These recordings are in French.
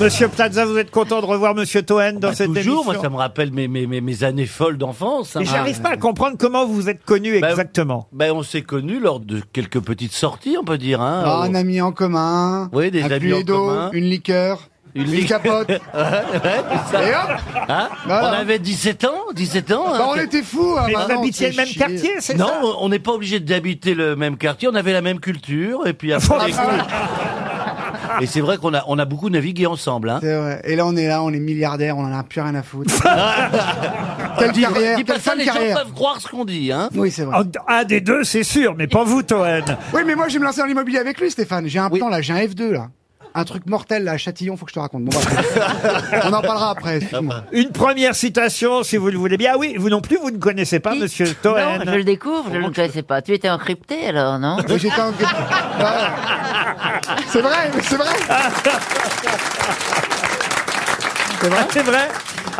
Monsieur Plaza, vous êtes content de revoir Monsieur Toen dans Bah, cette toujours, émission moi, ça me rappelle mes, mes, mes, mes années folles d'enfance. hein. Et j'arrive pas à comprendre comment vous vous êtes connu Bah, exactement. Ben, on s'est connus lors de quelques petites sorties, on peut dire. Hein, Ah, Au- un ami en commun, Oui, des un amis en d'eau, commun. une liqueur, Une li- capote. Ouais, c'est ça. Et hop Hein Voilà. On avait 17 ans, 17 ans. bah, hein. On était fous. hein, Mais vous maintenant, habitiez on le même chier. quartier, c'est Non, ça on n'est pas obligé d'habiter le même quartier. On avait la même culture, et puis après. et c'est vrai qu'on a, on a beaucoup navigué ensemble. Hein. C'est vrai. Et là, on est là, on est milliardaires, on en a plus rien à foutre. quelle Dis, carrière, dis pas quelle ça, fin de les gens carrière. peuvent croire ce qu'on dit. Hein. Oui, c'est vrai. Un un des deux, c'est sûr, mais pas vous, Toen. Oui, mais moi, je vais me lancer dans l'immobilier avec lui, Stéphane. J'ai un plan là, j'ai un F2 là. Un truc mortel là, à Châtillon, faut que je te raconte. Bon, bref. on en parlera après. excuse-moi. Une première citation, si vous le voulez bien. Ah oui, vous non plus, vous ne connaissez pas Monsieur Toen. Non, je le découvre, je ne le connaissais pas. Tu étais encrypté alors, non Mais j'étais en... Ouais. C'est vrai, mais c'est vrai. C'est vrai. Ah, c'est vrai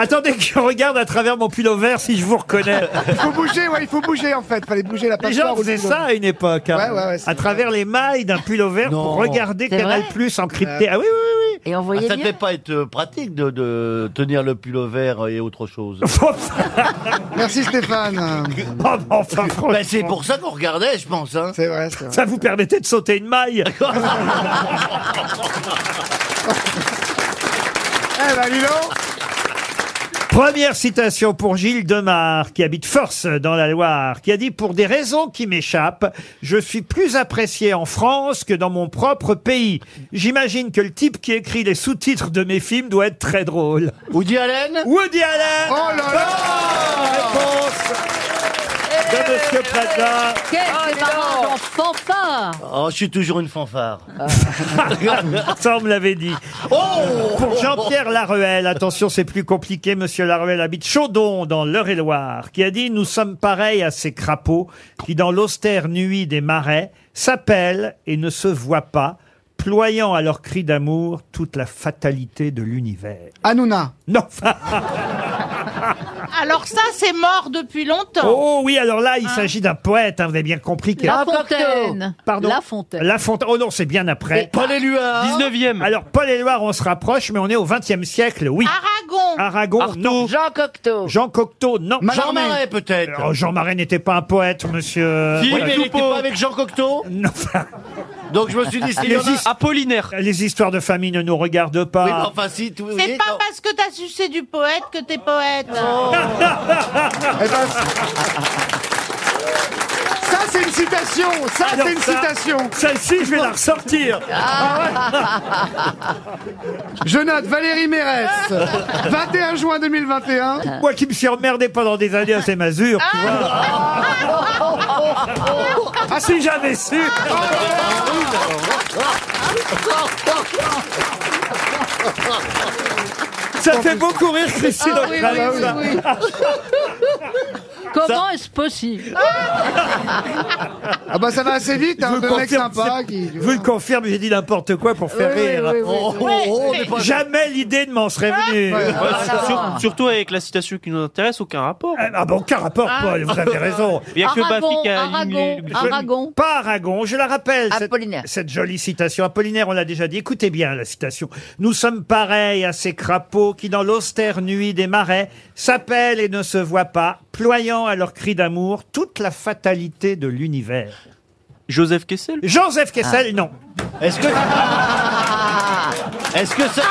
Attendez que je regarde à travers mon pull vert si je vous reconnais. Il faut bouger, ouais, il faut bouger en fait. Fallait bouger la Les gens passoire. ou le faisaient ça à une époque. hein. Ouais, ouais, ouais, c'est à vrai. travers les mailles d'un pull vert Non. pour regarder C'est Canal vrai Plus encrypté. Ah oui, oui, Et on Ah, voyait ça ne bien. devait pas être euh, pratique de, de tenir le pull vert et autre chose. oui. Merci Stéphane. Oh, enfin, franchement. Ben, c'est pour ça qu'on regardait, je pense. Hein. C'est vrai, c'est vrai. Ça vous permettait de sauter une maille Eh ben, dis donc. Première citation pour Gilles Demar, qui habite Force dans la Loire, qui a dit Pour des raisons qui m'échappent, je suis plus apprécié en France que dans mon propre pays. J'imagine que le type qui écrit les sous-titres de mes films doit être très drôle. Woody Allen? Woody Allen Oh là là Réponse de Monsieur Plaza. Quel marrant, fanfare Oh, je suis toujours une fanfare. Ça, on me l'avait dit. Pour Jean-Pierre Laruelle, attention, c'est plus compliqué. Monsieur Laruelle habite Chaudon, dans l'Eure-et-Loire, qui a dit « Nous sommes pareils à ces crapauds qui, dans l'austère nuit des marais, s'appellent et ne se voient pas, ployant à leur cri d'amour toute la fatalité de l'univers. Hanouna. » Non Alors ça, c'est mort depuis longtemps. Oh oui, alors là, il s'agit d'un poète, hein, vous avez bien compris. que- La Fontaine Pardon La Fontaine. La Fontaine. Oh non, c'est bien après. Paul Éluard 19e. Alors, Paul Éluard, on se rapproche, mais on est au XXe siècle, oui. Aragon. Aragon, non. Jean Cocteau Jean Cocteau, non. Mallarmé. Jean Marais, peut-être. Oh, Jean Marais n'était pas un poète, monsieur. Oui, mais il n'était pas avec Jean Cocteau. Donc je me suis dit, s'il y Les en a- is- Apollinaire. les histoires de famille ne nous regardent pas. Oui, mais enfin, si, tout C'est pas parce que t'as sucé du poète que t'es poète. C'est une citation. Ça Alors c'est une ça- citation. Celle-ci, je vais la ressortir. Je note Valérie Mérès. 21 juin 2021. Moi qui me suis emmerdé pendant des années à ces masures, tu vois. Ah, si j'avais su Ça fait beaucoup rire Christine Ah ça. Comment est-ce possible? Ah bah ça va assez vite. Hein, Je deux vous mecs confirme, sympas c'est- qui. Je vous le confirme, j'ai dit n'importe quoi pour faire Oui, oui, rire. oui, oui. Oh, oh, oh, pas- Jamais l'idée ne m'en serait venue. Ouais. Ouais, sur- sur- surtout avec la citation qui nous intéresse, aucun rapport. Ah bon, aucun rapport, Paul, vous avez raison. Il y a que Aragon, Bafi qui a Aragon, Aragon. Pas Aragon, je la rappelle. cette- Apollinaire. Cette, jolie citation. Apollinaire, on l'a déjà dit. Écoutez bien la citation. Nous sommes pareils à ces crapauds qui, dans l'austère nuit des marais, s'appellent et ne se voient pas, ployant à leur cri d'amour toute la fatalité de l'univers. Joseph Kessel? Joseph Kessel, non. Est-ce que. Est-ce que ça.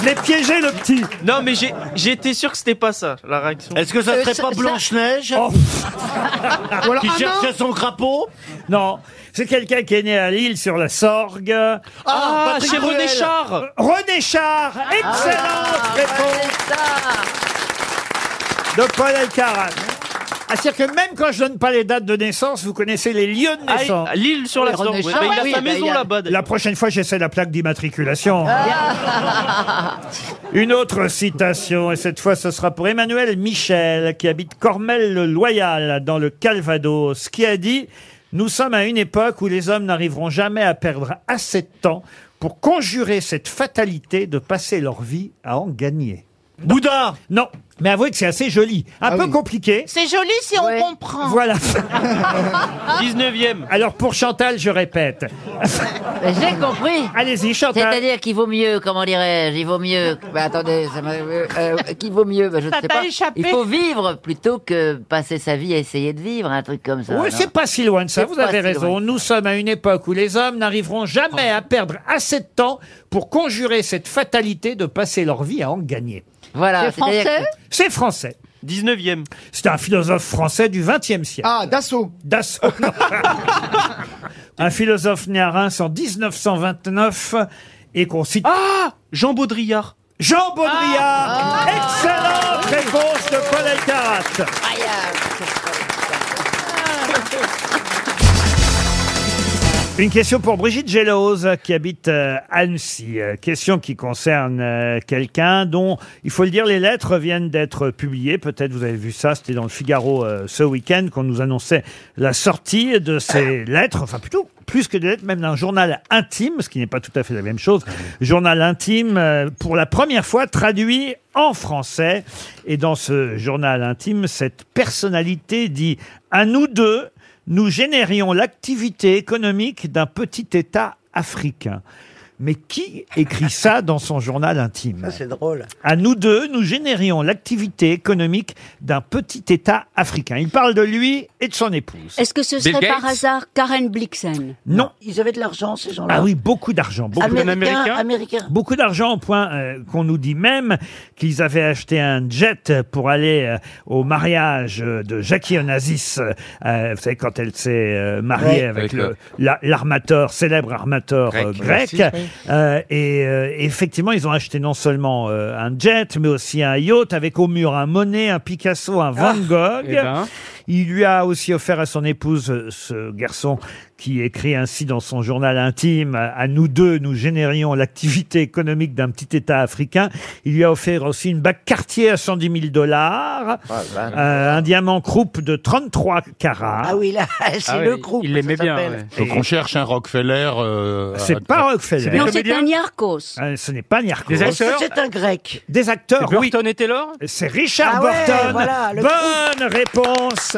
Je l'ai piégé, le petit. Non, mais j'ai été sûr que c'était pas ça, la réaction. Est-ce que ça Euh, serait ça- pas ça- Blanche-Neige? Oh, qui cherchait son crapaud? Non. C'est quelqu'un qui est né à Lille sur la Sorgue. Ah, Patrick chez René. Char René Char, excellente réponse de Paul Alcaraz. Ah, c'est-à-dire que même quand je donne pas les dates de naissance, vous connaissez les lieux de Ah, naissance. Lille sur la Oui, Sorgue. René ouais. Char, Bah, il a oui, sa bah, maison a- là-bas. d'ailleurs. La prochaine fois, j'essaie la plaque d'immatriculation. Une autre citation, et cette fois, ce sera pour Emmanuel Michel, qui habite Cormel-le-Loyal, dans le Calvados, qui a dit « Nous sommes à une époque où les hommes n'arriveront jamais à perdre assez de temps pour conjurer cette fatalité de passer leur vie à en gagner. Bouddha » Non. Mais avouez que c'est assez joli. Un Ah peu oui. compliqué. C'est joli si on comprend. Voilà. 19e. Alors pour Chantal, je répète. J'ai compris. Allez-y, Chantal. C'est-à-dire qu'il vaut mieux, comment dirais-je, il vaut mieux. Bah, attendez, ça m'a. euh, euh, qu'il vaut mieux, bah, je ne Ça sais t'a pas. échappé. Il faut vivre plutôt que passer sa vie à essayer de vivre, un truc comme ça. Oui, non c'est pas si loin de ça, C'est vous pas avez si raison. loin. Nous sommes à une époque où les hommes n'arriveront jamais à perdre assez de temps pour conjurer cette fatalité de passer leur vie à en gagner. Voilà. C'est c'est-à-dire français? que- C'est français. 19e. C'est un philosophe français du XXe siècle. Ah, Dassault. Dassault, non. un philosophe né à Reims en 1929 et qu'on cite Ah Jean Baudrillard. Jean Baudrillard. Excellente réponse de Paul Elkarat. Une question pour Brigitte Gélose qui habite euh, Annecy. Euh, Question qui concerne euh, quelqu'un dont, il faut le dire, les lettres viennent d'être publiées. Peut-être vous avez vu ça, c'était dans le Figaro euh, ce week-end qu'on nous annonçait la sortie de ces lettres, enfin plutôt plus que des lettres, même d'un journal intime, ce qui n'est pas tout à fait la même chose. Journal intime, euh, pour la première fois traduit en français. Et dans ce journal intime, cette personnalité dit à nous deux, nous générions l'activité économique d'un petit État africain. Mais qui écrit ça dans son journal intime C'est drôle. À nous deux, nous générions l'activité économique d'un petit État africain. Il parle de lui et de son épouse. Est-ce que ce Bill serait par Gates hasard Karen Blixen Non. Ils avaient de l'argent, ces gens-là. Ah oui, beaucoup d'argent. Beaucoup, Américain américains. beaucoup d'argent au point euh, qu'on nous dit même qu'ils avaient acheté un jet pour aller euh, au mariage euh, de Jackie Onassis. euh, vous savez, quand elle s'est euh, mariée Ouais. avec, Avec le- le- la- l'armateur, célèbre armateur euh, grec. Grec. Euh, et euh, effectivement, ils ont acheté non seulement euh, un jet, mais aussi un yacht avec au mur un Monet, un Picasso, un Van Gogh. Eh ben. Il lui a aussi offert à son épouse, ce garçon qui écrit ainsi dans son journal intime, à nous deux, nous générions l'activité économique d'un petit État africain. Il lui a offert aussi une bague Cartier à 110 000 dollars, euh, un diamant Krupp de 33 carats. Ah oui, là, c'est Ah le groupe. Il l'aimait ça bien. s'appelle. ouais. Donc on cherche un Rockefeller. euh, C'est pas Rockefeller. Non, c'est un Yarkos. Euh, ce n'est pas Niarchos. Des acteurs c'est un grec Des acteurs, C'est oui. Burton et Taylor? C'est Richard Ah ouais, Burton. voilà, le Bonne réponse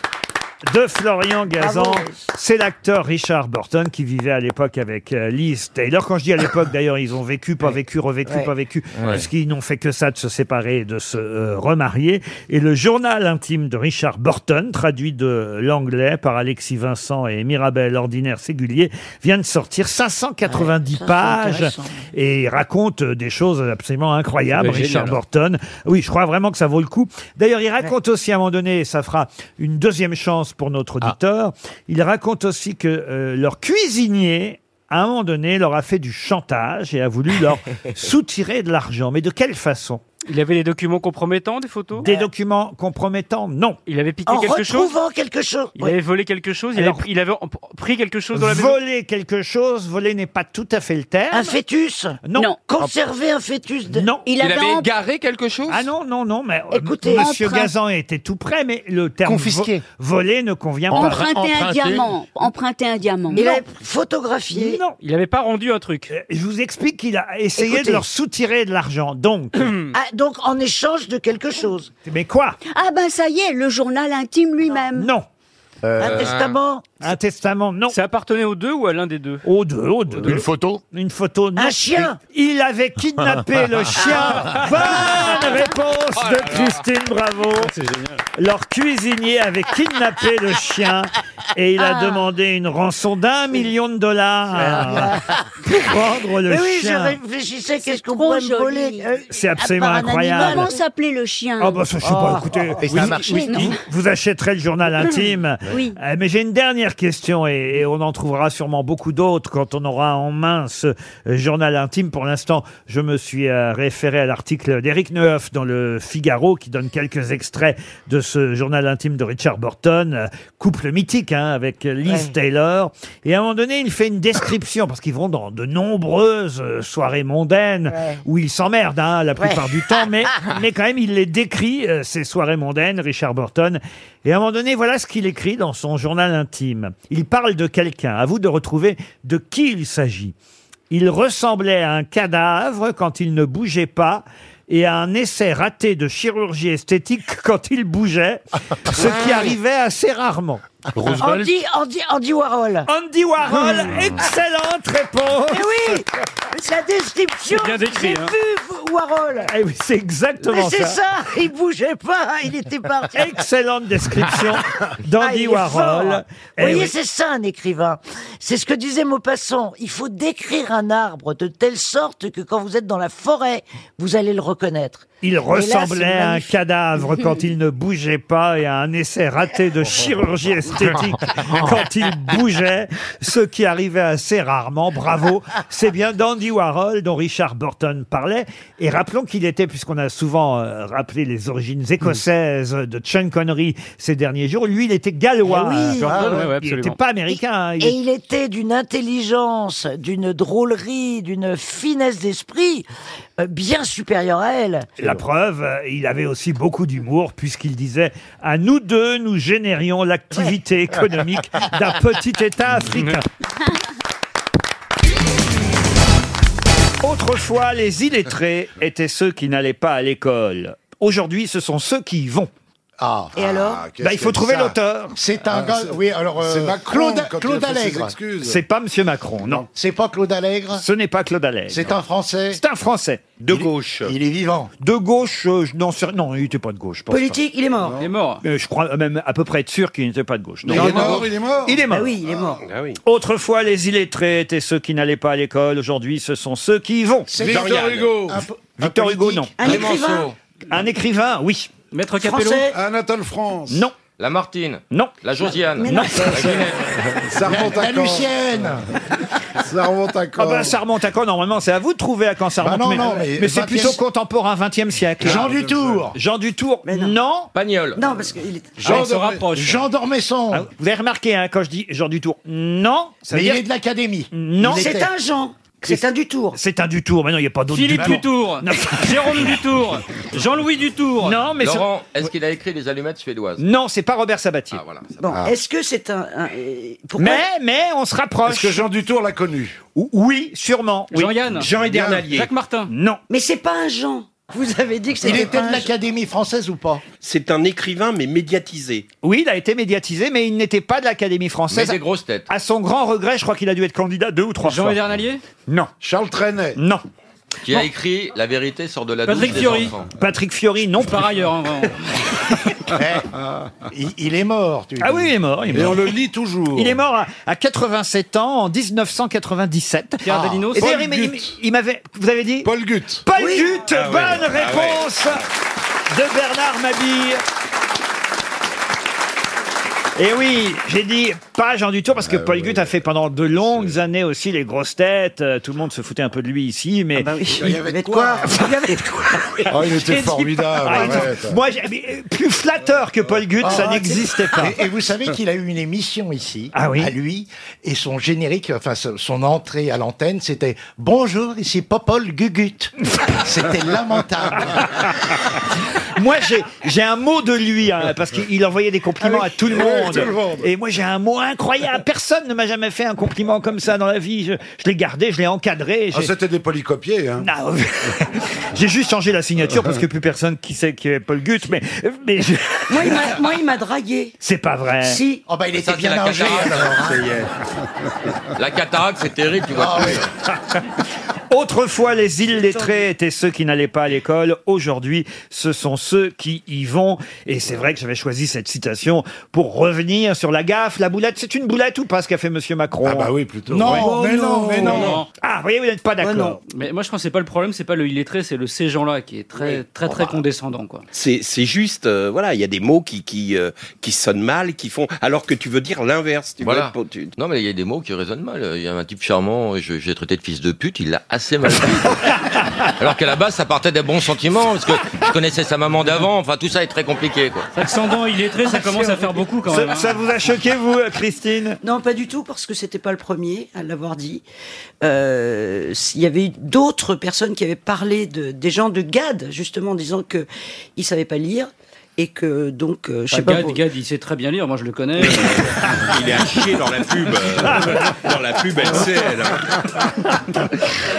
de Florian Gazan. Bravo. C'est l'acteur Richard Burton qui vivait à l'époque avec euh, Liz Taylor. Quand je dis à l'époque, d'ailleurs, ils ont vécu, pas vécu, revécu, Ouais. pas vécu, Ouais. parce qu'ils n'ont fait que ça de se séparer et de se euh, remarier. Et le journal intime de Richard Burton, traduit de l'anglais par Alexis Vincent et Mirabel Ordinaire Ségulier, vient de sortir 590 Ouais, ça, c'est pages intéressant. et il raconte des choses absolument incroyables, Richard génial. Burton. Oui, je crois vraiment que ça vaut le coup. D'ailleurs, il raconte aussi à un moment donné, et ça fera une deuxième chance pour notre auditeur, il raconte aussi que euh, leur cuisinier, à un moment donné, leur a fait du chantage et a voulu leur soutirer de l'argent. Mais de quelle façon? Il avait des documents compromettants, des photos Des documents compromettants Non. Il avait piqué En quelque chose retrouvant quelque chose. Il avait volé quelque chose Il Alors- avait, il avait en- pris quelque chose dans la maison Voler quelque chose, voler n'est pas tout à fait le terme. Un fœtus Non. Non. Conserver un fœtus de... Non. Il, Il avait, avait em- égaré quelque chose Ah non, non, non, mais euh, Écoutez, Monsieur emprunt- Gazan était tout près, mais le terme Confisqué. vo- voler ne convient pas. emprunté un emprunté. diamant. Emprunté un diamant. Il avait photographié. Non. Il avait pas rendu un truc. Euh, Je vous explique qu'il a essayé Écoutez. de leur soutirer de l'argent. Donc, Ah, donc en échange de quelque chose. mais quoi? Ah ben ça y est, le journal intime lui-même. Non. Un testament? Un testament, non. Ça appartenait aux deux ou à l'un des deux? Aux deux, aux deux. Une photo? Une photo, non. Un chien? Il avait kidnappé le chien. Bonne réponse de Christine Bravo. C'est génial. Leur cuisinier avait kidnappé le chien et il a Ah. demandé une rançon d'un million de dollars pour rendre le Mais oui, je chien. réfléchissais, qu'est-ce qu'on pourrait me voler euh, C'est absolument part un incroyable. animal. Comment s'appelait le chien? Ah bah ça, je sais pas, écoutez, Et vous, ça a marché, vous- non vous- vous achèterez le journal intime. Oui. Euh, mais j'ai une dernière question et, et on en trouvera sûrement beaucoup d'autres quand on aura en main ce euh, journal intime. Pour l'instant, je me suis euh, référé à l'article d'Éric Neuf dans le Figaro qui donne quelques extraits de ce journal intime de Richard Burton, euh, couple mythique hein, avec Liz. Taylor. Et à un moment donné, il fait une description parce qu'ils vont dans de nombreuses euh, soirées mondaines où ils s'emmerdent hein, la plupart du temps, mais, mais quand même, il les décrit, euh, ces soirées mondaines, Richard Burton. Et à un moment donné, voilà ce qu'il écrit dans son journal intime. Il parle de quelqu'un. À vous de retrouver de qui il s'agit. Il ressemblait à un cadavre quand il ne bougeait pas et à un essai raté de chirurgie esthétique quand il bougeait, ce qui arrivait assez rarement. Andy, Andy, Andy Warhol. Andy Warhol, excellente réponse. Mais oui, c'est la description. C'est bien décrit, J'ai hein. vu Warhol. Eh oui, c'est Mais exactement c'est ça. ça, il bougeait pas, il était parti. Excellente description Ah, d'Andy est Warhol. Eh Vous voyez, oui. c'est ça un écrivain. C'est ce que disait Maupassant. Il faut décrire un arbre de telle sorte que quand vous êtes dans la forêt, vous allez le reconnaître. Il ressemblait à un cadavre quand il ne bougeait pas et à un essai raté de chirurgie esthétique quand il bougeait, ce qui arrivait assez rarement. Bravo. C'est bien d'Andy Warhol dont Richard Burton parlait. Et rappelons qu'il était, puisqu'on a souvent euh, rappelé les origines écossaises de Sean Connery ces derniers jours, lui, il était gallois. Eh oui. Burton, ouais, ouais, il n'était pas américain. hein. Il Et il était d'une intelligence, d'une drôlerie, d'une finesse d'esprit euh, bien supérieure à elle. La preuve, euh, il avait aussi beaucoup d'humour puisqu'il disait à nous deux, nous générions l'activité économique d'un petit État africain. Autrefois, les illettrés étaient ceux qui n'allaient pas à l'école. Aujourd'hui, ce sont ceux qui y vont. Ah. Et alors Bah, il faut trouver l'auteur. C'est un Ah, gars. c'est- Oui, alors. euh, C'est Macron Claude, quand Claude il a fait ses Allègre. excuses. C'est pas Monsieur Macron, non. C'est pas Claude Allègre. Ce n'est pas Claude Allègre. C'est un Français. C'est un Français. De gauche. Il est vivant. De gauche, euh, je- non, il n'était pas de gauche. je pense Politique, il est mort. Il est mort. pas. Euh, je crois même à peu près être sûr qu'il n'était pas de gauche. Non. Il est mort, il est mort. Il est mort. Ah oui, il est mort. Ah oui. Autrefois, les illettrés étaient ceux qui n'allaient pas à l'école. Aujourd'hui, ce sont ceux qui y vont. Victor Hugo. Un po- un Victor Hugo, non. Un écrivain Un écrivain, oui. Maître Capello. français. Anatole France. Non, La Martine, non. la Josiane, Non. non. Ça remonte La à quand Lucienne. Ça remonte à quand Ah ben, ça remonte à quand Normalement, c'est à vous de trouver à quand ça Bah remonte. non, non, mais c'est 20e plutôt contemporain, 20e siècle. Jean Dutour. Jean Dutour, Mais non. non. Pagnol. Non, parce qu'il est. Jean Jean se de- rapproche. Jean d'Ormesson. Ah, vous avez remarqué hein, quand je dis Jean Dutour, non. Ça veut Mais il dire est de l'Académie. non. Il C'est était. un Jean. C'est un Dutour. C'est un Dutour. Mais non, il n'y a pas d'autre Philippe Dutour. Jérôme Dutour. Jean-Louis Dutour. Non, mais Laurent, est-ce qu'il a écrit les allumettes suédoises? Non, c'est pas Robert Sabatier. Ah voilà. Bon, est-ce que c'est un. un- euh, pourquoi mais, mais, on se rapproche. Est-ce que Jean Dutour l'a connu? Ou- Oui, sûrement. Oui. Jean-Yann. Jean Edernalier. Jacques Martin. Non. Mais c'est pas un Jean. Vous avez dit que Il c'était était pas de l'Académie française ou pas C'est un écrivain, mais médiatisé. Oui, il a été médiatisé, mais il n'était pas de l'Académie Mais française. des grosses têtes. À son grand regret, je crois qu'il a dû être candidat deux ou trois Jean fois. Edernalier. Non, Charles Trenet? non. Qui a écrit La vérité sort de la Patrick douche des Fiori. enfants. Patrick Fiori, non. Par ailleurs. hein, vraiment. Eh, il, il est mort. Tu Ah dis. oui, il est mort. Il est Et mort, on le lit toujours. Il est mort à, à 87 ans en 1997. Pierre Delinos. Et Paul d'ailleurs, il, m'a- il m'a- Gutt. il m'avait. Vous avez dit Paul Gutt. Paul Oui. Gutt, Ah ouais. bonne Ah ouais. réponse de Bernard Mabille. Et oui, j'ai dit pas Jean Dutour parce que Ah Paul Gutt a fait pendant de longues années aussi les grosses têtes. Euh, Tout le monde se foutait un peu de lui ici, mais Bah oui, Il y avait de quoi Il y avait de quoi Oh, il était formidable. Ah, arrête. moi, j'ai- mais, euh, plus flatteur que Paul Gutt, ça Ah, n'existait pas. Et, et vous savez qu'il a eu une émission ici, Ah oui à lui, et son générique, enfin son son entrée à l'antenne, c'était Bonjour, ici Popol Gugut. C'était lamentable. Moi, j'ai j'ai un mot de lui, hein, parce qu'il envoyait des compliments Ah à tout le, oui, monde. tout le monde. Et moi, j'ai un mot incroyable. Personne ne m'a jamais fait un compliment comme ça dans la vie. Je, je l'ai gardé, je l'ai encadré. Ah, j'ai- C'était des polycopiés. Hein. Non, J'ai juste changé la signature parce que plus personne qui sait qui est Paul Gutt, mais, mais je- Moi, il m'a- moi, il m'a dragué. c'est pas vrai. Si. Oh bah il était bien la âgé cataracte. alors. hein. La cataracte, c'est terrible, tu vois. Ah oui. Autrefois, les illettrés étaient ceux qui n'allaient pas à l'école. Aujourd'hui, ce sont ceux qui y vont. Et c'est vrai que j'avais choisi cette citation pour revenir sur la gaffe, la boulette. C'est une boulette ou pas ce qu'a fait Monsieur Macron Ah bah oui, plutôt. Non, Ouais. mais non, mais non. Non. Ah, vous voyez, vous n'êtes pas d'accord. Mais moi, je pense que c'est pas le problème, c'est pas le illettré, c'est le ces gens-là qui est très, très, très condescendant, quoi. C'est c'est juste, euh, voilà, il y a des mots qui, qui, euh, qui sonnent mal, qui font. Alors que tu veux dire l'inverse. Tu Voilà. veux être- tu- Non, mais il y a des mots qui résonnent mal. Il y a un type charmant, je- j'ai traité de fils de pute, il l'a assez mal. Alors qu'à la base, ça partait des bons sentiments, parce que je connaissais sa maman d'avant, enfin tout ça est très compliqué, quoi. Accendant illettré, ça commence à faire beaucoup quand même. Ça, hein. ça vous a choqué, vous, Christine? Non, pas du tout, parce que c'était pas le premier à l'avoir dit. Euh, il y avait eu d'autres personnes qui avaient parlé de, des gens de GAD, justement, en disant que ils savaient pas lire. Et que donc, euh, je sais pas. Gad, pour- Gad, il sait très bien lire, moi je le connais. Il est à chier dans la pub. euh, dans la pub LCL.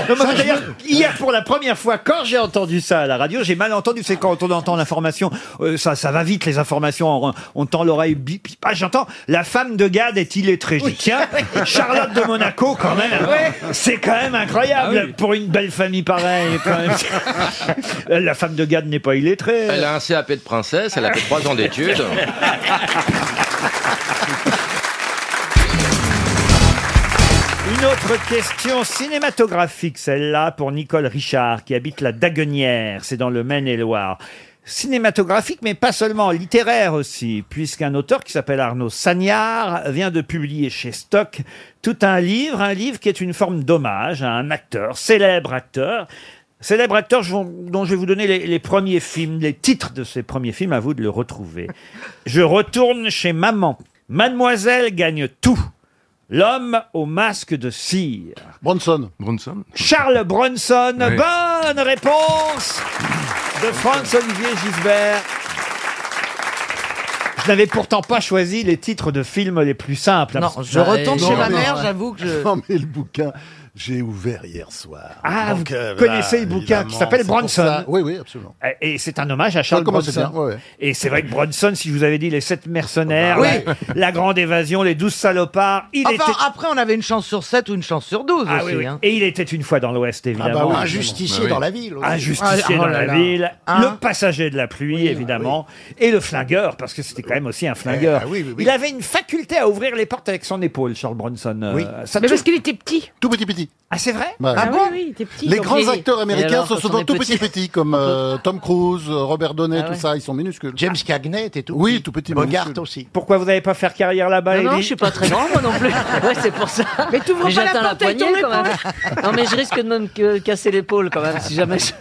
Non, moi, D'ailleurs, hier, pour la première fois, quand j'ai entendu ça à la radio, j'ai mal entendu. C'est quand on entend l'information, euh, ça, ça va vite, les informations. On, on tend l'oreille, bip, bip. Ah, j'entends, la femme de Gad est illettrée. Je dis, tiens, Charlotte de Monaco, quand même. C'est quand même incroyable Ah oui. pour une belle famille pareille. quand même. la femme de Gad n'est pas illettrée. Elle a un CAP de princesse, elle a fait trois ans d'études. Une autre question cinématographique, celle-là, pour Nicole Richard, qui habite la Daguenière, c'est dans le Maine-et-Loire. Cinématographique, mais pas seulement, littéraire aussi, puisqu'un auteur qui s'appelle Arnaud Sagnard vient de publier chez Stock tout un livre, un livre qui est une forme d'hommage à un acteur, célèbre acteur, Célèbre acteur je- dont je vais vous donner les, les premiers films, les titres de ces premiers films, à vous de le retrouver. Je retourne chez maman. Mademoiselle gagne tout. L'homme au masque de cire. Bronson. Bronson. Charles Bronson. Oui. Bonne réponse de Franz-Olivier Gisbert. Je n'avais pourtant pas choisi les titres de films les plus simples. Non, je retourne chez ma mère, j'avoue que je. Non, mais le bouquin, j'ai ouvert hier soir. Ah, Donc, vous euh, connaissez le bouquin qui évidemment, s'appelle c'est pour Bronson ça. Oui, oui, absolument. Et c'est un hommage à Charles commence Bronson. bien, ouais, ouais. Et c'est vrai que Bronson, si je vous avais dit les sept mercenaires, Oui. la, la grande évasion, les douze salopards, il Enfin, était... après, on avait une chance sur 7 ou une chance sur 12 Ah aussi. oui, oui. hein. Et il était une fois dans l'Ouest, évidemment. Ah bah oui, Un justicier dans la ville. aussi. Un justicier Ah, oh dans là la là. ville, Hein le passager de la pluie, évidemment, et le flingueur, parce que c'était quand même aussi un flingueur. Eh, ah oui, oui, oui. Il avait une faculté à ouvrir les portes avec son épaule, Charles Bronson. Euh, Oui. ça Mais parce qu'il était petit. Tout petit petit. Ah, c'est vrai Ouais. Ah, oui, oui, il était petit. Les donc grands acteurs américains alors, sont quand souvent est tout petit petits petits, comme euh, Tom Cruise, euh, Robert Downey, Ah tout ouais. ça, ils sont minuscules. James Cagney était tout Oui, petit. tout petit, Bogart minuscule. aussi. Pourquoi vous n'avez pas faire carrière là-bas, Non, non, je suis pas très grand, moi non plus. Ouais, c'est pour ça. Mais t'ouvres pas la j'atteins la porte avec poignée ton quand même. Non, mais je risque de me que- casser l'épaule quand même si jamais. je-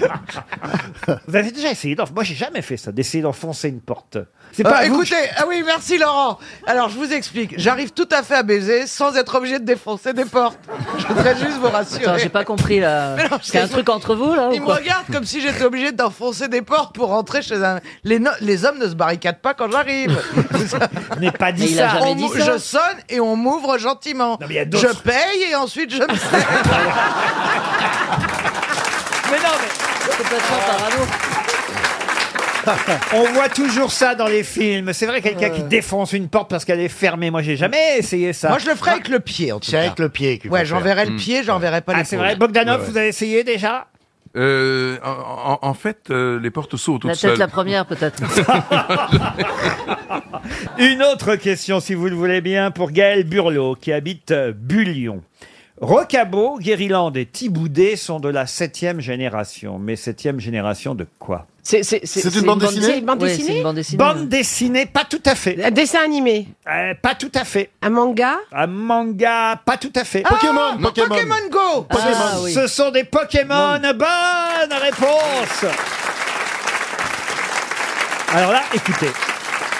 Vous avez déjà essayé d'enf- Moi, j'ai jamais fait ça, d'essayer d'enfoncer une porte. C'est pas vous que écoutez, ah oui, merci Laurent. Alors, je vous explique. J'arrive tout à fait à baiser sans être obligé de défoncer des portes. Je voudrais juste vous rassurer. Attends, j'ai pas compris là. Mais non, C'est un truc entre vous là ou Il me quoi regarde comme si j'étais obligé d'enfoncer des portes pour rentrer chez un. Les, no- les hommes ne se barricadent pas quand j'arrive. Je n'ai pas dit Mais il a ça. jamais On dit mou- ça. Je sonne et on m'ouvre gentiment. Non, mais il y a je paye et ensuite je me sers. Mais non, mais Complètement parano. on voit toujours ça dans les films. C'est vrai, quelqu'un qui défonce une porte parce qu'elle est fermée. Moi, j'ai jamais essayé ça. Moi, je le ferai avec le pied, en tout C'est cas. avec le pied qu'il faut Ouais, faire. j'enverrai le pied, j'enverrai pas Ah, les c'est vrai. Bogdanov, vous avez essayé déjà Euh, en, en- en fait, euh, les portes s'ouvrent La toutes tête seules. la première peut-être. Une autre question, si vous le voulez bien, pour Gaël Burlot, qui habite euh, Bullion. Rocabo, Guériland et Thiboudet sont de la septième génération. Mais septième génération de quoi? C'est une bande dessinée C'est une bande c'est dessinée une bande dessinée. Bande dessinée, pas tout à fait. Un dessin animé Euh, pas tout à fait. Un manga Un manga, pas tout à fait. Pokémon, Pokémon. Pokémon Go Ah, oui. Ce sont des Pokémon. Bonne réponse. Alors là, écoutez.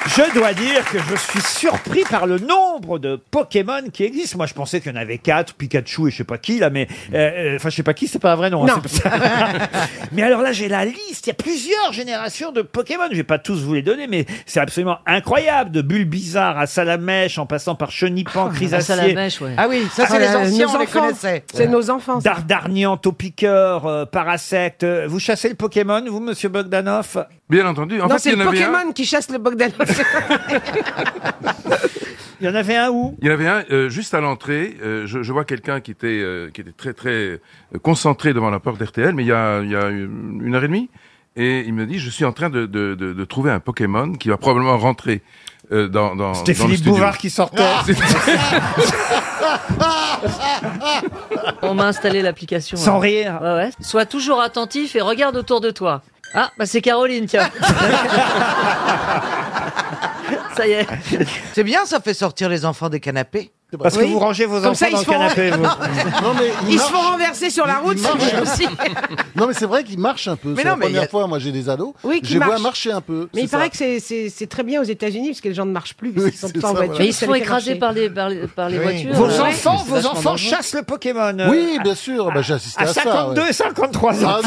Je dois dire que je suis surpris par le nombre de Pokémon qui existent. Moi, je pensais qu'il y en avait quatre, Pikachu et je sais pas qui là, mais euh, euh, enfin, je sais pas qui, c'est pas un vrai nom. hein, Non. c'est pas ça. mais alors là, j'ai la liste. Il y a plusieurs générations de Pokémon. Je vais pas tous vous les donner, mais c'est absolument incroyable. De Bulbizarre à Salamèche, en passant par Chenipan, Ah, Chrysacier, Salamèche, ouais. Ah oui, ça c'est Ah, les là, anciens, nos on les enfants. connaissait. C'est nos enfants. ça. Dardarnian, Taupiqueur, euh, Parasect. Euh, Vous chassez le Pokémon, vous, monsieur Bogdanov? Bien entendu. En non, fait, c'est il y le en avait un. Pokémon qui chasse le Bogdanov. Il y en avait un où? Il y en avait un euh, juste à l'entrée. euh, je, je vois quelqu'un qui était euh, qui était très très euh, concentré devant la porte d'RTL, mais il y a il y a une une heure et demie, et il me dit je suis en train de de, de, de trouver un Pokémon qui va probablement rentrer euh, dans dans. C'était dans le Philippe studio. Bouvard qui sortait. On m'a installé l'application. Sans ouais. rire. Ouais, ouais. Sois toujours attentif et regarde autour de toi. Ah, bah c'est Caroline, tiens. C'est bien, ça fait sortir les enfants des canapés. Parce que vous rangez vos Comme enfants ça, ils dans se le font- canapé, vous. Non, mais il Ils se marche. font renverser sur la route, Il c'est marche. aussi. Non, mais c'est vrai qu'il marche un peu. Mais C'est non, la mais il y première a- fois, moi j'ai des ados. Oui, je qui les vois marchent. marcher un peu. Mais il paraît que c'est- c'est c'est très bien aux États-Unis parce que les gens ne marchent plus, parce Oui, qu'ils sont c'est tout le temps en ça, voiture. voilà. Mais ils se font écraser par les, par les, par les Oui. voitures. Vos enfants, vos enfants chassent le Pokémon. euh, Oui, bien sûr. Bah, j'ai assisté à à, ça. 52 ouais. et 53 ans. Ah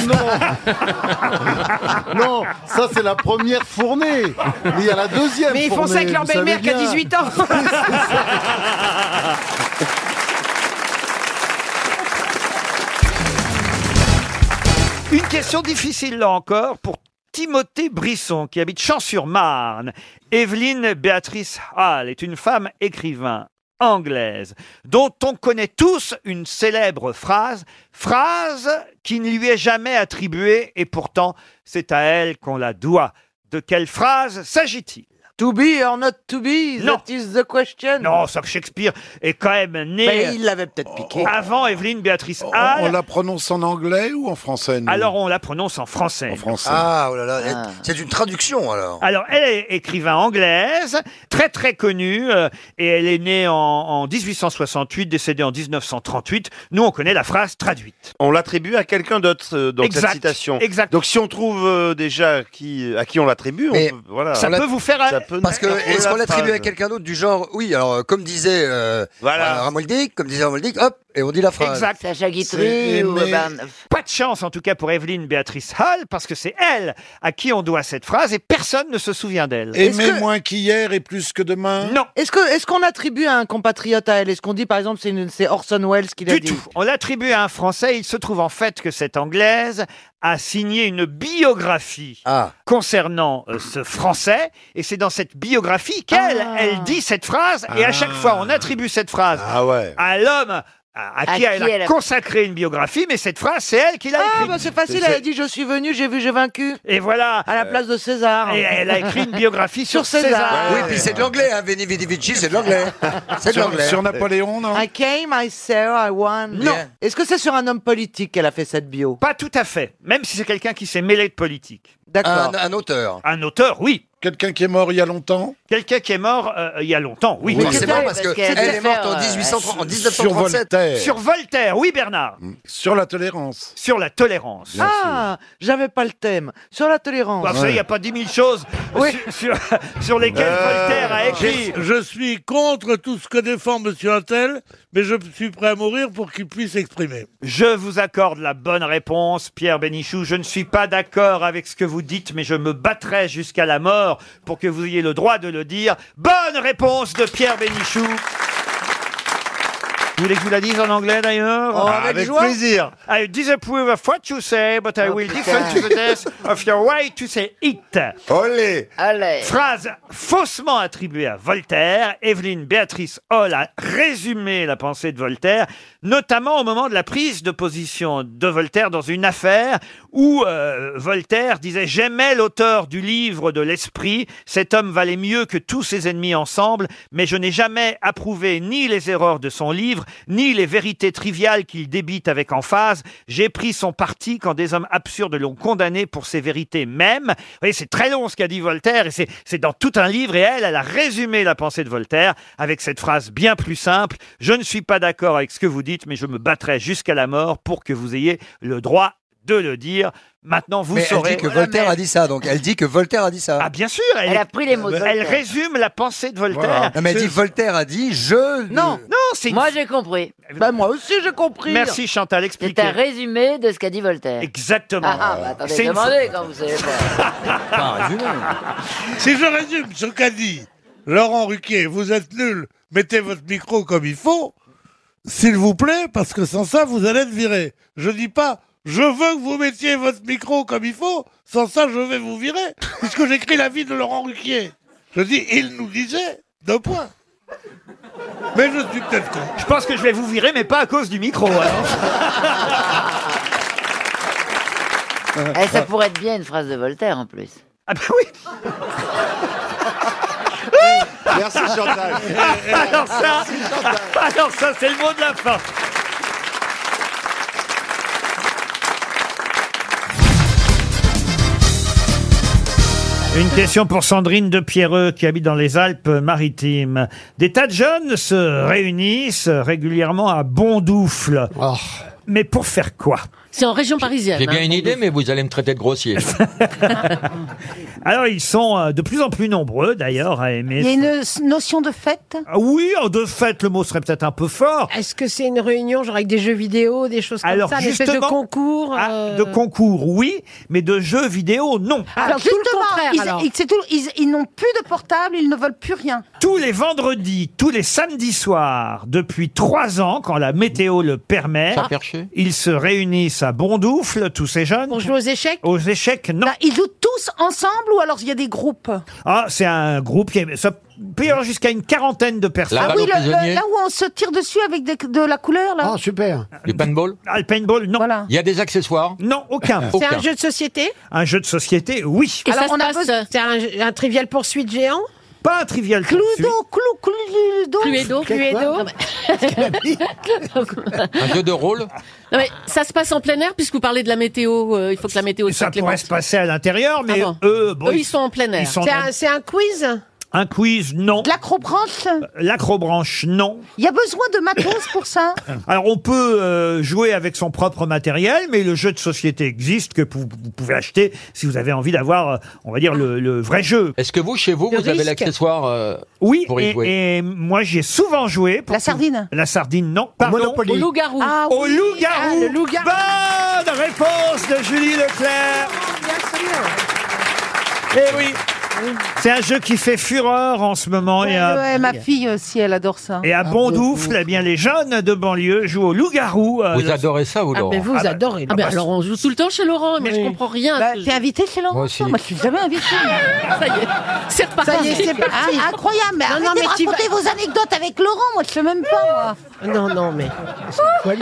non Non, ça c'est la première fournée. Mais il y a la deuxième Mais ils font fournée, ça avec leur vous savez belle-mère qui a bien. 18 ans. Une question difficile là encore pour Timothée Brisson qui habite Champs-sur-Marne. Evelyne Béatrice Hall est une femme écrivain anglaise dont on connaît tous une célèbre phrase, phrase qui ne lui est jamais attribuée et pourtant c'est à elle qu'on la doit. De quelle phrase s'agit-il? To be or not to be, Non. that is the question. Non, ça que Shakespeare est quand même né Mais il l'avait peut-être piqué. avant Evelyne Béatrice On, Hall. on la prononce en anglais ou en français nous Alors on la prononce en français. En français. Ah, oh là là, c'est une traduction alors. Alors, elle est écrivain anglaise, très très connue, euh, et elle est née en, en 1868, décédée en 1938. Nous, on connaît la phrase traduite. On l'attribue à quelqu'un d'autre euh, dans Exact, cette citation. exact. Donc si on trouve euh, déjà qui, à qui on l'attribue, voilà. Ça On peut vous faire Ça Parce que est-ce qu'on l'attribue à quelqu'un d'autre du genre oui alors euh, comme disait euh, Voilà. Ramoldic comme disait Ramoldic hop et on dit la phrase. Exact. Sacha Guitry ou Pas de chance, en tout cas, pour Evelyne Béatrice Hall, parce que c'est elle à qui on doit cette phrase, et personne ne se souvient d'elle. Aimer que- moins qu'hier et plus que demain Non, Est-ce que est-ce qu'on attribue à un compatriote à elle? Est-ce qu'on dit par exemple c'est une- c'est Orson Welles qui l'a du dit? tout. On l'attribue à un Français. Il se trouve en fait que cette Anglaise a signé une biographie Ah. concernant euh, ce Français, et c'est dans cette biographie qu'elle, Ah. elle dit cette phrase, et à chaque fois on attribue cette phrase Ah ouais. à l'homme à, à qui, elle, a elle a- consacré une biographie, mais cette phrase, c'est elle qui l'a Ah écrite. bah c'est facile, elle a dit je suis venu, j'ai vu, j'ai vaincu. Et voilà. À la place de César. Et elle a écrit une biographie sur, César. César. Oui puis c'est de l'anglais hein Veni Vidi Vici c'est de l'anglais. C'est de l'anglais. sur Napoléon, non I came, I saw, I won. Non. Est-ce que c'est sur un homme politique qu'elle a fait cette bio? Pas tout à fait. Même si c'est quelqu'un qui s'est mêlé de politique. D'accord. Un, un auteur. Un auteur, oui. Quelqu'un qui est mort il y a longtemps Quelqu'un qui est mort euh, il y a longtemps, oui. Oui, forcément oui, parce parce que qu'elle elle est morte en euh, 1830 en Sur 1937. Voltaire. Sur Voltaire, oui Bernard. Sur la tolérance. Sur la tolérance. Ah, j'avais pas le thème. Sur la tolérance. Bah, vous savez, il n'y a pas dix mille choses sur, sur, sur lesquelles Voltaire a écrit. Je suis contre tout ce que défend Monsieur Attel, mais je suis prêt à mourir pour qu'il puisse s'exprimer. Je vous accorde la bonne réponse, Pierre Bénichou. Je ne suis pas d'accord avec ce que vous dites, mais je me battrai jusqu'à la mort pour que vous ayez le droit de le dire. Bonne réponse de Pierre Bénichou. Vous voulez que je vous la dise en anglais d'ailleurs Oh, avec Avec joie. plaisir. I disapprove of what you say, but I Oh, will defend to the death of your way to say it. Olé. allez. Phrase faussement attribuée à Voltaire. Evelyne Béatrice Hall a résumé la pensée de Voltaire, notamment au moment de la prise de position de Voltaire dans une affaire où euh, Voltaire disait J'aimais l'auteur du livre de l'esprit, cet homme valait mieux que tous ses ennemis ensemble, mais je n'ai jamais approuvé ni les erreurs de son livre, ni les vérités triviales qu'il débite avec emphase. J'ai pris son parti quand des hommes absurdes l'ont condamné pour ses vérités mêmes. Vous voyez, c'est très long ce qu'a dit Voltaire, et c'est dans tout un livre, et elle a résumé la pensée de Voltaire avec cette phrase bien plus simple. Je ne suis pas d'accord avec ce que vous dites, mais je me battrai jusqu'à la mort pour que vous ayez le droit de le dire. Maintenant, vous mais elle saurez. dit que Voltaire a dit ça donc elle dit que Voltaire a dit ça. Ah, bien sûr, elle, Elle a pris les mots de elle Voltaire. résume la pensée de Voltaire. Voilà. Non, mais elle dit Voltaire a dit je. Non. Non, c'est Moi, j'ai compris. Bah moi aussi j'ai compris. Merci Chantal, C'est expliquez. un résumé de ce qu'a dit Voltaire. Exactement. Ah, ah, bah, attendez, C'est une demandez quand vous savez pas. Si je résume ce qu'a dit Laurent Ruquier, vous êtes nul, mettez votre micro comme il faut, s'il vous plaît, parce que sans ça, vous allez être viré. Je dis pas, je veux que vous mettiez votre micro comme il faut, sans ça, je vais vous virer, puisque j'écris l'avis de Laurent Ruquier. Je dis, il nous disait, deux points. Mais je suis peut-être con. Je pense que je vais vous virer, mais pas à cause du micro. alors. Eh, ça pourrait être bien une phrase de Voltaire en plus. Ah bah oui Merci Chantal. Alors ça, alors ça c'est le mot de la fin. Une question pour Sandrine de Pierreux qui habite dans les Alpes-Maritimes. Des tas de jeunes se réunissent régulièrement à Bondoufle. Mais pour faire quoi? C'est en région parisienne. J'ai bien hein. une idée, mais vous allez me traiter de grossier. Alors ils sont euh, de plus en plus nombreux d'ailleurs à aimer. Il y a une s- notion de fête? Ah Oui, oh, de fait, le mot serait peut-être un peu fort. Est-ce que c'est une réunion genre avec des jeux vidéo, des choses comme Alors, ça, une espèce de justement- concours Ah, euh, De concours, oui, mais de jeux vidéo, non. Alors, tout le contraire, ils, alors. ils- c'est tout- ils- ils n'ont plus de portable, ils ne veulent plus rien. Tous les vendredis, tous les samedis soirs, depuis trois ans, quand la météo le permet, Ça a perché ils se réunissent à Bondoufle, tous ces jeunes. Pour jouer aux échecs Aux échecs, non. Là, ils jouent tous ensemble ou alors il y a des groupes Ah, c'est un groupe qui est, ça peut y avoir jusqu'à une quarantaine de personnes. Ah oui, le- le- là où on se tire dessus avec des- de la couleur, là. Oh, super. Du paintball? Ah, le paintball, non. Voilà. Il y a des accessoires? Non, aucun. C'est un jeu de société? Un jeu de société, oui. Et Alors, ça on se a besoin- C'est un, un trivial poursuite géant? Pas un trivial poursuite. Cluedo, Clou, Cluedo. Cluedo. Cluedo Un jeu de rôle Non, mais ça se passe en plein air puisque vous parlez de la météo. euh, il faut que la météo Ça soit pourrait clémente. se passer à l'intérieur, mais Ah bon. eux, bon, Eux, ils sont en plein air. ils sont C'est un, c'est un quiz Un quiz, non. De l'acrobranche? L'acrobranche, non. Il y a besoin de matos pour ça? Alors on peut euh, jouer avec son propre matériel, mais le jeu de société existe que vous, vous pouvez acheter si vous avez envie d'avoir, euh, on va dire, le, le vrai jeu. Est-ce que vous, chez vous, Le vous avez risque. l'accessoire euh, Oui, pour y et, jouer? et moi j'y ai souvent joué. pour La tout- sardine? La sardine, non. Pardon? Monopoly. Au loup-garou. Ah Au oui. loup-garou. Ah, le loup-garou. Bonne réponse de Julie Leclerc. Bien sûr. Eh oui. C'est un jeu qui fait fureur en ce moment. et à, Ouais, ma fille aussi, elle adore ça. et à Bondoufle, eh bien, les jeunes de banlieue jouent au loup-garou. euh, Vous le- adorez ça, vous, Ah, Laurent mais vous Ah bah- adorez. Ah ben alors on joue tout le temps chez Laurent, mais je comprends rien. Bah, T'es invité chez Laurent Moi aussi. Moi, je suis jamais invité. Ça y est, c'est reparti. Ça y est, c'est parti. Ah, incroyable, mais Non, arrêtez non, mais de tu raconter vas- vos anecdotes avec Laurent, moi je sais même pas moi. Non, non, mais.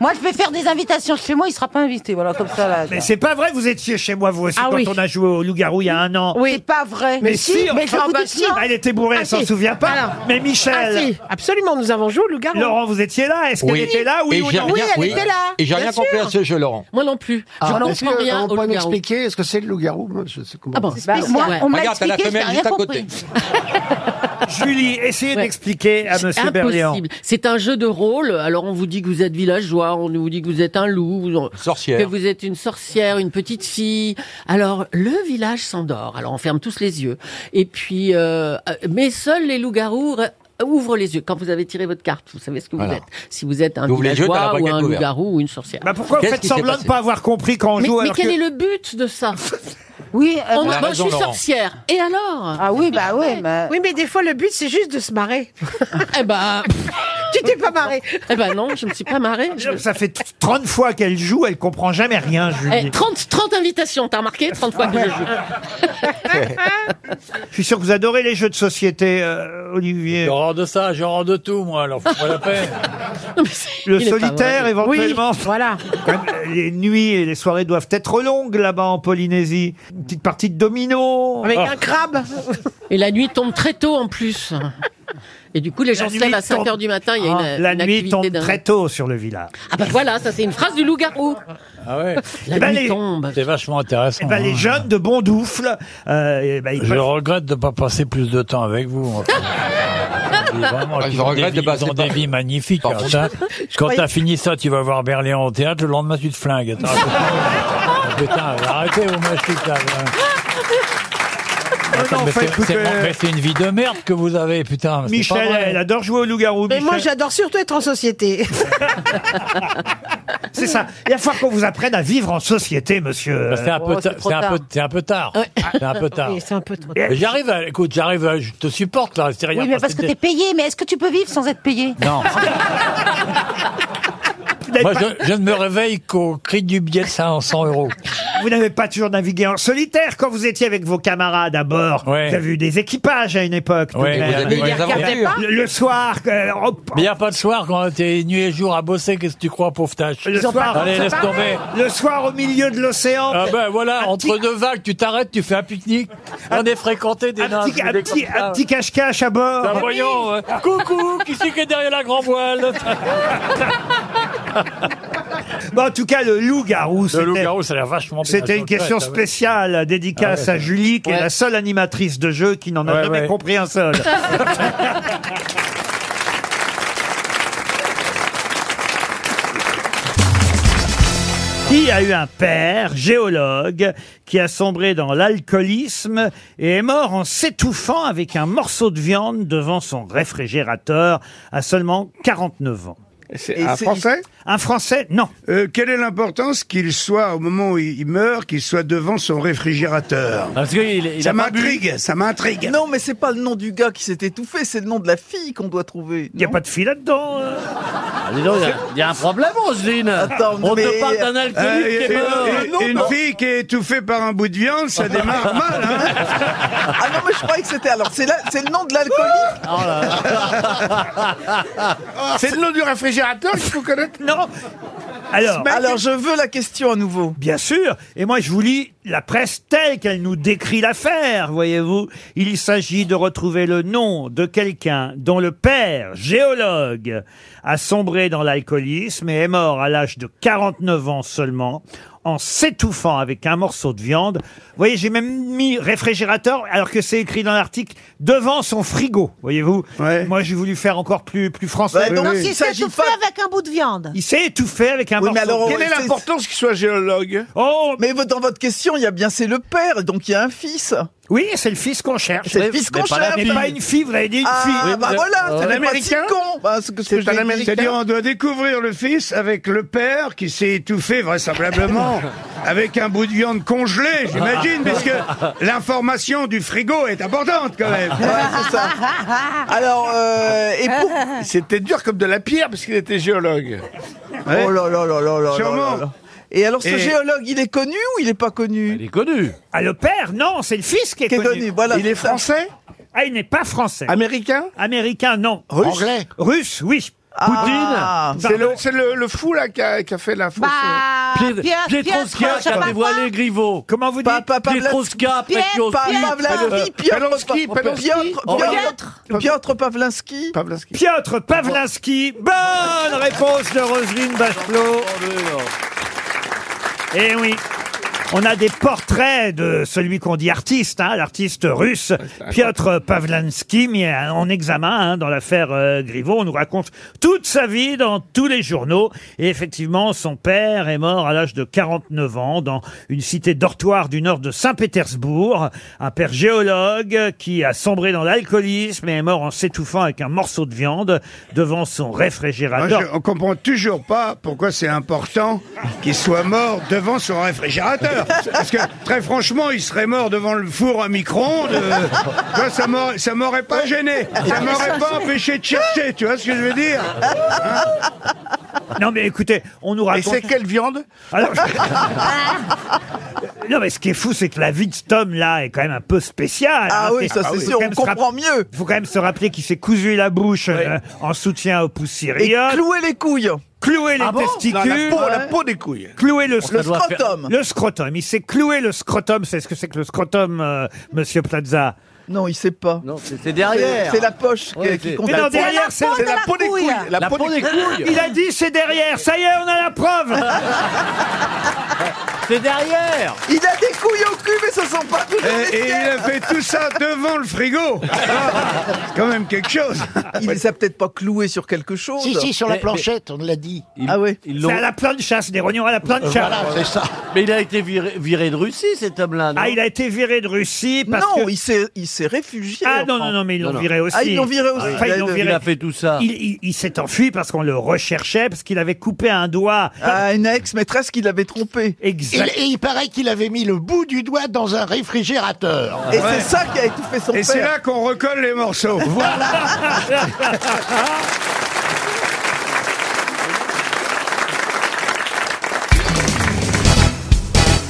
Moi je vais faire des invitations chez moi, il sera pas invité, voilà comme ça là. Mais c'est pas vrai, vous étiez chez moi vous aussi Ah quand oui. on a joué au loup-garou il y a un an. C'est pas vrai. Mais si, mais je vous bah dis si. non. Elle était bourrée, Ah, elle s'en si. souvient pas. Alors. Mais Ah, Michel, si, absolument, nous avons joué au loup-garou. Laurent, vous étiez là Est-ce qu'elle Oui. était là Oui Et ou j'ai non rien, elle était là, Et j'ai bien rien compris à ce jeu, Laurent. Moi non plus. Ah, je comprends rien on au pourrait loup-garou. m'expliquer Est-ce que c'est le loup-garou Moi, je sais comment. Ah bon, Bah, moi, ouais. on me l'a Regarde, t'as la expliqué, femelle juste rien à côté. Julie, essayez Ouais. d'expliquer à Monsieur Berléand. Impossible. C'est un jeu de rôle. Alors on vous dit que vous êtes villageois, on vous dit que vous êtes un loup, vous- que Sorcière. vous êtes une sorcière, une petite fille. Alors le village s'endort. Alors on ferme tous les yeux. Et puis, euh, euh, mais seuls les loups-garous re- ouvrent les yeux quand vous avez tiré votre carte. Vous savez ce que Voilà. vous êtes. Si vous êtes un Ouvre les yeux, t'as la villageois ou braguette un ouverte. loup-garou ou une sorcière. Bah pourquoi vous Qu'est-ce faites qui s'est semblant de passé pas avoir compris quand on mais joue mais alors quel que- est le but de ça? Oui, euh, On- Elle a moi, raison, je suis Laurent. sorcière. Et alors ah oui, bah ouais, bah. Oui, mais des fois, le but, c'est juste de se marrer. Eh ben, tu t'es pas marré. eh ben non, je me suis pas marrée. Je- Ça fait 30 fois qu'elle joue, elle comprend jamais rien, Julie. Eh, 30, 30 invitations, t'as remarqué 30 fois que je joue. Je suis sûr que vous adorez les jeux de société, euh, Olivier. J'ai horreur de ça, j'ai horreur de tout, moi, alors faut pas la peine. Le Il est pas solitaire, éventuellement. Voilà. Quand même, euh, les nuits et les soirées doivent être longues là-bas en Polynésie. Une petite partie de domino. Avec Ah. un crabe. Et la nuit tombe très tôt en plus. Et du coup, les gens La se lèvent à 5 tombe- heures du matin. Il y a Ah, une, la une nuit activité tombe très tôt sur le village. Ah bah voilà, ça c'est une phrase du loup-garou. Ah ouais La Eh ben, nuit les- tombe. C'est vachement intéressant. Eh ben, les hein. jeunes de Bondoufle, euh, eh ben, ils Je peuvent- regrette de ne pas passer plus de temps avec vous. Vraiment, Ah, ils je ont regrette des de vies- passer ils ont par- des vies magnifiques. Par hein, contre- ça. Quand t'as fini ça, tu vas voir Berléand au théâtre, le lendemain tu te flingues. Attends, Ah, Putain, arrêtez vos machines là. Attends, non, mais c'est- mais une vie de merde que vous avez, putain. mais c'est pas Michel, vrai. elle adore jouer au loup-garou. Mais moi, Michel. j'adore surtout être en société. C'est ça. Il va falloir qu'on vous apprenne à vivre en société, monsieur. Bah, C'est un, peu Oh, ta- c'est trop c'est un peu, tard. c'est un peu tard. C'est un peu tard. Oui, c'est un peu trop. Mais J'arrive à, écoute, j'arrive à, je te supporte là, c'est rien. Oui, mais parce que t'es payé, mais est-ce que tu peux vivre sans être payé? Non. Moi, pas- je, je ne me réveille qu'au cri du billet de 500 euros. Vous n'avez pas toujours navigué en solitaire quand vous étiez avec vos camarades à bord. Ouais. Vous avez eu des équipages à une époque. Ouais, vous avez eu des aventures. le, le soir, euh, Mais il n'y a pas de soir quand t'es nuit et jour à bosser, qu'est-ce que tu crois, pauvre tâche le soir, Allez, laisse tomber. le soir au milieu de l'océan. Ah ben voilà, entre petit- deux vagues, tu t'arrêtes, tu fais un pique-nique. On est fréquenté des un nains. petit, un des petit, cache-cache à bord. Ben voyons, euh, coucou, qui c'est qui est derrière la grand voile Bon, en tout cas, le loup-garou, Le c'était- loup-garou, ça a l'air vachement bien. C'était une question Ah ouais. spéciale, dédicace Ah ouais, à Julie, qui est Ouais. la seule animatrice de jeu qui n'en a Ouais, jamais ouais. compris un seul. Qui a eu un père, géologue, qui a sombré dans l'alcoolisme et est mort en s'étouffant avec un morceau de viande devant son réfrigérateur à seulement 49 ans? Et un c'est- Français? Un Français, non. Euh, quelle est l'importance qu'il soit, au moment où il meurt, qu'il soit devant son réfrigérateur? Parce qu'il il Ça a pas bu. m'intrigue, ça m'intrigue. Non, mais c'est pas le nom du gars qui s'est étouffé, c'est le nom de la fille qu'on doit trouver. Il n'y a pas de fille là-dedans. euh. Ah, dis donc, il y a- il y, a un problème, Roselyne. Attends, On mais- te parle d'un Euh, alcoolique qui est et- mort. et- non, une non. fille qui est étouffée par un bout de viande, ça démarre mal. Hein Ah non, mais je croyais que c'était. Alors, c'est le nom de l'alcoolique Oh C'est le nom du réfrigérateur qu'il faut connaître Non. Alors, Alors, je veux la question à nouveau. bien sûr. Et moi, je vous lis la presse telle qu'elle nous décrit l'affaire, voyez-vous. Il s'agit de retrouver le nom de quelqu'un dont le père, géologue, a sombré dans l'alcoolisme et est mort à l'âge de 49 ans seulement en s'étouffant avec un morceau de viande. Vous voyez, j'ai même mis réfrigérateur alors que c'est écrit dans l'article devant son frigo, voyez-vous. Moi, j'ai voulu faire encore plus plus français. Bah, donc, Donc il il s'est s'agit étouffé pas- avec un bout de viande. Il s'est étouffé avec un Oui, mais morceau alors, de Quelle est l'importance qu'il soit géologue? Oh, Mais vo- dans votre question, il y a bien c'est le père, donc il y a un fils. Oui, c'est le fils qu'on cherche. C'est le fils qu'on cherche. Mais pas une fille, vous avez dit une Ah, fille. bah voilà, Un c'est pas si Américain con. Bah, ce que- ce que C'est un. Américain. C'est-à-dire, on doit découvrir le fils avec le père qui s'est étouffé vraisemblablement avec un bout de viande congelée, j'imagine, puisque l'information du frigo est importante quand même. Ouais, c'est ça. Alors, euh. C'était dur comme de la pierre parce qu'il était géologue. Ouais. Oh là là là là là Sûrement. là là. Et alors, ce Et- géologue, il est connu ou il est pas connu Il est connu. Ah, le père, non, c'est le fils qui est, Qui est connu, voilà. Il est français Ah, il n'est pas français. Américain Américain, non. Russe Anglais Russe, oui. Ah, C'est le, c'est le, le fou là qui a, qui a fait la fausse. Bah, Pierre, Pietrowska Pierre, qui a dévoilé Griveaux. Comment vous dites Pa- pa- Pavla- Pietrowska Pierre, Kiosk. Pa- Pierre, Pavlansky, Pierre, Piotr, Pelonski, Pa- Pelonski. Piotr, Piotr, Piotr Pavlansky. Pavlansky. Piotr Pavlansky. Bonne réponse de Roselyne Bachelot. Eh oui. On a des portraits de celui qu'on dit artiste, hein, l'artiste russe Piotr Pavlansky, mis en examen hein, dans l'affaire euh, Griveaux. On nous raconte toute sa vie dans tous les journaux. Et effectivement, son père est mort à l'âge de 49 ans dans une cité dortoir du nord de Saint-Pétersbourg. Un père géologue qui a sombré dans l'alcoolisme et est mort en s'étouffant avec un morceau de viande devant son Moi, réfrigérateur. je, on comprend toujours pas pourquoi c'est important qu'il soit mort devant son réfrigérateur. Parce que très franchement, il serait mort devant le four à micro-ondes. euh, tu vois, ça m'aurait- ça m'aurait pas gêné. Ça m'aurait pas empêché de chercher. Tu vois ce que je veux dire Non mais écoutez, on nous Et raconte... c'est quelle viande Alors, je- non, mais ce qui est fou, c'est que la vie de cet homme-là est quand même un peu spéciale. Ah hein. oui, ça, c'est sûr, quand on comprend mieux. faut quand même se rappeler qu'il s'est cousu la bouche euh, en soutien aux Et poussiriotes, clouer les couilles. Cloué les Ah bon testicules, Non, la peau, La peau des couilles. cloué le, Le scrotum. le scrotum. Il s'est cloué le scrotum. C'est ce que c'est que le scrotum, euh, Monsieur Plaza Non, il sait pas. Non, c'est derrière. c'est la poche Ouais, qui c'est- compte. Mais non, derrière, c'est la peau des couilles. La peau des couilles. Il a dit c'est derrière. Ça y est, on a la preuve. C'est derrière. Il a des couilles au cul, mais ce sont pas toujours Et, les et il a fait tout ça devant le frigo. C'est quand même quelque chose. Il les a peut-être pas cloués sur quelque chose. Si, si, sur la Mais- planchette, on l'a dit. Ah ouais. Ils C'est à la plancha, c'est des rognons à la plancha. Voilà, c'est ça. Mais il a été viré, viré de Russie, cet homme-là. Ah, il a été viré de Russie parce non, que. il s'est s'est réfugié. Ah non, non, non, mais ils l'ont viré aussi. Ah, ils l'ont viré aussi. Enfin, ils l'ont Il a- viré. Il a fait tout ça. Il, il- il s'est enfui parce qu'on le recherchait, parce qu'il avait coupé un doigt. Ah, une ex-maîtresse qui l'avait trompé. Et, Exact. et il paraît qu'il avait mis le bout du doigt dans un réfrigérateur. Et c'est ça qui a étouffé son Et c'est père. là qu'on recolle les morceaux.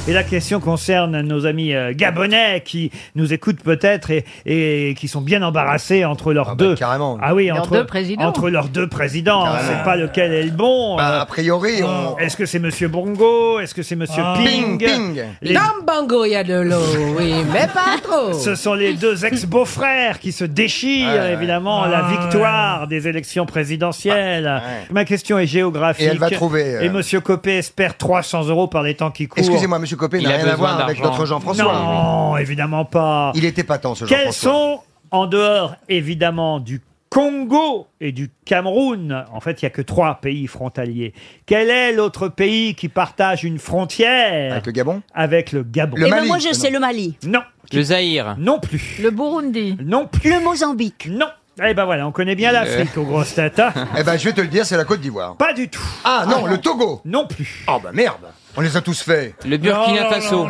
Et la question concerne nos amis euh, gabonais qui nous écoutent peut-être et, et qui sont bien embarrassés entre leurs deux. Ah oui, Leurs entre, deux présidents. entre leurs deux présidents. On ne sait pas lequel est le bon. Bah, Euh, a priori, on- Est-ce que c'est Monsieur Bongo? Est-ce que c'est Monsieur Ah. Ping, Ping, Ping. Les- Dans Bango, il y a de l'eau, oui, mais pas trop. Ce sont les deux ex-beaux-frères qui se déchirent, Ouais, ouais. évidemment, à la Ah, victoire des élections présidentielles. Ma question est géographique. Et elle va trouver, euh, Et Monsieur Copé espère 300 euros par les temps qui courent. Excusez-moi, monsieur Copé Il n'a a rien à besoin voir avec d'argent. notre Jean-François. Non, évidemment pas. Il était pas tant, ce Quels Jean-François. sont, en dehors évidemment du Congo et du Cameroun, en fait, il n'y a que trois pays frontaliers. Quel est l'autre pays qui partage une frontière Avec le Gabon avec le Gabon? Eh ben moi je sais le Mali, Non. Le Zaïre. Non plus. Le Burundi. Non plus. le Mozambique. Non. Eh ben voilà, on connaît bien l'Afrique aux grosses têtes. hein. Eh ben, je vais te le dire, c'est la Côte d'Ivoire. Pas du tout. Ah non, le Togo. Non plus. Oh bah merde. On les a tous faits. Le Burkina Faso.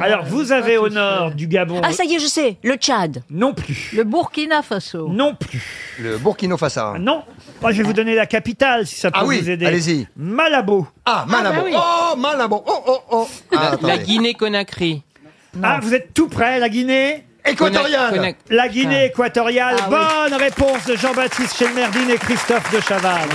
Alors, vous avez au nord du Gabon. Ah ça y est, je sais, le Tchad. Non plus. Le Burkina Faso. Non plus. Le Burkina Faso. Non. Moi, je vais vous donner la capitale si ça peut Ah oui, vous aider. allez-y. Malabo. Ah, Malabo. bah oui. Oh, Malabo. Oh, oh, oh. Ah, La, attendez. Guinée-Conakry. Ah, vous êtes tout près, la Guinée Équatoriale. Conac- La Guinée équatoriale. Ah oui. Bonne réponse de Jean-Baptiste Chelmerdine et Christophe de Chavannes.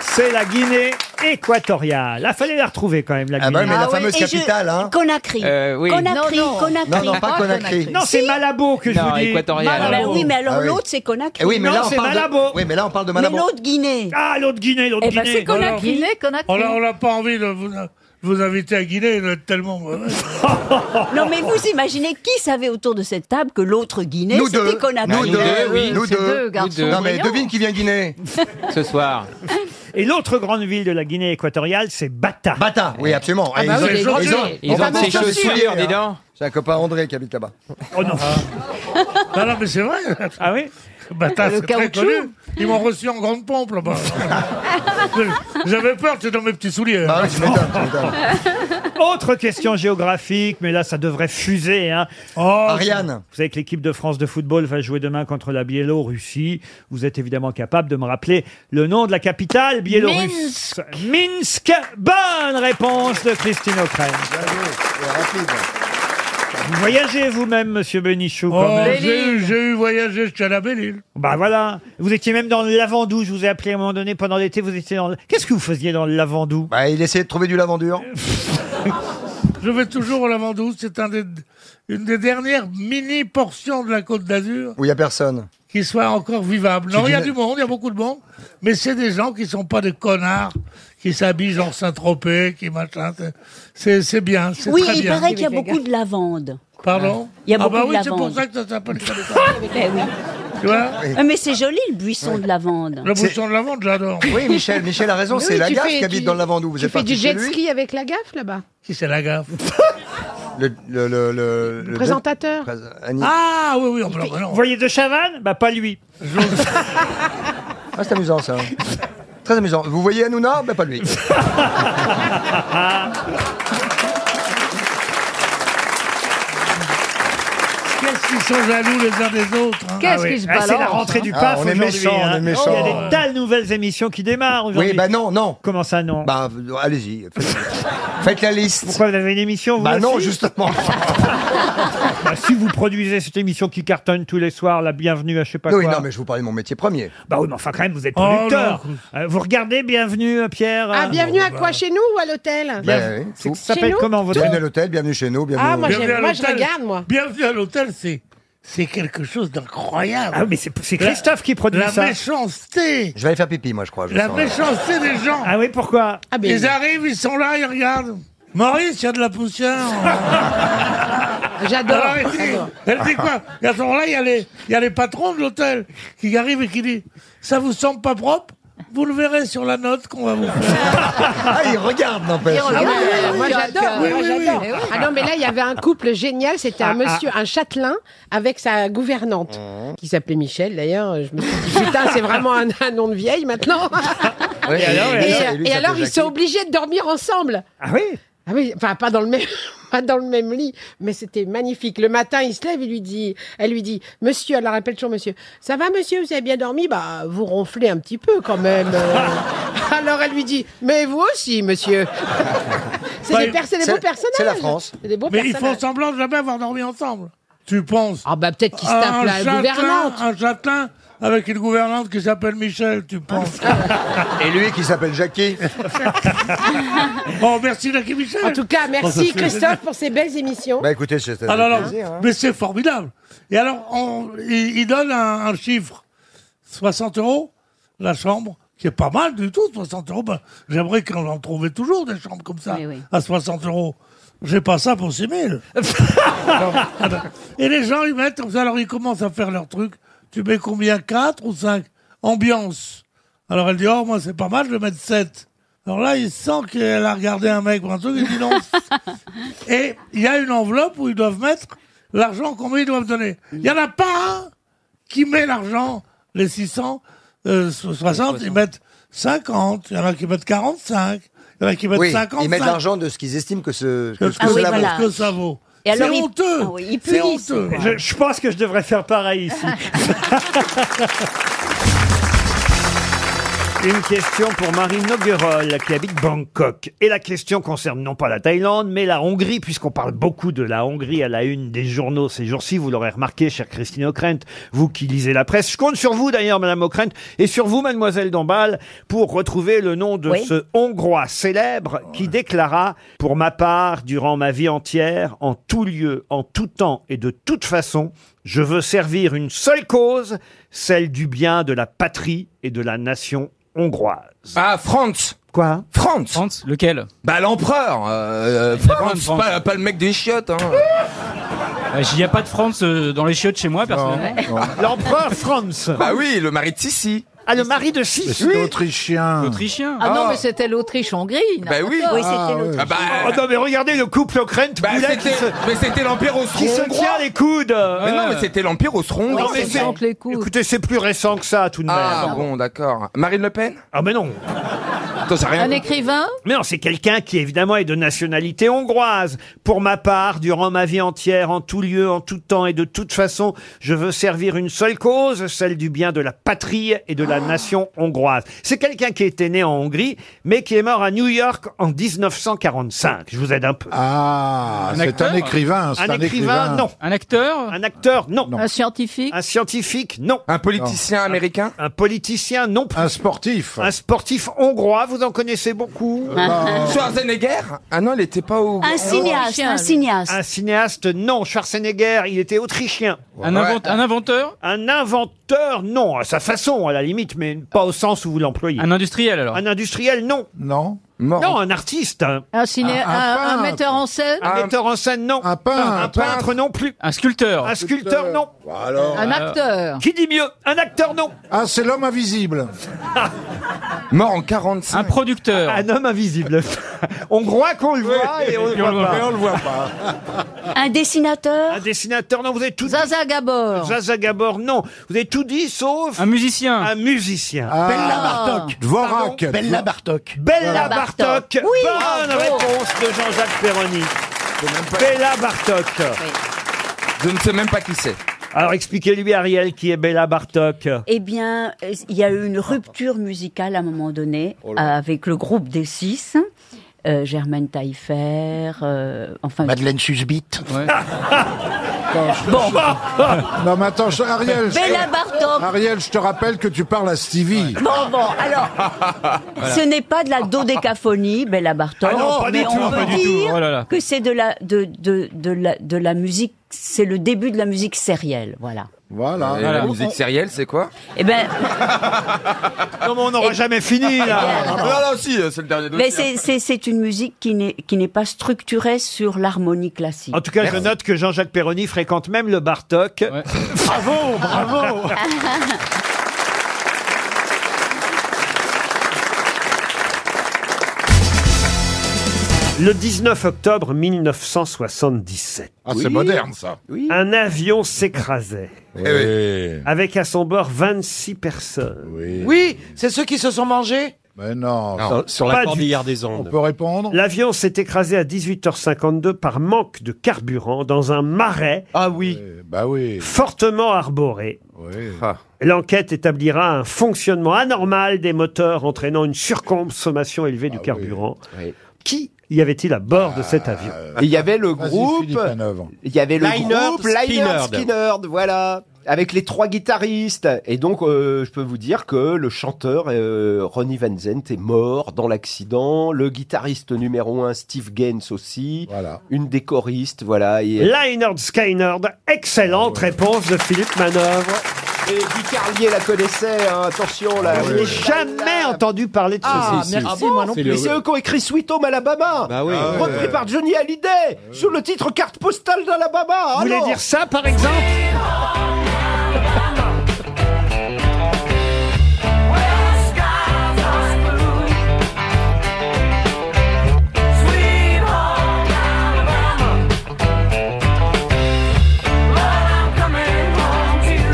C'est la Guinée équatoriale. Il fallait la retrouver quand même, la Ah Guinée. bah, mais la Ah fameuse et je- capitale, hein. Conakry. Euh, oui. Conakry, Non, non. Conakry. Non, non, pas Conakry. Non, c'est Malabo que je Non, vous dis. équatoriale. Ah ben oui, mais alors Ah oui. l'autre c'est Conakry. Eh oui, mais Non, là, on c'est parle Malabo. de... Oui, mais là, on parle de Mais Malabo. l'autre Guinée. Ah, l'autre Guinée, l'autre Eh ben Guinée. c'est Conakry. Conakry. On n'a on n'a pas envie de vous, de vous inviter à Guinée, êtes tellement mauvais. Non mais vous imaginez qui savait autour de cette table que l'autre Guinée Nous c'était deux. Conakry Nous deux, oui. Nous deux. deux garçons deux. Non, mais brillants. devine qui vient Guinée. Ce soir. Et l'autre grande ville de la Guinée équatoriale, c'est Bata. Bata, oui, absolument. Ah Et bah ils oui, ont- les ils chaussures. ont- Ils ont fameux ses chaussures, dis donc. J'ai un copain André qui habite là-bas. Oh non. Non, non, mais c'est vrai. Ah oui? Bata, Le c'est très caoutchouc. connu. Ils m'ont reçu en grande pompe là-bas. J'avais peur, c'est dans mes petits souliers. Bah oui, tu m'étonnes, tu m'étonnes. Autre question géographique, mais là, ça devrait fuser. Hein. Oh, Ariane. Vous savez que l'équipe de France de football va jouer demain contre la Biélorussie. Vous êtes évidemment capable de me rappeler le nom de la capitale biélorusse. Minsk. Bonne réponse de Christine O'Krent. Vous voyagez vous-même, monsieur Benichou, quand Oh, même. j'ai eu, j'ai eu voyagé jusqu'à la Belle-Île. Bah voilà. Vous étiez même dans le Lavandou. Je vous ai appelé à un moment donné pendant l'été. Vous étiez dans. le- Qu'est-ce que vous faisiez dans le Lavandou? Bah, il essayait de trouver du lavandur. Je vais toujours au Lavandou. C'est un des, une des dernières mini portions de la Côte d'Azur Où il y a personne. qui soit encore vivable. Non, il y a du monde, il y a beaucoup de monde, mais c'est des gens qui sont pas des connards, qui s'habillent genre Saint-Tropez, qui machin. c'est- C'est bien, c'est Oui, très il bien. paraît qu'il y a beaucoup de lavande. Pardon Il y a Ah beaucoup bah de oui, c'est pour lavande. ça que ça s'appelle comme ça. Ben oui. Tu vois Ah, Mais c'est joli le buisson de lavande. Le buisson de lavande, j'adore. Oui, Michel, Michel a raison, Mais c'est oui, la tu gaffe fais- qui habite tu- dans le Lavandou. Vous Tu êtes fais parti du chez jet lui ski avec la gaffe là-bas Qui c'est la gaffe Le, le, le, le, Le présentateur prés- Annie. Ah oui, oui, bah, bah, non. Vous voyez de Chavannes? Bah pas lui. Ah, c'est amusant ça. Très amusant. Vous voyez Hanouna? Ben pas lui. Qu'est-ce qu'ils sont jaloux les uns des autres hein? Qu'est-ce Ah oui. qui se Ah, C'est la rentrée du Ah, PAF on est aujourd'hui. méchants, on hein. est méchants. Il y a des tas de nouvelles émissions qui démarrent aujourd'hui. Oui, bah non, non. Comment ça, non? Bah, euh, allez-y. Faites, faites la liste. Pourquoi vous avez une émission vous Bah non, aussi? justement. Bah, Si vous produisez cette émission qui cartonne tous les soirs, la bienvenue à je sais pas oui, quoi. non, mais je vous parlais de mon métier premier. Bah oui, mais enfin quand même, vous êtes Oh, producteur. Euh, vous regardez Bienvenue, euh, Pierre Ah, euh, bienvenue à quoi Chez nous ou à l'hôtel Bien- Bah, oui, c'est- tout. Ça s'appelle nous comment votre Bienvenue à l'hôtel, bienvenue chez nous, bienvenue. Ah, moi, Bienvenue j'aime- à moi, je l'hôtel. regarde, moi. Bienvenue à l'hôtel, c'est c'est quelque chose d'incroyable. Ah oui, mais c'est c'est Christophe qui produit La ça. méchanceté, Je vais aller faire pipi, moi, je crois. je la sens. méchanceté des gens. Ah oui, pourquoi? Ah, ben, Ils arrivent, ils sont là, ils regardent. Maurice, il y a de la poussière. J'adore. Alors, elle, dit, j'adore. elle dit quoi Et à ce moment-là, il y, a les- il y a les patrons de l'hôtel qui arrivent et qui disent Ça vous semble pas propre Vous le verrez sur la note qu'on va vous faire. Ah, il regarde, n'empêche. Ah oui, oui, moi j'adore, Oui, moi oui, oui. j'adore. Ah non, mais là il y avait un couple génial, c'était un monsieur, un châtelain avec sa gouvernante, qui s'appelait Michel d'ailleurs. Je me suis dit putain, c'est vraiment un, un nom de vieille maintenant. Oui, Et alors, Et, et alors, lui, et ça alors fait ils Jackie. sont obligés de dormir ensemble. Ah oui Ah oui, enfin pas dans le même, pas dans le même lit, mais c'était magnifique. Le matin, il se lève, il lui dit, elle lui dit, Monsieur, elle la répète toujours Monsieur. Ça va, Monsieur, vous avez bien dormi? Bah, vous ronflez un petit peu quand même. Alors elle lui dit, mais vous aussi, Monsieur. C'est des, pers- c'est des beaux personnages. C'est des beaux Mais ils personnages. font semblant de jamais avoir dormi ensemble. Tu penses Ah bah peut-être qu'ils se tapent un la châtelain- gouvernante. Un châtelain avec une gouvernante qui s'appelle Michel, tu penses Et lui qui s'appelle Jackie. Oh, merci Jackie Michel En tout cas, merci Christophe pour ces belles émissions. Bah écoutez, c'était Ah plaisir. hein. mais c'est formidable. Et alors, on, il, il donne un, un chiffre, 60 euros, la chambre, qui est pas mal du tout, 60 euros. Ben, J'aimerais qu'on en trouvait toujours des chambres comme ça, Oui, oui. à 60 euros. J'ai pas ça pour 6 000. Et les gens, ils mettent, comme ça, alors ils commencent à faire leur truc. Tu mets combien? 4 ou 5 Ambiance. Alors elle dit, oh, moi c'est pas mal, je vais mettre 7. Alors là, il sent qu'elle a regardé un mec pour un truc, il dit non. Et il y a une enveloppe où ils doivent mettre l'argent, combien ils doivent donner. Il n'y en a pas un qui met l'argent, les 600, euh, 60, ils mettent 50, il y en a qui mettent 45, il y en a qui mettent Oui, 55. ils mettent l'argent de ce qu'ils estiment que ce que, Que que ça vaut. Et alors, C'est il- honteux. Ah oui, il C'est honteux. quoi. Je, je pense que je devrais faire pareil ici. Une question pour Marie Noguerol qui habite Bangkok. Et la question concerne non pas la Thaïlande, mais la Hongrie, puisqu'on parle beaucoup de la Hongrie à la une des journaux ces jours-ci. Vous l'aurez remarqué, chère Christine O'Krent, vous qui lisez la presse. Je compte sur vous d'ailleurs, Madame O'Krent, et sur vous, Mademoiselle Dombal, pour retrouver le nom de Oui. ce Hongrois célèbre qui déclara « Pour ma part, durant ma vie entière, en tout lieu, en tout temps et de toute façon, je veux servir une seule cause, celle du bien de la patrie et de la nation hongroise. Ah, Franz Quoi? Franz Franz, lequel? Bah l'empereur euh, Franz, Franz. Pas, pas le mec des chiottes hein. Il n'y a pas de Franz euh, dans les chiottes chez moi, personnellement. L'empereur Franz Bah oui, le mari de Sissi Ah, le mari de Mais Sissi c'est autrichien. Autrichien. Ah non, Ah. mais c'était l'Autriche-Hongrie. Bah oui Oui, Ah, c'était ouais. l'autre. Ah bah, Oh non, mais regardez le couple O'Krent bah, Boulet qui c'était- se, Mais c'était l'empire qui se austro-hongrois tient les coudes Mais non, mais c'était l'empire austro-hongrois Non, mais c'est entre les coups. Écoutez, c'est plus récent que ça, tout de même. Ah bon, d'accord. Marine Le Pen? Ah, mais non Attends, rien Un écrivain? Mais non, c'est quelqu'un qui évidemment est de nationalité hongroise. Pour ma part, durant ma vie entière, en tout lieu, en tout temps et de toute façon, je veux servir une seule cause, celle du bien de la patrie et de la nation hongroise. C'est quelqu'un qui était né en Hongrie, mais qui est mort à New York en 1945. Je vous aide un peu. Ah, c'est un écrivain. c'est un écrivain, non. Un acteur Un acteur, non. Un scientifique Un scientifique, non. Un politicien américain Un politicien, non. plus. Un sportif. Un sportif hongrois, vous en connaissez beaucoup. Schwarzenegger Ah non, il était pas au... Un cinéaste, un cinéaste. Un cinéaste, non. Schwarzenegger, il était autrichien. un, Ouais. invent- un inventeur Un inventeur, non. À sa façon, à la limite, mais pas au sens où vous l'employez. Un industriel, alors Un industriel, non. Non. Mort. Non, un artiste. Un, un, ciné... Un- un un, un peintre. metteur en scène un metteur en scène, non. Un peintre. Un peintre, non plus. Un sculpteur Un sculpteur, non. Alors. Un acteur Qui dit mieux Un acteur, non. Ah, c'est l'homme invisible. Mort en 45. Un producteur Un homme invisible. on croit qu'on le voit et on le Et on le voit voit pas. Et on le voit pas. Un dessinateur Un dessinateur, non. Vous avez tout dit. Zaza Gabor Zaza Gabor, non. Vous avez tout dit sauf Un musicien un musicien. Ah, Bella Bartok. Dvorak. Bella Bartok. Bella Bartok. Bartok. Oui, Bonne bravo. réponse de Jean-Jacques Perroni. Bella Bartok. Je ne sais même pas qui c'est. Alors expliquez-lui Ariel qui est Bella Bartok. Eh bien, euh, il y a eu une rupture musicale à un moment donné Oh euh, avec le groupe des six. Euh, Germaine Taillefer, euh, enfin... Madeleine Susbite. Bon, Non, mais attends, je- Ariel. je- Bella Bartok. Ariel, je te rappelle que tu parles à Stevie. Bon, bon, alors, ce n'est pas de la dodécaphonie, Bella Bartok, Ah non, pas mais du on tout, peut pas du tout. dire Oh là là. que c'est de la, de, de, de, la, de la musique, c'est le début de la musique sérielle, voilà. Voilà. Et la musique sérielle, c'est quoi Eh ben, on n'aura jamais fini là. Non, non, si, euh, c'est le dernier mais dossier. c'est- c'est c'est une musique qui n'est qui n'est pas structurée sur l'harmonie classique. En tout cas, je note que Jean-Jacques Perroni fréquente même le Bartok. Bravo, bravo. Le 19 octobre 1977. Ah, c'est moderne, ça. Un avion s'écrasait. Oui. Avec à son bord 26 personnes. Oui. Oui, c'est ceux qui se sont mangés? Mais non. Non. ça- Pas du tout. On peut répondre? L'avion s'est écrasé à 18h52 par manque de carburant dans un marais Ah oui. Bah oui. fortement arboré. Oui. Ah. L'enquête établira un fonctionnement anormal des moteurs entraînant une surconsommation élevée du carburant. Oui. Qui y avait-il à bord de cet avion Et il y avait le groupe. Il y avait le Lynyrd groupe Lynyrd Skynyrd. Skynyrd, voilà. Avec les trois guitaristes. Et donc, euh, je peux vous dire que le chanteur euh, Ronnie Van Zent est mort dans l'accident. Le guitariste numéro un, Steve Gaines aussi. Voilà. Une des choristes, voilà. Et, Lynyrd Skynyrd, excellente réponse de Philippe Manœuvre. Et Guy Carlier la connaissait, hein, attention là. Je n'ai jamais entendu parler de Ah, ceci. merci, moi non plus. Mais c'est eux qui ont écrit Sweet Home Alabama. Bah oui. Ah repris par Johnny Hallyday, sur le titre Carte postale d'Alabama. Vous voulez dire ça, par exemple?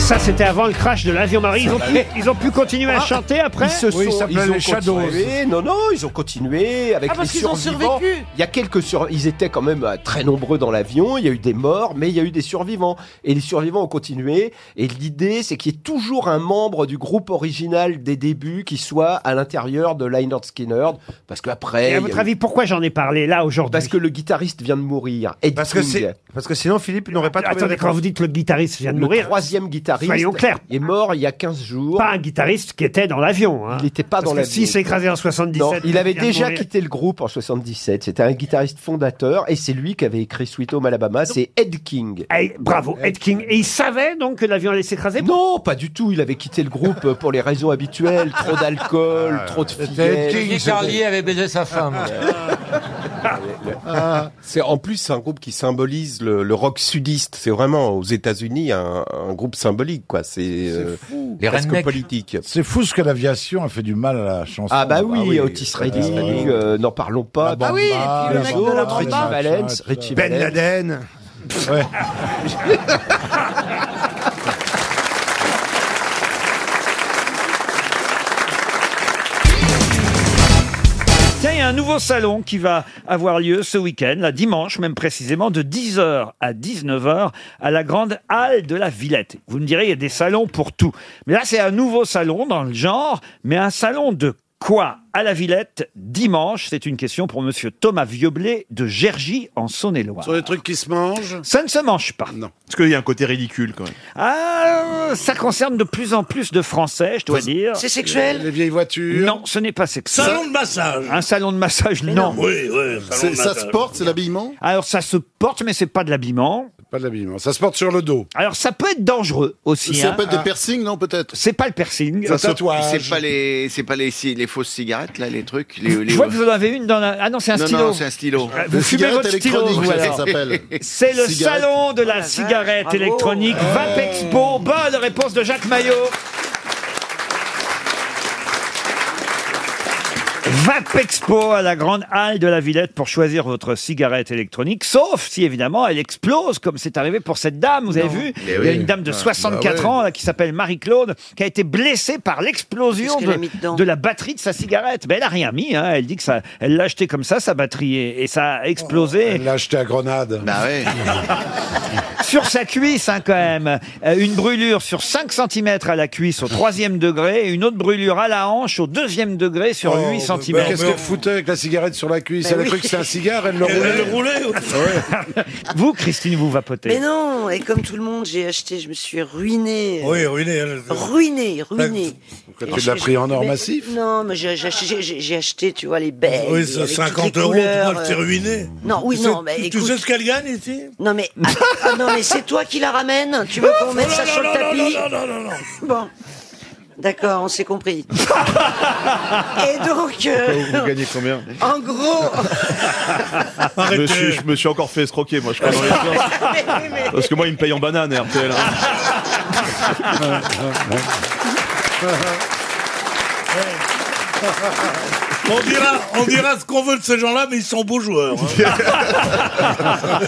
Ça, c'était avant le crash de l'avion Marie. Ils ont pu, ils ont pu continuer à chanter après Ils se Oui, sont, ça s'appelait ils ont les Shadows. continué. Non, non, ils ont continué avec Ah, les parce qu'ils ont survivants. survécu. Il y a quelques sur... Ils étaient quand même euh, très nombreux dans l'avion. Il y a eu des morts, mais il y a eu des survivants. Et les survivants ont continué. Et l'idée, c'est qu'il y ait toujours un membre du groupe original des débuts qui soit à l'intérieur de Lynyrd Skynyrd. Parce qu'après. Et à il y a votre eu- avis, pourquoi j'en ai parlé là aujourd'hui Parce que le guitariste vient de mourir. Ed Parce que King. c'est parce que sinon Philippe il n'aurait pas trouvé de Attendez, quand réponse. vous dites le guitariste vient de le mourir, troisième guitariste Soyons clairs. est mort il y a 15 jours. pas un guitariste qui était dans l'avion. hein. Il n'était pas Parce dans que l'avion. s'il s'est écrasé en 77, Non, il avait vient de déjà mourir. quitté le groupe en 77. C'était un guitariste fondateur et c'est lui qui avait écrit Sweet Home Alabama. C'est Ed King. Eh, bravo, Ed King. Et il savait donc que l'avion allait s'écraser Non, pas du tout. Il avait quitté le groupe pour les raisons habituelles. Trop d'alcool, trop de Ed. King. Guy Carlier avait baisé sa femme. C'est en plus c'est un groupe qui symbolise le, le rock sudiste. C'est vraiment aux États-Unis un, un groupe symbolique quoi. C'est euh, Les presque politique. C'est fou ce que l'aviation a fait du mal à la chanson. Ah bah oui, Otis Ah Redding, euh, n'en parlons pas. La bamba, oui, et puis le mec de la Richie Valens, Ben. Laden. Ouais. un nouveau salon qui va avoir lieu ce week-end, là, dimanche, même précisément, de 10h à 19h à la grande halle de la Villette. Vous me direz, il y a des salons pour tout. Mais là, c'est un nouveau salon dans le genre, mais un salon de quoi à la Villette dimanche C'est une question pour monsieur Thomas Vieublé de Gergy en Saône-et-Loire. Sur les trucs qui se mangent Ça ne se mange pas. Non. Parce qu'il y a un côté ridicule quand même. Ah, ça concerne de plus en plus de Français, je dois dire. C'est sexuel Les vieilles voitures Non, ce n'est pas sexuel. Salon de massage Un salon de massage, non. Oui, oui. salon de Ça se massage. porte, c'est l'habillement Alors ça se porte, mais c'est pas de l'habillement. Pas de l'habillement. Ça se porte sur le dos. Alors ça peut être dangereux aussi. Ça hein. peut être des piercings, non, peut-être? C'est pas le piercing. Un tatouage. C'est pas les, c'est pas les, si- les fausses cigarettes là, les trucs. Les, les- Je vois que vous en avez une dans la... Ah non, c'est un non, stylo. non, c'est un stylo. Ah, Vous Le fumez votre stylo, électronique, vous, ça alors. s'appelle. C'est le Cigarette. salon de la cigarette électronique Vapexpo. Bonne réponse de Jacques Maillot. Vapexpo à la grande halle de la Villette pour choisir votre cigarette électronique, sauf si évidemment elle explose comme c'est arrivé pour cette dame. Vous avez vu? Mais Il y a oui. une dame de 64 bah ouais. ans là, qui s'appelle Marie-Claude qui a été blessée par l'explosion Qu'est-ce qu'elle a de, mis dedans? de la batterie de sa cigarette. Ben, elle a rien mis. Hein. Elle dit que ça, elle l'a acheté comme ça sa batterie et, et ça a explosé Elle l'a acheté à Grenade. Bah ouais. sur sa cuisse hein, quand même. Euh, une brûlure sur 5 cm à la cuisse au troisième degré et une autre brûlure à la hanche au deuxième degré sur Oh, 8 bah, cm. bah, Qu'est-ce qu'elle foutait avec la cigarette sur la cuisse? Elle a cru que c'était un cigare, elle le roulait. Vous, Christine, vous vapotez. Mais non, et comme tout le monde, j'ai acheté, je me suis ruiné. Oui, ruiné. elle- Ruiné, ruiné. Pourquoi Et tu l'as je- pris en or mais- massif? Non, mais j'ai j'ai acheté, j'ai- j'ai acheté, tu vois, les belles. Oui, avec c'est toutes 50 les euros, couleurs, tu t'es euh, ruiné. Non, oui, Tu non, sais- mais tu- Tu écoute- sais ce qu'elle gagne ici? Non, mais, ah, ah, non, mais c'est toi qui la ramène Tu veux qu'on mette non, ça sur le tapis non, non, non, non. Bon. D'accord, on s'est compris. Et donc, euh, Vous gagnez combien en gros, je me, suis, je me suis encore fait escroquer, moi, je crois, dans les. Parce que moi, il me paye en banane, RTL. hein. On dira, on dira ce qu'on veut de ces gens-là, mais ils sont beaux joueurs. hein.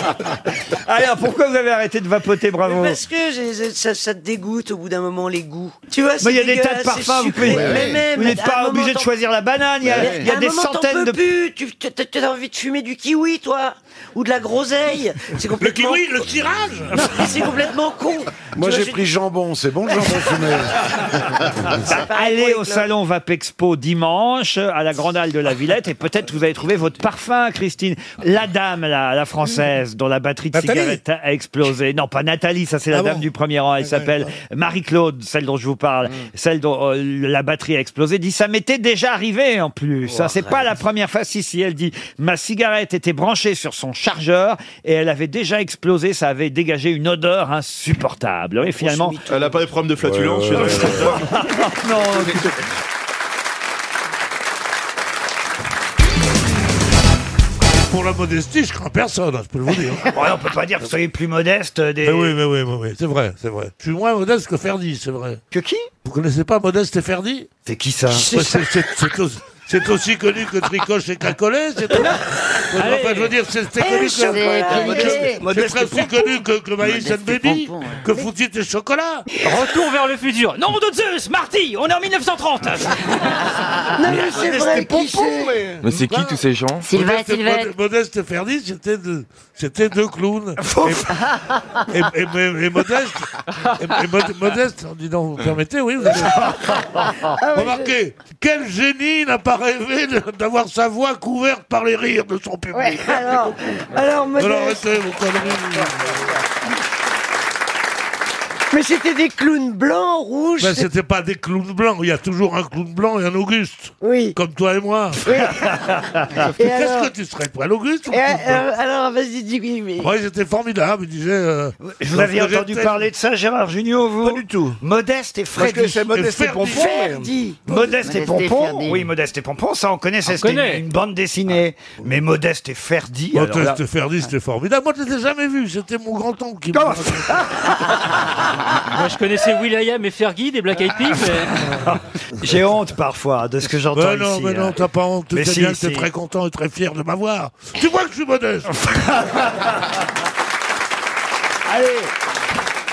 Alors, pourquoi vous avez arrêté de vapoter, bravo parce que j'ai- ça, ça te dégoûte au bout d'un moment les goûts. Tu vois, Mais c'est il y a des tas de parfums, vous pouvez- Vous n'êtes pas obligé de choisir la banane, il y a, il y a à un des centaines peux de... plus. Tu t'as envie de fumer du kiwi, toi ou de la groseille. C'est Le complètement. kiwi, le tirage Non, mais c'est complètement con. Moi Tu j'ai pris jambon, c'est bon le jambon fumé Allez au salon Vapexpo dimanche à la Grande Halle de la Villette et peut-être vous allez trouver votre parfum, Christine. La dame, là, la française, dont la batterie de Nathalie cigarettes a explosé. Non, pas Nathalie, ça c'est la Ah dame bon du premier rang. Elle s'appelle Marie-Claude, celle dont je vous parle, celle dont euh, la batterie a explosé. Dit ça m'était déjà arrivé en plus. Ça c'est pas la première fois. Si si, elle dit ma cigarette était branchée sur son chargeur et elle avait déjà explosé. Ça avait dégagé une odeur insupportable. Et finalement. Elle a pas des problèmes de flatulence Ouais, ouais, chez elle non, Pour la modestie, je crains personne, hein, je peux le vous dire. Ouais, on peut pas dire que vous soyez plus modeste des. Mais oui, mais oui, mais oui, c'est vrai, c'est vrai. Je suis moins modeste que Ferdi, c'est vrai. Que qui? Vous connaissez pas Modeste et Ferdi? C'est qui ça? Ouais, c'est- c'est- C'est aussi connu que Tricoche et Cacolet, c'est tout. Enfin, je veux dire, c'est c'est Eh, connu. Modeste- C'est aussi connu que, que Maïs Modeste and Baby, Pompon, ouais. que Foutit et Chocolat. Retour vers le futur. Non, de Zeus, Marty, on est en 1930. Non, mais c'est vrai, qui c'est Mais c'est qui tous ces gens Sylvette, Modeste. Mod- Modeste et Ferdi, c'était deux, c'était deux clowns. et, et, et- et- et Modeste, et, et Mod- Modeste, dis donc, vous permettez, oui, vous avez... Remarquez, quel génie n'a pas rêvé de- d'avoir sa voix couverte par les rires de son public Ouais, alors, alors, Modeste. Alors arrêtez vos conneries. Mais c'était des clowns blancs, rouges. Ben, c'était pas des clowns blancs, il y a toujours un clown blanc et un Auguste. Oui. Comme toi et moi. Oui. Et Qu'est-ce alors que tu serais, toi, l'Auguste ou Et le clown blanc alors, alors, vas-y, dis oui, mais. Ouais, c'était formidable, il disait... euh, Vous aviez lorsque entendu j'étais- parler de ça, Gérard Junior, vous Pas du tout. Modeste et Moi je Freddy. connaissais Modeste et Ferdi. Pompon. mais- Ferdi. Modeste et Modeste et Pompon, Ferdi. oui, Modeste et Pompon, ça on connaît, ça c'était une, connaît. une bande dessinée. Mais Modeste et Ferdi, alors là- Modeste et Ferdi, c'était formidable. Moi, je ne l'ai jamais vu, c'était mon grand-oncle qui me Comment Moi, je connaissais Will.i.am et Fergie des Black Eyed Peas. mais- j'ai honte parfois de ce que j'entends Mais non, ici. mais non, hein. t'as pas honte. Tu Mais sais si, bien que t'es si. très content et très fier de m'avoir. Tu vois que je suis modeste. Allez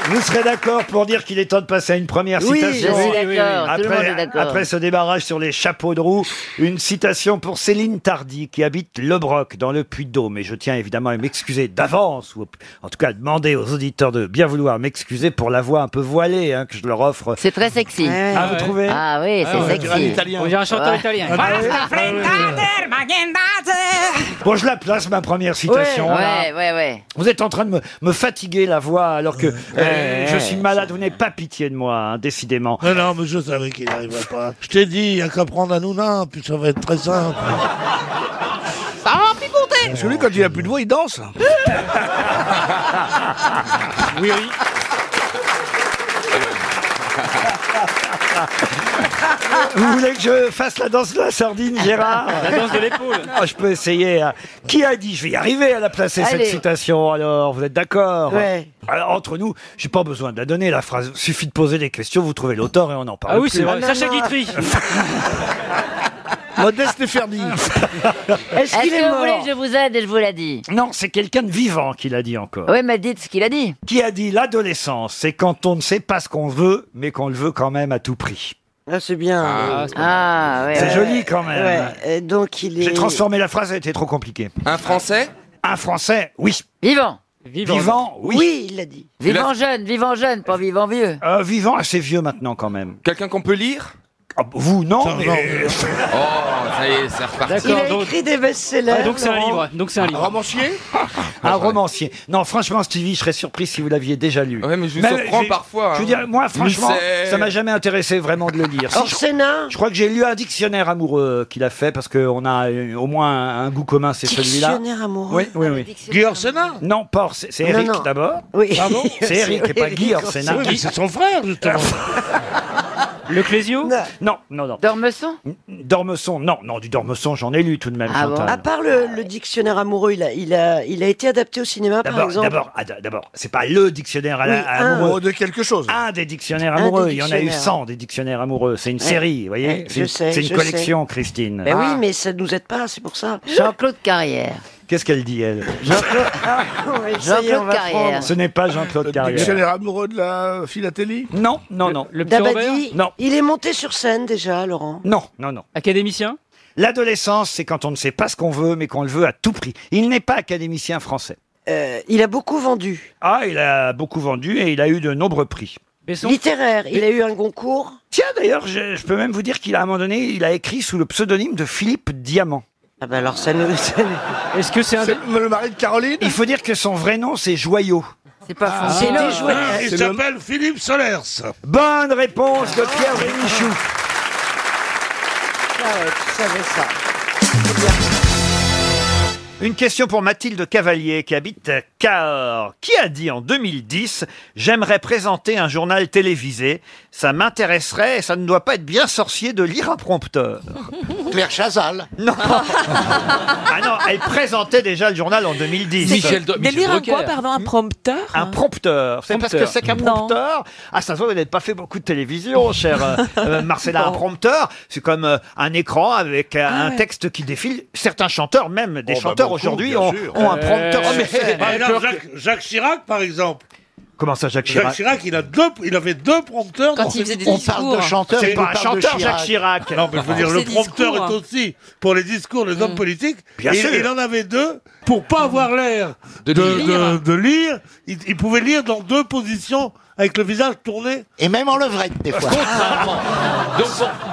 vous serez d'accord pour dire qu'il est temps de passer à une première Oui, citation je suis oui, oui, d'accord. Tout le monde Après, est d'accord. après ce démarrage sur les chapeaux de roue, une citation pour Céline Tardy qui habite Le Broc dans le Puy-de-Dôme. Et je tiens évidemment à m'excuser d'avance, ou en tout cas à demander aux auditeurs de bien vouloir m'excuser pour la voix un peu voilée hein, que je leur offre. C'est très sexy. Ouais. Ah, vous trouvez? Ah oui, c'est ouais, sexy. On dirait un chanteur Ouais. italien. Ah. Bon, je la place, ma première citation. là. Ouais, ouais, ouais. Vous êtes en train de me, me fatiguer la voix alors que euh, je suis malade. Vous n'avez pas pitié de moi, hein, décidément. Non, non, mais je savais qu'il n'arriverait pas. Je t'ai dit, il n'y a qu'à prendre un Nouna, puis ça va être très simple. Ça va picoter Parce que lui, quand il a plus de voix, il danse. Oui, oui. Vous voulez que je fasse la danse de la sardine, Gérard La danse de l'épaule. Ah, Je peux essayer. hein. Qui a dit Je vais y arriver à la placer Allez. cette citation. Alors, vous êtes d'accord Ouais. Alors, entre nous, j'ai pas besoin de la donner la phrase. Suffit de poser des questions, vous trouvez l'auteur et on en parle. Ah oui, plus. c'est vrai. Non, Sacha. Guitry. Modeste et Ferdi. Est-ce qu'il est, que vous voulez mort que je vous aide et je vous l'ai dit Non, c'est quelqu'un de vivant qui l'a dit encore. Oui, mais dites ce qu'il a dit. Qui a dit l'adolescence, c'est quand on ne sait pas ce qu'on veut, mais qu'on le veut quand même à tout prix. Ah, c'est bien. Ah, c'est Ah, ouais. C'est ouais. joli quand même. Ouais, euh, donc il est. J'ai transformé la phrase, elle était trop compliquée. Un Français Un Français, oui. Vivant. Vivant. Vivant, oui. Oui, il l'a dit. Vivant jeune, vivant jeune, pas vivant vieux. Euh, vivant, assez vieux maintenant quand même. Quelqu'un qu'on peut lire? Ah, vous, non, mais... non. Oh, ça y est, c'est reparti. Il D'accord. a Donc, écrit des best-sellers. ah, donc c'est un Laurent. livre. Donc c'est un livre. Romancier Un romancier. Non, franchement, Stevie, je serais surpris si vous l'aviez déjà lu. Ouais, mais je vous Mais surprends j'ai- parfois. Je veux hein. dire, moi, franchement, Musset. ça m'a jamais intéressé vraiment de le lire. Si, je, Orsena. je crois que j'ai lu un dictionnaire amoureux qu'il a fait parce qu'on a euh, au moins un, un goût commun, c'est celui-là. Dictionnaire amoureux. Oui, oui, oui. Guy Orsena Non, pas c'est Non, Eric non. d'abord. Oui. Pardon C'est Eric et pas Guy Orsena. Oui, mais c'est son frère, justement. Le Clésio Non. Non, non, non. Dormesson Dormesson, non, non, du Dormesson, j'en ai lu tout de même, Ah bon Chantal. À part le, le dictionnaire amoureux, il a, il, a, il a été adapté au cinéma, par D'abord, exemple. d'abord, ah, d- d'abord, c'est pas le dictionnaire à la- Oui, à un. amoureux. De quelque chose. Un des dictionnaires Un des amoureux. Il y en a eu dictionnaires. 100 des dictionnaires amoureux. C'est une Ouais. série, vous voyez Ouais, C'est je une, sais, c'est une je collection, Christine. Ben Ah. oui, mais ça ne nous aide pas, c'est pour ça. Jean-Claude Carrière. Qu'est-ce qu'elle dit, elle Jean-Claude Ah, Carrière. Ce n'est pas Jean-Claude Le Carrière. dictionnaire amoureux de la philatélie Non, non, non. Le petit Robert Dabadi, Non. il est monté sur scène déjà, Laurent. Non, non, non. Académicien L'adolescence, c'est quand on ne sait pas ce qu'on veut, mais qu'on le veut à tout prix. Il n'est pas académicien français. Euh, il a beaucoup vendu. Ah, il a beaucoup vendu et il a eu de nombreux prix. Littéraire, il a eu un concours. Tiens, d'ailleurs, je, je peux même vous dire qu'il a à un moment donné, il a écrit sous le pseudonyme de Philippe Diamant. Ah bah alors ça nous... Est-ce que c'est un... le mari de Caroline Il faut dire que son vrai nom, c'est Joyau. C'est pas Ah. faux. Joué. Ah, il s'appelle Philippe Solers. Bonne réponse de Pierre Bénichou. Ah ouais, tu savais ça. Une question pour Mathilde Cavalier qui habite Cahors. Qui a dit en 2010 J'aimerais présenter un journal télévisé? Ça m'intéresserait et ça ne doit pas être bien sorcier de lire un prompteur. Claire Chazal. Non. ah non, elle présentait déjà le journal en 2010. Michel Do- Michel Délire un Drucker. quoi, pardon, un prompteur Un prompteur. Vous savez pas ce que c'est qu'un Non. prompteur Ah, ça se voit, vous n'avez pas fait beaucoup de télévision, cher euh, euh, Marcella. Un prompteur, c'est comme euh, un écran avec euh, un texte qui défile. Certains chanteurs, même des Oh, bah, chanteurs beaucoup, aujourd'hui, bien ont, sûr. ont un prompteur Euh, sur scène. Jacques, Jacques Chirac, par exemple. Comment ça, Jacques Jacques Chirac Chirac, il, a deux, il avait deux prompteurs. Quand dans il faisait des discours. discours. On parle de chanteur, C'est pas un parle de chanteur, Chirac. Jacques Chirac. Non, mais je veux dire, le prompteur discours. est aussi pour les discours des hommes politiques. Bien il, sûr. il en avait deux pour pas avoir l'air De de, lire. de- de lire. Il, il pouvait lire dans deux positions avec le visage tourné. Et même en levrette, des fois.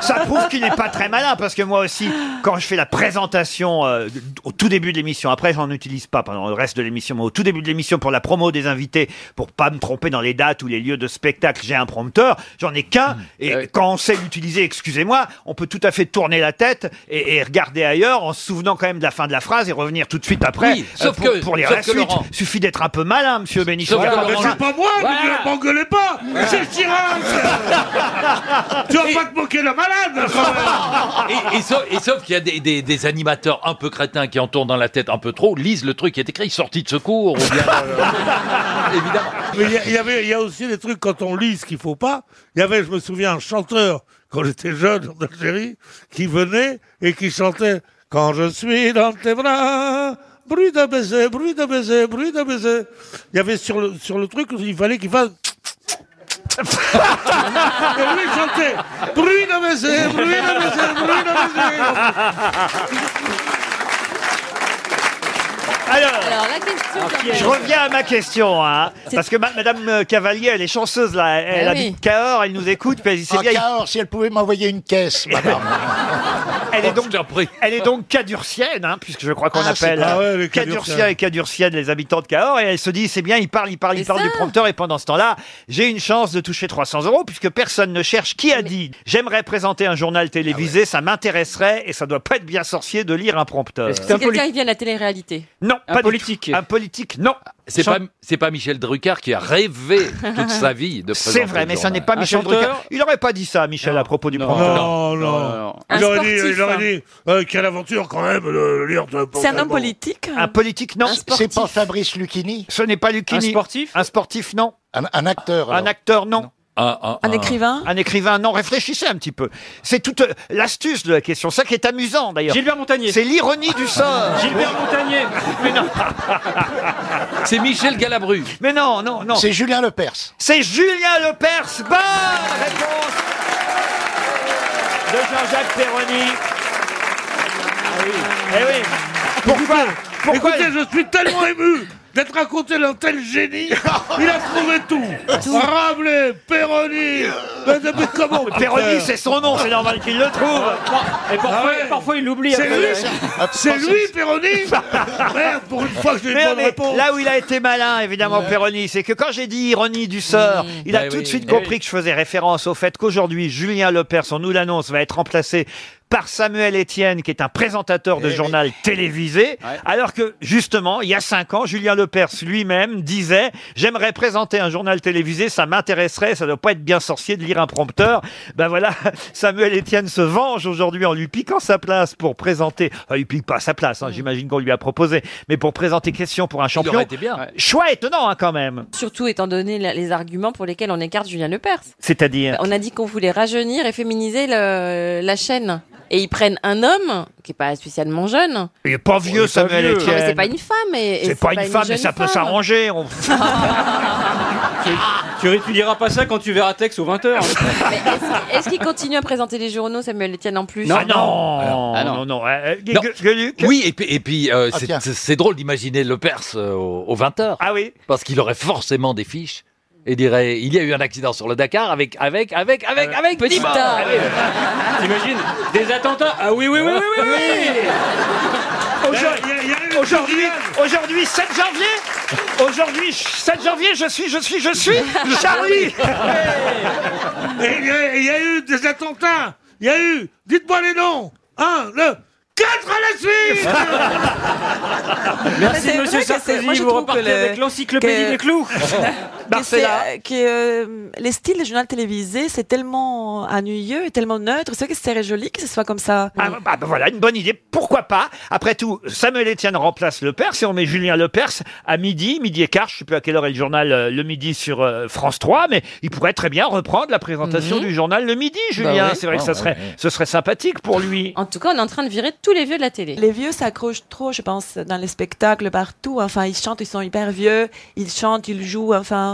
Ça prouve qu'il n'est pas très malin parce que moi aussi, quand je fais la présentation euh, au tout début de l'émission, après j'en utilise pas pendant le reste de l'émission, mais au tout début de l'émission pour la promo des invités, pour pas me tromper dans les dates ou les lieux de spectacle, j'ai un prompteur, j'en ai qu'un et quand on sait l'utiliser, excusez-moi, on peut tout à fait tourner la tête et, et regarder ailleurs en se souvenant quand même de la fin de la phrase et revenir tout de suite après Oui, sauf pour, que- pour lire sauf la que suite. Laurent- Suffit d'être un peu malin, Monsieur Bénichou. Sauf que Voilà. Laurent- C'est pas moi, Voilà. ne m'engueulez pas C'est Chirac Tu vas pas te moquer de la malade quand même. et, et sauf, et sauf qu'il y a des, des- des animateurs un peu crétins qui en tournent dans la tête un peu trop, lisent le truc qui est écrit sortie de secours ou bien. euh, évidemment. Mais il y, a- il y avait, il y a aussi des trucs quand on lit ce qu'il faut pas. Il y avait, je me souviens, un chanteur quand j'étais jeune en Algérie qui venait et qui chantait Quand je suis dans tes bras, bruit de baiser, bruit de baiser, bruit de baiser. Il y avait sur le sur le truc, il fallait qu'il fasse. et lui il chantait bruit de baiser, bruit de baiser, bruit de baiser. Alors, la question. Je reviens à ma question, hein, parce que ma- Madame euh, Cavalier, elle est chanceuse là. Elle Eh habite Cahors, elle nous écoute. Puis elle dit, c'est Ah, bien. Cahors, si elle pouvait m'envoyer une caisse, madame. Elle est donc, elle est donc cadurcienne, hein, puisque je crois qu'on Ah, appelle pas- Ah ouais, les cadurciens Cadurciens. et cadurciennes les habitants de Cahors. Et elle se dit, c'est bien, il parle, il parle, il parle du prompteur. Et pendant ce temps-là, j'ai une chance de toucher 300 euros, puisque personne ne cherche. Qui a dit J'aimerais présenter un journal télévisé, ça m'intéresserait, et ça doit pas être bien sorcier de lire un prompteur. C'est quelqu'un qui vient de la télé-réalité? Non, Un pas politique. Du tout. Un politique, non. C'est pas, Michel Drucker qui a rêvé toute sa vie de présenter C'est vrai, le mais ce n'est pas Michel Drucker. Il aurait pas dit ça, Michel, à propos du prompteur. Non, non. Un Il aurait dit, sportif, il aurait hein. dit euh, quelle aventure quand même de lire. C'est un homme politique Un politique, non. C'est pas Fabrice Lucchini Ce n'est pas Lucchini. Un sportif Un sportif, non. Un, un acteur Un alors. acteur, non. Un, Un écrivain Un écrivain, non. Réfléchissez un petit peu. C'est toute euh, l'astuce de la question. Ça qui est amusant, d'ailleurs. Gilbert Montagnier. C'est l'ironie du sort. Gilbert Montagnier. Mais non. C'est Michel Galabru. Mais non, non, non. C'est Julien Lepers. C'est Julien Lepers. Bonne réponse de Jean-Jacques Perroni. Eh oui. Pourquoi Pourquoi Écoutez, je suis tellement ému d'être à côté d'un tel génie. Il a trouvé tout. Rabelais, Perroni. Mais, mais comment Perroni, c'est son nom, c'est normal qu'il le trouve. Et parfois, Ah ouais. parfois il l'oublie. C'est après. lui, c'est lui, Perroni Merde, pour une fois que j'ai une Mais, bonne mais réponse. là où il a été malin, évidemment, Perroni, c'est que quand j'ai dit ironie du sort, il a Bah tout oui, de suite eh compris que je faisais référence au fait qu'aujourd'hui, Julien Lepers, on nous l'annonce, va être remplacé par Samuel Etienne, qui est un présentateur de journal télévisé, alors que, justement, il y a cinq ans, Julien Lepers lui-même disait « J'aimerais présenter un journal télévisé, ça m'intéresserait, ça doit pas être bien sorcier de lire un prompteur. » Ben voilà, Samuel Etienne se venge aujourd'hui en lui piquant sa place pour présenter... Enfin, il pique pas sa place, hein, j'imagine qu'on lui a proposé, mais pour présenter question pour un Il champion. aurait été bien. Choix étonnant, hein, quand même. Surtout étant donné la- les arguments pour lesquels on écarte Julien Lepers. C'est-à-dire On a dit qu'on voulait rajeunir et féminiser le- la chaîne. Et ils prennent un homme qui est pas spécialement jeune. Il est pas vieux, Samuel Non, mais Etienne. c'est pas une femme. Et, et C'est pas une femme, mais jeune ça peut femme. s'arranger. On- Tu, tu réétudieras pas ça quand tu verras Tex aux 20h. Mais est-ce, est-ce qu'il continue à présenter les journaux, Samuel Etienne, en plus Ah non, Ah non, non. euh, Non. Gu- Gueuluc Oui, et puis, et puis euh, Ah, c'est- tiens. c'est c'est drôle d'imaginer Le Perse euh, au, au 20h. Ah oui Parce qu'il aurait forcément des fiches et dirait il y a eu un accident sur le Dakar avec, avec, avec, avec, avec Petit tas. Oui. T'imagines Des attentats Ah oui, oui, oui, oui, oui, oui. Aujourd'hui, aujourd'hui, aujourd'hui, 7 janvier Aujourd'hui, 7 janvier, je suis, je suis, je suis Charlie Et Il y, a- il y a eu des attentats. Il y a eu, dites-moi les noms. Un, le, quatre à la suite. Merci, monsieur Sarkozy. Vous repartez avec l'encyclopédie que- des clous. Que c'est, euh, que, euh, les styles des journaux télévisés, c'est tellement ennuyeux et tellement neutre. C'est vrai que c'est joli que ce soit comme ça. Ah, bah, bah, voilà, une bonne idée. Pourquoi pas? Après tout, Samuel Etienne remplace Le Perse et on met Julien Le Perse à midi, midi et quart. Je sais plus à quelle heure est le journal euh, Le Midi sur euh, France 3, mais il pourrait très bien reprendre la présentation du journal Le Midi, Julien. oui. C'est vrai que Ah, ça ouais, serait, ouais. ce serait sympathique pour lui. En tout cas, on est en train de virer tous les vieux de la télé. Les vieux s'accrochent trop, je pense, dans les spectacles partout. Enfin, ils chantent, ils sont hyper vieux. Ils chantent, ils jouent, enfin.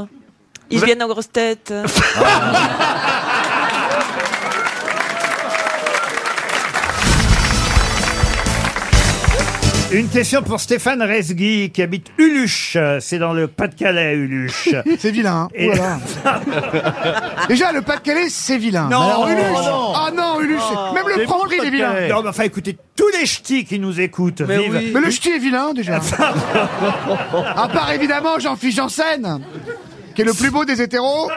Ils Vous viennent aux grosses têtes. Une question pour Stéphane Resgui qui habite Uluche. C'est dans le Pas-de-Calais, Uluche. C'est vilain. hein. Et- Oh là là. Déjà, le Pas-de-Calais, c'est vilain. Non, alors, Uluche. non. Ah non, Uluche. Même le Franprix, il est vilain. Non, mais enfin, écoutez, tous les ch'tis qui nous écoutent Mais, vivent. oui. Mais le ch'ti est vilain, déjà. à part évidemment Jean-Philippe Janssen, qui est le plus beau des hétéros.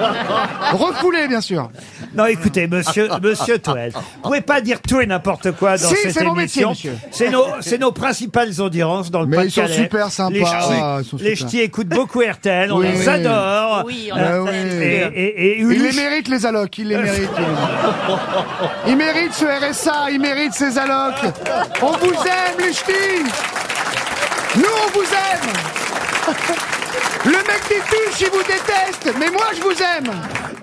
Refoulé, bien sûr. Non, écoutez, monsieur, monsieur Toel, vous pouvez pas dire tout et n'importe quoi dans Si, cette c'est mon métier, émission. monsieur. C'est nos, c'est nos principales audiences dans le Mais ils sont Pas-de-Calais. super sympas. Les ch'tis, Ah, ils sont les super. ch'tis écoutent beaucoup RTL, on Oui. les adore. Oui, Euh, Ah oui. et, et, et Il les Uluche- mérite, les allocs, il les mérite. Il mérite ce RSA, il mérite ses allocs. On vous aime, les ch'tis Nous, on vous aime Le mec des tuches, il vous déteste, mais moi, je vous aime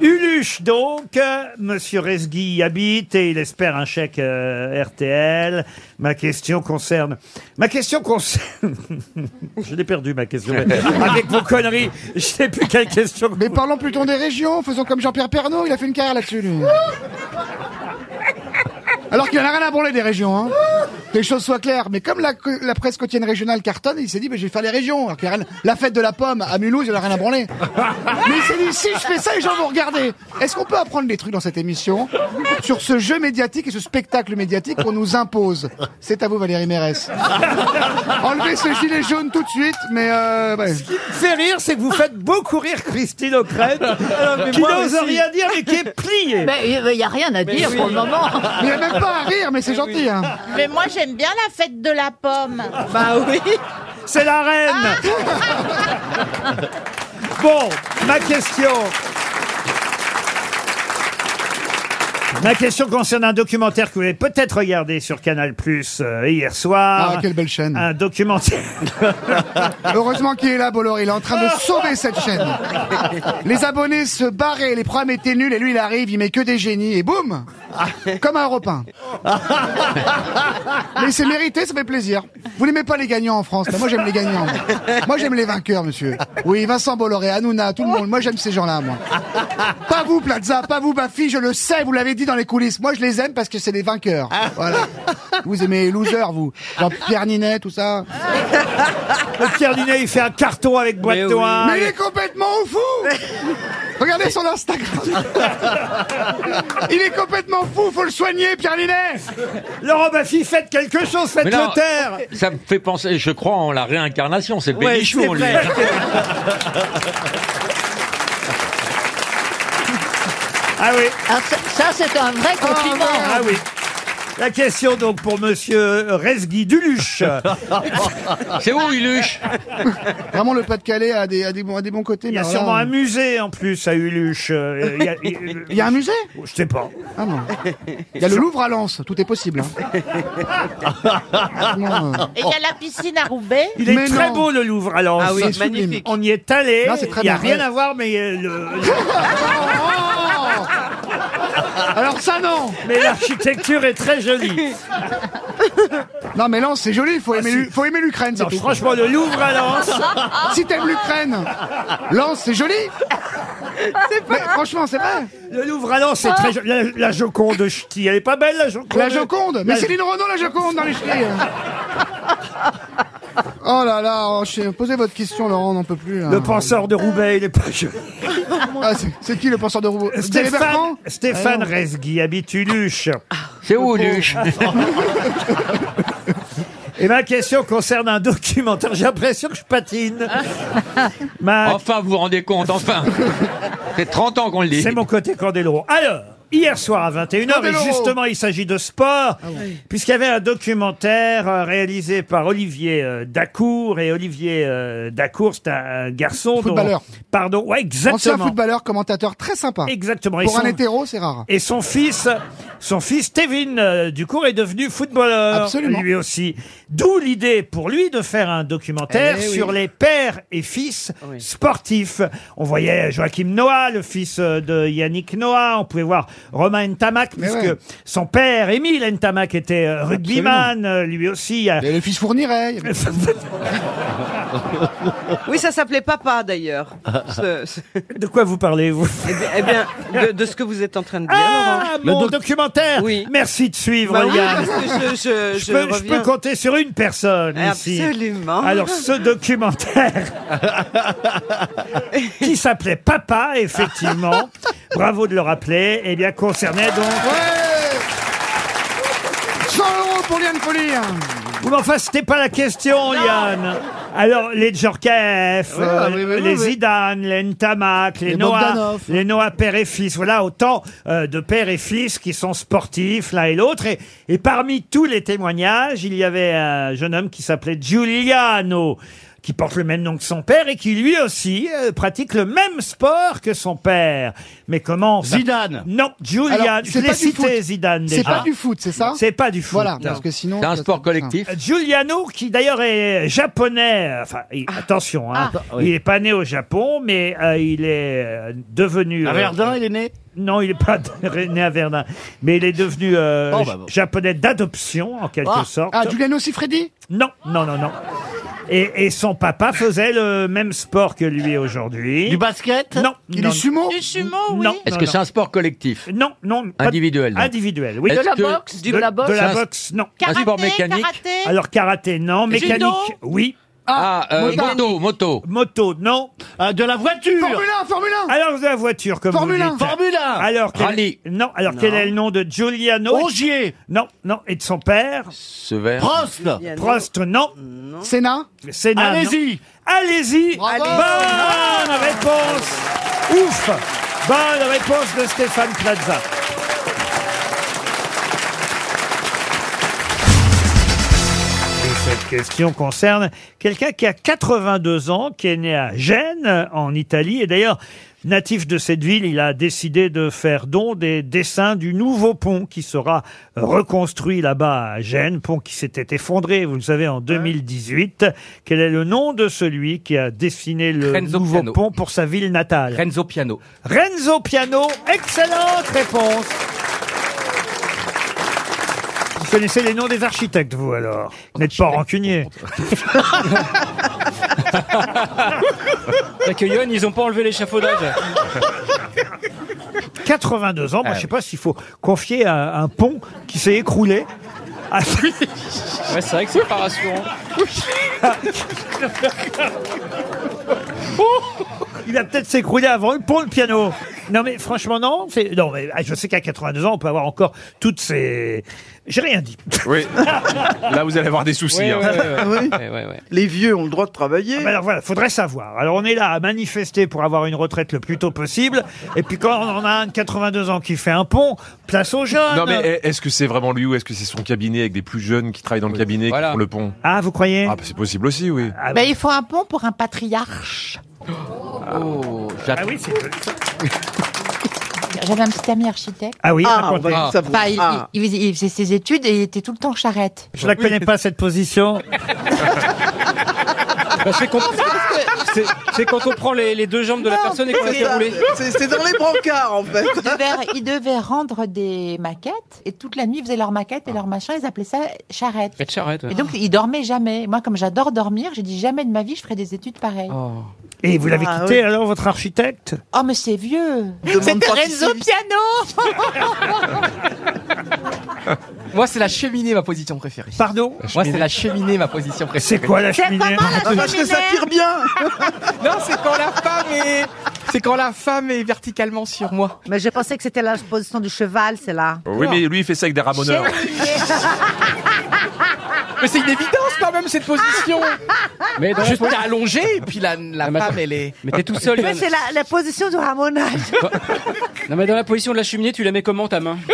Uluche, donc, euh, Monsieur Resgui y habite et il espère un chèque euh, RTL. Ma question concerne... Ma question concerne... je l'ai perdu, ma question. Avec vos conneries, je sais plus quelle question... Mais parlons plutôt des régions, faisons comme Jean-Pierre Pernaud, il a fait une carrière là-dessus, lui. Alors qu'il en a rien à branler des régions, hein. Que les choses soient claires. Mais comme la, la presse quotidienne régionale cartonne, il s'est dit, bah, je vais faire les régions. Alors qu'il y a rien- la fête de la pomme à Mulhouse, il en a rien à branler. Mais il s'est dit, si je fais ça, les gens vont regarder. Est-ce qu'on peut apprendre des trucs dans cette émission sur ce jeu médiatique et ce spectacle médiatique qu'on nous impose? C'est à vous, Valérie Mérès. Enlevez ce gilet jaune tout de suite, mais euh, ouais. Ce qui me fait rire, c'est que vous faites beaucoup rire Christine mais qui n'ose rien dire, mais qui est pliée. Mais il n'y a rien à dire pour le moment. Il n'y a même pas à rire, mais c'est gentil. Hein. Mais moi j'aime bien la fête de la pomme. Bah oui. C'est la reine. Bon, ma question. Ma question concerne un documentaire que vous avez peut-être regardé sur Canal Plus hier soir. Ah, quelle belle chaîne. Un documentaire. Heureusement qu'il est là, Bolloré. Il est en train de sauver cette chaîne. Les abonnés se barraient, les programmes étaient nuls, et lui, il arrive, il met que des génies, et boum Comme un Europe 1. Mais c'est mérité, ça fait plaisir. Vous n'aimez pas les gagnants en France, moi j'aime les gagnants. Moi j'aime les vainqueurs, monsieur. Oui, Vincent Bolloré, Hanouna, tout le monde. Moi j'aime ces gens-là, moi. Pas vous, Plaza, pas vous, Bafi, je le sais, vous l'avez dit dans les coulisses. Moi je les aime parce que c'est des vainqueurs. Voilà. Vous aimez les losers, vous. Genre Pierre Ninet, tout ça. Pierre Ninet, il fait un carton avec boîte noire. Mais il est complètement fou Regardez son Instagram Il est complètement fou, faut le soigner, Pierre Ninet Laurent Baffy, faites quelque chose, Mais faites-le non, taire. Ça me fait penser, je crois, en la réincarnation. C'est le Ouais, bénichou, c'est lui. vrai. Ah oui. Alors, ça, ça, c'est un vrai compliment. Ah oui. La question donc pour Monsieur Resgui Duluche. C'est où Uluche? Vraiment, le Pas-de-Calais a des, a, des, bons- a des bons côtés. Il y a mais alors sûrement là, un musée en plus à Uluche. Euh, Il y a, il- Il y a un musée? Je sais pas. Ah non. Il y a le Louvre à Lens, tout est possible. hein. Non, euh, Et il y a la piscine à Roubaix? Il est Mais très non. beau le Louvre à Lens. Ah oui, C'est magnifique. On y est allé. Non, c'est très Il n'y a bien. rien à voir, mais euh, le- Alors ça, non mais l'architecture est très jolie. Non, mais Lens, c'est joli, faut aimer, l'U- faut aimer l'Ukraine, c'est tout. franchement, le Louvre à Lens. si t'aimes l'Ukraine, Lens, c'est joli. Mais franchement, c'est vrai. Le Louvre à Lens, c'est très joli. La, la Joconde de Ch'ti, elle est pas belle, la Joconde? La Joconde Mais La- Céline Renaud, la Joconde dans les ch'tis. Oh là là, oh, je- posez votre question, Laurent, on n'en peut plus. là. Le penseur de Roubaix, il est pas joli. Ah, c'est- c'est qui le penseur de Roubaix? Stéphane, Stéphane Ah. Resgui habite Uluche. C'est où, Luche Et ma question concerne un documentaire. J'ai l'impression que je patine. Ma- Enfin, vous vous rendez compte, enfin. C'est 30 ans qu'on le dit. C'est mon côté Candeloro. Alors, hier soir à 21h, et justement, il s'agit de sport, puisqu'il y avait un documentaire euh, réalisé par Olivier euh, Dacour. Et Olivier euh, Dacour, c'est un garçon. dont- Footballeur. Pardon, ouais, Ancien exactement. footballeur, commentateur très sympa. Exactement. Et Pour un son- hétéro, c'est rare. Et son fils, son fils Tevin euh, Ducour est devenu footballeur. Absolument. Lui aussi. D'où l'idée pour lui de faire un documentaire Eh oui. sur les pères et fils sportifs. On voyait Joachim Noah, le fils euh, de Yannick Noah. On pouvait voir Romain Ntamak, puisque ouais. son père, Émile Ntamak, était euh, rugbyman. euh, Lui aussi. euh, Et le fils fournirait. il y avait- Oui, ça s'appelait Papa d'ailleurs. Ce- ce- De quoi vous parlez, vous Eh bien, eh bien, de, de ce que vous êtes en train de dire, Ah, Laurent. mon documentaire Oui. Merci de suivre, Bah oui, Yann. parce que je, je, Je je peux, je reviens. peux compter sur une personne ici. Absolument. Alors, ce documentaire qui s'appelait Papa, effectivement, bravo de le rappeler, eh bien, concernait donc... Ouais 100 euros pour Liane Folie. hein. Oui, mais enfin, c'était pas la question, Yann. Alors, les Djorkaeff, Ouais, euh, oui, oui, oui, les oui. Zidane, les Ntamak, les, Les Noah, Bogdanov. les Noah père et fils. Voilà autant euh, de pères et fils qui sont sportifs l'un et l'autre. Et, et parmi tous les témoignages, il y avait un jeune homme qui s'appelait Giuliano qui porte le même nom que son père et qui lui aussi euh, pratique le même sport que son père. Mais comment ça- Zidane. Non, Giuliano. Alors, Je c'est l'ai pas du cité foot. Zidane C'est pas du foot, c'est ça C'est pas du foot. Voilà, non. parce que sinon. C'est un sport collectif. Giuliano, qui d'ailleurs est japonais, enfin, il- attention, hein, il est pas né au Japon, mais euh, il est euh, devenu... À euh, Verdun, il est né Non, il n'est pas né à Verdun, mais il est devenu euh, Oh, bah, bon. japonais d'adoption, en quelque Ah, sorte. Ah, Giuliano Sifredi Non, non, non, non. Et, et son papa faisait le même sport que lui aujourd'hui. Du basket Non. Il non, est sumo Du sumo, oui. Non. Est-ce non, que non. c'est un sport collectif Non, non. pas- Individuel, donc. Individuel, oui. Est-ce De la que- boxe De, De la boxe de la C'est un- boxe, non. Un sport Karaté, mécanique karaté. Alors karaté, non. Judo Mécanique, oui. Ah, euh, motard. moto, moto. Moto, non. Ah, De la voiture Formule 1, Formule 1 Alors de la voiture, comme Formule vous 1. dites. Formule 1 Alors quel- Rallye. Non. Alors quel est le nom de Giuliano Ogier Non, non. Et de son père Sever. Prost Prost, non. Sénat Sénat, non. Allez-y Allez-y. Bravo. Bonne réponse. Ouf. Bonne réponse de Stéphane Plaza. Question concerne quelqu'un qui a 82 ans, qui est né à Gênes, en Italie. Et d'ailleurs, natif de cette ville, il a décidé de faire don des dessins du nouveau pont qui sera reconstruit là-bas à Gênes, pont qui s'était effondré, vous le savez, en 2018. Quel est le nom de celui qui a dessiné le Renzo nouveau Piano. pont pour sa ville natale? Renzo Piano. Renzo Piano, excellente réponse. Vous connaissez les noms des architectes, vous alors Vous n'êtes pas rancunier. Que Yoann, ils ont pas enlevé l'échafaudage. 82 ans, moi je sais pas s'il faut confier un, un pont qui s'est écroulé. à- Ouais, c'est vrai que c'est pas rassurant. Il va peut-être s'écrouler avant le pont, le piano. Non mais franchement non, c'est non mais ah, je sais qu'à 82 ans on peut avoir encore toutes ces j'ai rien dit. Oui. Là, vous allez avoir des soucis. Ouais, hein. ouais, ouais, Ah ouais. oui Ouais, ouais, ouais. Les vieux ont le droit de travailler. Ah alors voilà, faudrait savoir. Alors on est là à manifester pour avoir une retraite le plus tôt possible. Et puis quand on en a un de 82 ans qui fait un pont, place aux jeunes. Non, mais est-ce que c'est vraiment lui ou est-ce que c'est son cabinet avec des plus jeunes qui travaillent dans le cabinet Voilà. qui font le pont? Ah, vous croyez? Ah, bah, c'est possible aussi, oui. Ah, Ben, il faut un pont pour un patriarche. Oh, ah oui, c'est joli, ça. J'avais un petit ami architecte. Ah oui, Ah, racontez. bah, il, ah. il- il faisait, il faisait ses études et il était tout le temps en charrette. Je la connais pas cette position. Bah, c'est compl- C'est c'est quand on prend les, les deux jambes de la personne et qu'on la fait rouler. C'est dans les brancards, en fait. Ils devaient, ils devaient rendre des maquettes et toute la nuit ils faisaient leurs maquettes et leurs machins, ils appelaient ça charrette. Faites charrette. ouais. Et donc ils dormaient jamais. Moi comme j'adore dormir, j'ai dit jamais de ma vie je ferai des études pareilles. Et vous l'avez Ah, quitté oui. alors, votre architecte Oh mais c'est vieux. Pas Renzo Piano. Moi, c'est la cheminée, ma position préférée. Pardon Moi, c'est la cheminée, ma position préférée. C'est quoi la cheminée Ah, Parce que ça tire bien. Non, c'est quand la femme est... C'est quand la femme est verticalement sur moi. Mais je pensais que c'était la position du cheval, c'est là. Oui, mais lui, il fait ça avec des ramoneurs. Mais c'est une évidence quand même, cette position Mais po- t'es allongé, et puis la, la mais femme, attends. elle est... Mais t'es tout seul. Mais Yann. c'est la, la position du ramonage. Non, mais dans la position de la cheminée, tu la mets comment ta main?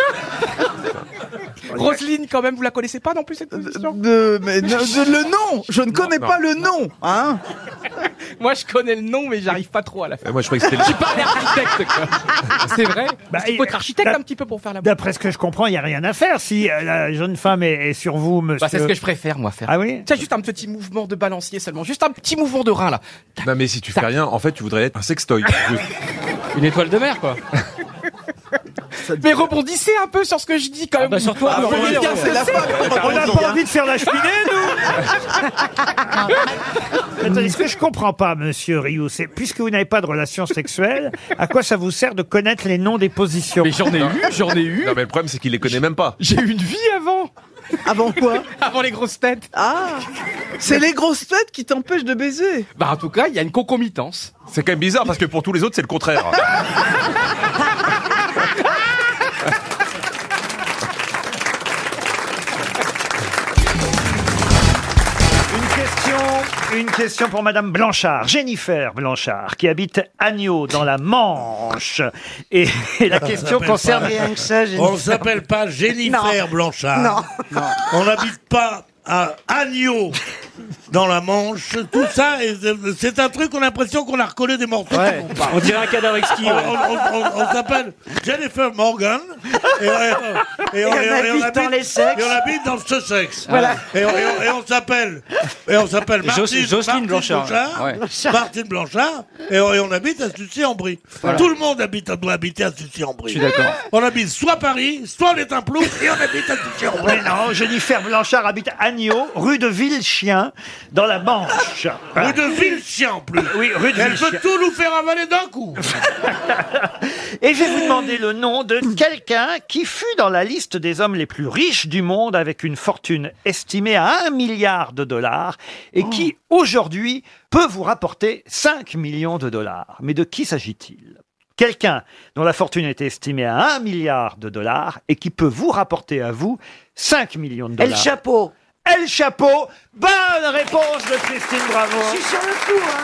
Roselyne, quand même, vous la connaissez pas non plus, cette position De, mais de- de- le nom, je ne connais non. pas le nom, hein. Moi, je connais le nom, mais j'arrive pas trop à la faire. Euh, Moi, je croyais que c'était Je suis pas un architecte, quoi. C'est vrai Bah, Il faut être architecte un petit peu pour faire la D'après ce que je comprends, il n'y a rien à faire si euh, la jeune femme est, est sur vous, monsieur. Bah, c'est ce que je préfère, moi, faire. Ah oui Tiens, juste un petit mouvement de balancier seulement. Juste un petit mouvement de rein, là. Non, mais si tu fais rien, en fait, tu voudrais être un sextoy. Une étoile de mer, quoi. Mais rebondissez un peu sur ce que je dis, quand même. bah, sur toi, Ah, bien, ouais, c'est la. On n'a pas envie de faire la cheminée, nous Attendez, ce que je comprends pas, monsieur Rioux, c'est puisque vous n'avez pas de relation sexuelle, à quoi ça vous sert de connaître les noms des positions? Mais j'en ai eu, j'en ai eu. Non, mais le problème, c'est qu'il les connaît même pas. J'ai eu une vie avant. Avant quoi? Avant les grosses têtes. Ah, c'est les grosses têtes qui t'empêchent de baiser. Bah, en tout cas, il y a une concomitance. C'est quand même bizarre parce que pour tous les autres, c'est le contraire. une question pour Madame Blanchard, Jennifer Blanchard, qui habite Agneau dans la Manche. Et, et la question s'appelle concerne pas- rien que ça, On ne Jennifer. s'appelle pas Jennifer Non. Blanchard. Non. On n'habite pas à Agneau, dans la Manche. Tout ça, est- c'est un truc, on a l'impression qu'on a recollé des morceaux. Ouais. On dirait un cadavre exquis. On, ouais. on- on- on s'appelle Jennifer Morgan et, et- et on, habite dans l'Essex. et on habite dans le Sussex. Voilà. Et, on, s'appelle et on s'appelle Jos- Martine, Blanchard. Ouais. Martine Blanchard et on, et on habite à Sucy-en-Brie. Tout le monde habite, doit habiter à Sucy-en-Brie. Je suis d'accord. On habite soit Paris, soit on est un plouf et on habite à Sucy-en-Brie. Mais non, Jennifer Blanchard habite Agneau, rue de Villechien, dans la Manche. Rue de Villechien en plus. Oui, rue de Elle peut tout nous faire avaler d'un coup. Et je vais vous demander le nom de quelqu'un qui fut dans la liste des hommes les plus riches du monde avec une fortune estimée à 1 milliard de dollars et qui aujourd'hui peut vous rapporter 5 millions de dollars. Mais de qui s'agit-il? Quelqu'un dont la fortune est estimée à 1 milliard de dollars et qui peut vous rapporter à vous 5 millions de El dollars. Chapeau. El Chapeau. Bonne réponse de Christine Bravo. Je suis sur le coup, hein.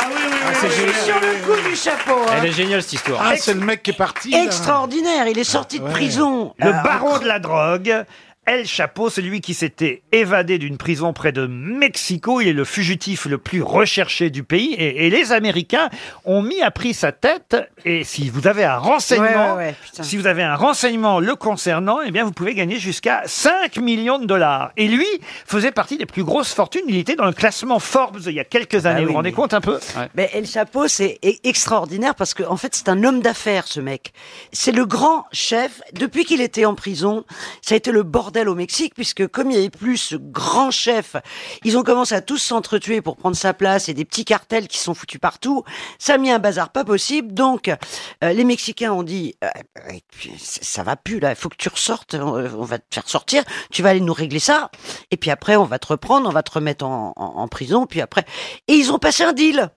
Ah oui, oui, oui. c'est oui, Je suis oui, sur le coup oui. du chapeau. hein. Elle est géniale, cette histoire. Ah, c'est le mec qui est parti. là. Extraordinaire. Il est sorti de prison. Le Euh, baron de la drogue. El Chapeau, celui qui s'était évadé d'une prison près de Mexico, il est le fugitif le plus recherché du pays et, et les Américains ont mis à prix sa tête. Et si vous avez un renseignement, Ouais, ouais, ouais, putain. si vous avez un renseignement le concernant, eh bien vous pouvez gagner jusqu'à 5 millions de dollars. Et lui faisait partie des plus grosses fortunes. Il était dans le classement Forbes il y a quelques années. Ah vous oui, vous rendez mais- compte un peu Mais El Chapeau, c'est e- extraordinaire parce qu'en en fait, c'est un homme d'affaires, ce mec. C'est le grand chef. Depuis qu'il était en prison, ça a été le bordel au Mexique, puisque comme il n'y avait plus ce grand chef, ils ont commencé à tous s'entretuer pour prendre sa place et des petits cartels qui sont foutus partout. Ça a mis un bazar pas possible. Donc, euh, les Mexicains ont dit, euh, euh, ça va plus là, il faut que tu ressortes, on, va te faire sortir, tu vas aller nous régler ça. Et puis après, on va te reprendre, on va te remettre en, en- en prison. Puis après, et ils ont passé un deal.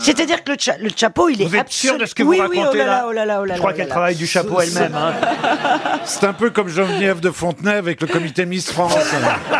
C'est-à-dire que le, cha- le chapeau, il est Vous êtes sûr absolu- de ce que oui, vous oui, racontez oh là là là, oh là là, oh là Je crois là, qu'elle oh là travaille du chapeau elle-même. hein. C'est un peu comme Geneviève de Fontenay avec le comité Miss France.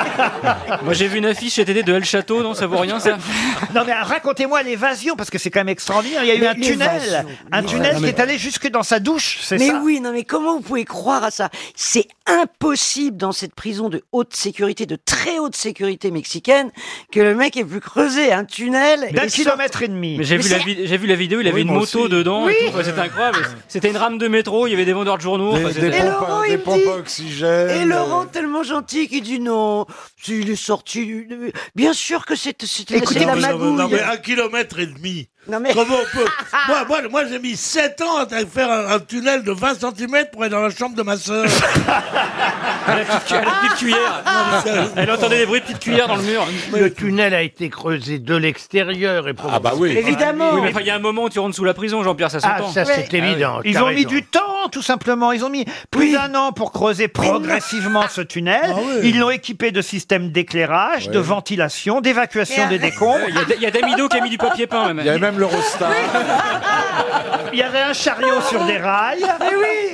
Moi, j'ai vu une affiche cet été de El Château, non Ça vaut rien, ça Non mais racontez-moi l'évasion parce que c'est quand même extraordinaire. Il y a eu Mais un tunnel, l'évasion, un tunnel Non, qui est allé jusque dans sa douche, c'est Mais ça oui, non, mais comment vous pouvez croire à ça? C'est impossible dans cette prison de haute sécurité, de très haute sécurité mexicaine, que le mec ait pu creuser un tunnel. D'un kilomètre et demi. Mais j'ai vu, la vi- j'ai vu la vidéo, il avait Oui, une moto aussi. dedans. et Oui. tout. Ouais, C'était incroyable. C'était une rame de métro, il y avait des vendeurs de journaux. Des, Enfin, des c'était- Et pompes, Laurent, des il me pompes dit- à oxygène. Et euh, Laurent, tellement gentil, qui dit non, il est sorti. euh, Bien sûr que c'est c'est- Écoutez, c'est la magouille. non, mais un kilomètre et demi. Non, mais- Comment on peut Moi, moi, moi j'ai mis 7 ans à faire un, un tunnel de 20 cm pour aller dans la chambre de ma sœur. La petite, cu- la petite cuillère. Elle entendait des bruits de petites cuillères dans le mur. Le tunnel a été creusé de l'extérieur et. Ah bah oui. Évidemment. Oui, mais enfin, il y a un moment où tu rentres sous la prison, Jean-Pierre, ça Ah, s'entend. ça c'est Ah oui. évident. Ils t'as ont mis raison. du temps, tout simplement. Ils ont mis plus d'un an pour creuser progressivement ce tunnel. Ils l'ont équipé de systèmes d'éclairage, de ventilation, d'évacuation des décombres. Il y a- il y a Damido qui a mis du papier peint. même. Il y avait même l'Eurostar. Il y avait un chariot sur des rails.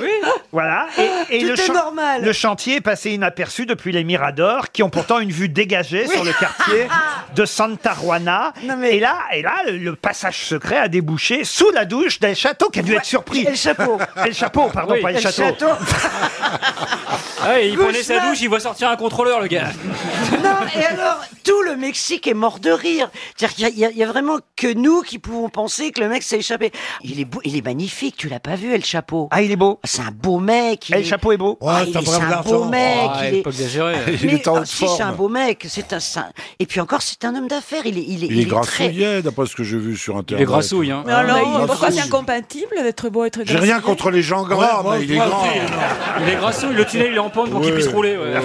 oui. Voilà. Et, et Tout le, est normal. le chantier est passé inaperçu depuis les Miradors, qui ont pourtant une vue dégagée sur le quartier de Santa Juana. Non, mais- Et là, et là, le, le passage secret a débouché sous la douche d'El Château, qui a dû être surpris. Et le chapeau. El Chapeau, pardon, Oui, pas El Et le Château. Château. Ah ouais, il prenait sa douche, il voit sortir un contrôleur, le gars. Non, et alors, tout le Mexique est mort de rire. C'est-à-dire qu'il y a- il y, a- il y a vraiment que nous qui pouvons penser que le mec s'est échappé. Il est beau, il est magnifique, tu l'as pas vu, El Chapeau. Ah, il est beau. C'est un beau mec. il El est- Chapeau est beau. Ah, il c'est un est- un beau mec. Ah, il est... faut exagérer. Il est en ah, si, c'est un beau mec. C'est un, Et puis encore, c'est un homme d'affaires. Il est, il est, Il est très. grassouillet, d'après ce que j'ai vu sur Il Internet. est grassouille, hein. Mais alors, il est pourquoi c'est incompatible d'être beau et être J'ai rien contre les gens gras, mais il est grand. Il est grassouille, le tunnel il pour qu'il puisse rouler. ouais.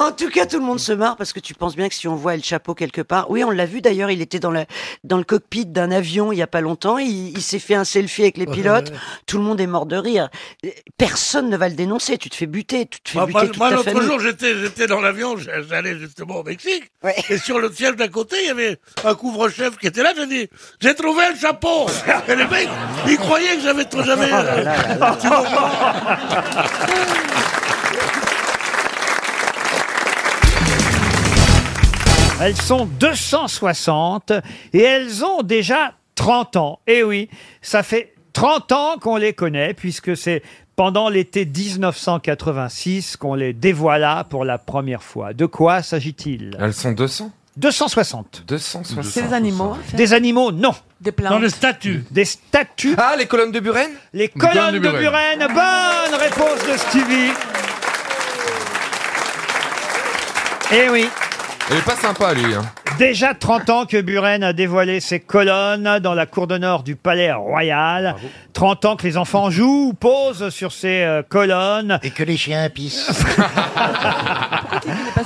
En tout cas, tout le monde se marre parce que tu penses bien que si on voit El Chapeau quelque part, oui, on l'a vu d'ailleurs, il était dans le, dans le cockpit d'un avion il y a pas longtemps, il, il s'est fait un selfie avec les pilotes, tout le monde est mort de rire. Personne ne va le dénoncer, tu te fais buter, tu te fais Moi, buter moi, toute moi, ta l'autre famille. jour, j'étais, j'étais dans l'avion, j'a- j'allais justement au Mexique, Ouais. et sur le siège d'à côté, il y avait un couvre-chef qui était là, j'ai dit, j'ai trouvé le chapeau Et les mecs, ils croyaient que j'avais trop jamais... euh, tu comprends Elles sont 260 et elles ont déjà 30 ans. Et oui, ça fait 30 ans qu'on les connaît puisque c'est pendant l'été 1986 qu'on les dévoila pour la première fois. De quoi s'agit-il? Elles sont 200 260. 260. C'est des animaux, fait. Des animaux, non. Des plantes. Dans les statues. Des statues, Ah, les colonnes de Buren? Les colonnes de. Buren. Bonne réponse de Stevie. Eh oui. Il est pas sympa, lui. hein. Déjà 30 ans que Buren a dévoilé ses colonnes dans la cour d'honneur du Palais Royal. 30 ans que les enfants jouent ou posent sur ces euh, colonnes. Et que les chiens pissent.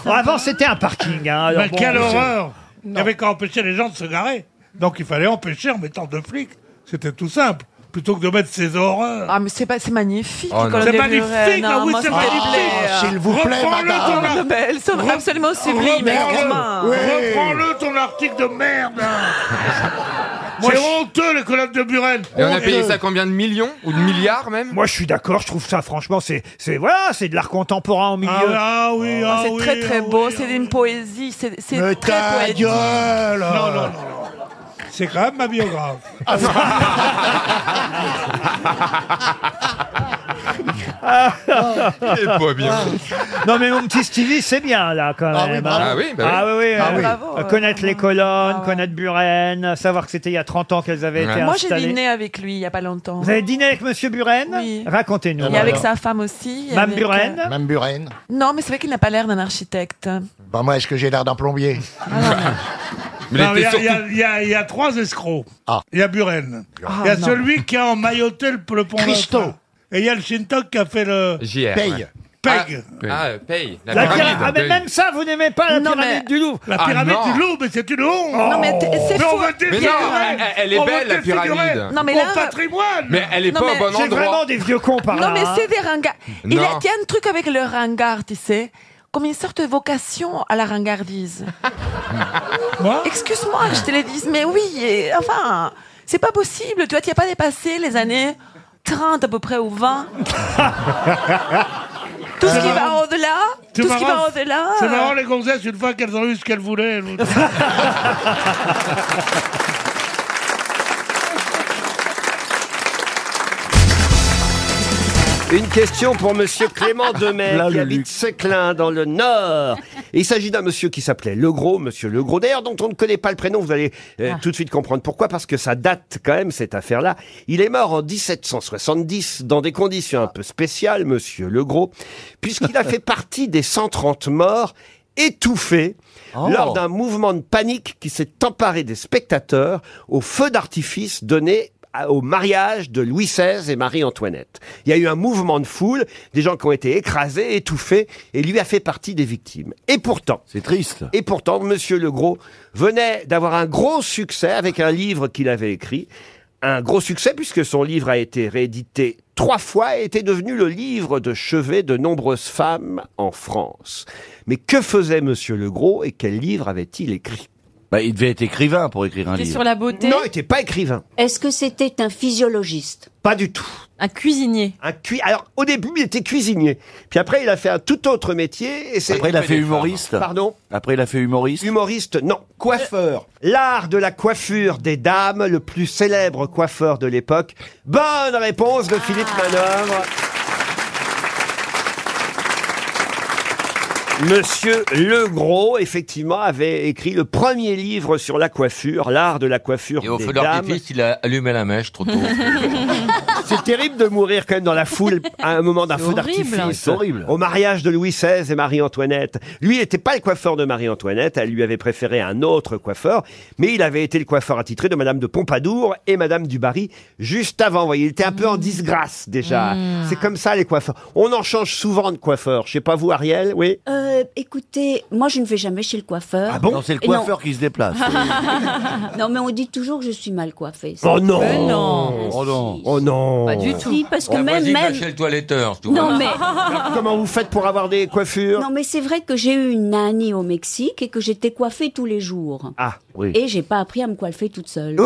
Bon, avant, c'était un parking. hein. Alors Mais bon, quelle c'est- horreur Il n'y avait qu'à empêcher les gens de se garer. Donc il fallait empêcher en mettant deux flics. C'était tout simple. Plutôt que de mettre ces horreurs. Ah, mais c'est pas, c'est magnifique. Oh, non. C'est magnifique, ah Non, oui, c'est magnifique. plaisir. S'il vous plaît, Reprends-le, madame. ton ar- Mais elles sont Re- absolument sublimes, mais Reprends-le. vraiment. Reprends-le ton article de merde. C'est honteux les colonnes de Buren. Et on a payé ça combien de millions Ou de milliards même? Moi, je suis d'accord. Je trouve ça, franchement, c'est, c'est voilà, c'est de l'art contemporain au milieu. Ah, ah oui, ah, c'est oui, très très ah beau, oui, c'est ah une poésie, c'est c'est Mais très ta poétique. gueule Non, non, non. C'est quand même ma biographe. Il est pas bien. Non, mais mon petit Stevie, c'est bien, là, quand Ah oui, même. bravo. hein. Ah oui, bah oui. Ah oui, oui, Ah euh, oui. Bravo, euh, euh, connaître les colonnes, Ah ouais. connaître Buren, savoir que c'était il y a 30 ans qu'elles avaient Ouais. été Moi j'ai installées. dîné avec lui il y a pas longtemps. Vous avez dîné avec Monsieur Buren? Oui. Racontez-nous. Et avec sa femme aussi. Mme avec, Buren? euh, Même Buren. Non, mais c'est vrai qu'il n'a pas l'air d'un architecte. Bah moi, est-ce que j'ai l'air d'un plombier? Mais Non, il Il y, a- il y a- surtout... il y a- il y a trois escrocs. Ah. Il y a Buren. Ah, Il y a non. celui qui a emmailloté le, le pont Christo. Et il y a le Shintok qui a fait le JR. Paye. ouais. PEG. Ah, euh, paye. La, La pyramide. pyra- ah, mais même ça, vous n'aimez pas la Non, pyramide mais- du Louvre La Ah, pyramide non. du Louvre, mais c'est une honte. Non, mais t- c'est Mais on faux. va Mais défigurer. non, elle- elle est On belle, la défigurer pyramide. Non, mais Mon là- patrimoine. Mais elle est Non, pas mais au bon C'est endroit. vraiment des vieux cons par là. Non, mais hein. c'est des ringards. Il Non. a, il y a un truc avec le ringard, tu sais, comme une sorte de vocation à la ringardise. Moi Excuse-moi, je te le dise, mais oui, et- enfin, c'est pas possible. Tu vois, tu n'as pas dépassé les années 30 à peu près ou 20. Tout ce qui va au-delà, tout ce qui va au-delà. C'est marrant, les gonzesses, une fois qu'elles ont eu ce qu'elles voulaient. elles Une question pour monsieur Clément Demet, Là, qui le habite Seclin, dans le Nord. Il s'agit d'un monsieur qui s'appelait Legros, monsieur Legros, d'ailleurs, dont on ne connaît pas le prénom, vous allez euh, tout de suite comprendre pourquoi, parce que ça date quand même, cette affaire-là. Il est mort en 1770, dans des conditions un peu spéciales, monsieur Legros, puisqu'il a fait partie des 130 morts étouffés Oh. lors d'un mouvement de panique qui s'est emparé des spectateurs au feu d'artifice donné au mariage de Louis XVI et Marie-Antoinette. Il y a eu un mouvement de foule, des gens qui ont été écrasés, étouffés, et lui a fait partie des victimes. Et pourtant... C'est triste. Et pourtant, Monsieur Legros venait d'avoir un gros succès avec un livre qu'il avait écrit. Un gros succès puisque son livre a été réédité trois fois et était devenu le livre de chevet de nombreuses femmes en France. Mais que faisait Monsieur Legros et quel livre avait-il écrit? Bah, il devait être écrivain pour écrire un C'est livre. sur la beauté Non, il n'était pas écrivain. Est-ce que c'était un physiologiste? Pas du tout. Un cuisinier. Un cui... Alors, au début, il était cuisinier. Puis après, il a fait un tout autre métier. Et c'est... Après, il a fait humoriste. Pardon? Après, il a fait humoriste. Humoriste, non. Coiffeur. L'art de la coiffure des dames, le plus célèbre coiffeur de l'époque. Bonne réponse de Philippe Manœuvre. Monsieur Legros, effectivement, avait écrit le premier livre sur la coiffure, l'art de la coiffure Et au des feu dames. d'artifice, il a allumé la mèche trop tôt. C'est terrible de mourir quand même dans la foule à un moment d'un C'est feu horrible. d'artifice. C'est horrible. Au mariage de Louis XVI et Marie-Antoinette. Lui n'était pas le coiffeur de Marie-Antoinette, elle lui avait préféré un autre coiffeur, mais il avait été le coiffeur attitré de Madame de Pompadour et Madame du Barry juste avant. Vous voyez, il était un peu en disgrâce déjà. Mm. C'est comme ça les coiffeurs. On en change souvent de coiffeur. Je sais pas vous, Ariel, oui Euh, écoutez, moi je ne vais jamais chez le coiffeur. Ah bon Non, c'est le Et coiffeur qui se déplace. non, mais on dit toujours que je suis mal coiffée. Oh non Mais Oh non Oh non Pas du tout. Si, parce que Ouais, même, Vas-y, va même... chez le toiletteur. tout Non, va. mais... Comment vous faites pour avoir des coiffures Non, mais c'est vrai que j'ai eu une nanny au Mexique et que j'étais coiffée tous les jours. Ah, oui. Et j'ai pas appris à me coiffer toute seule.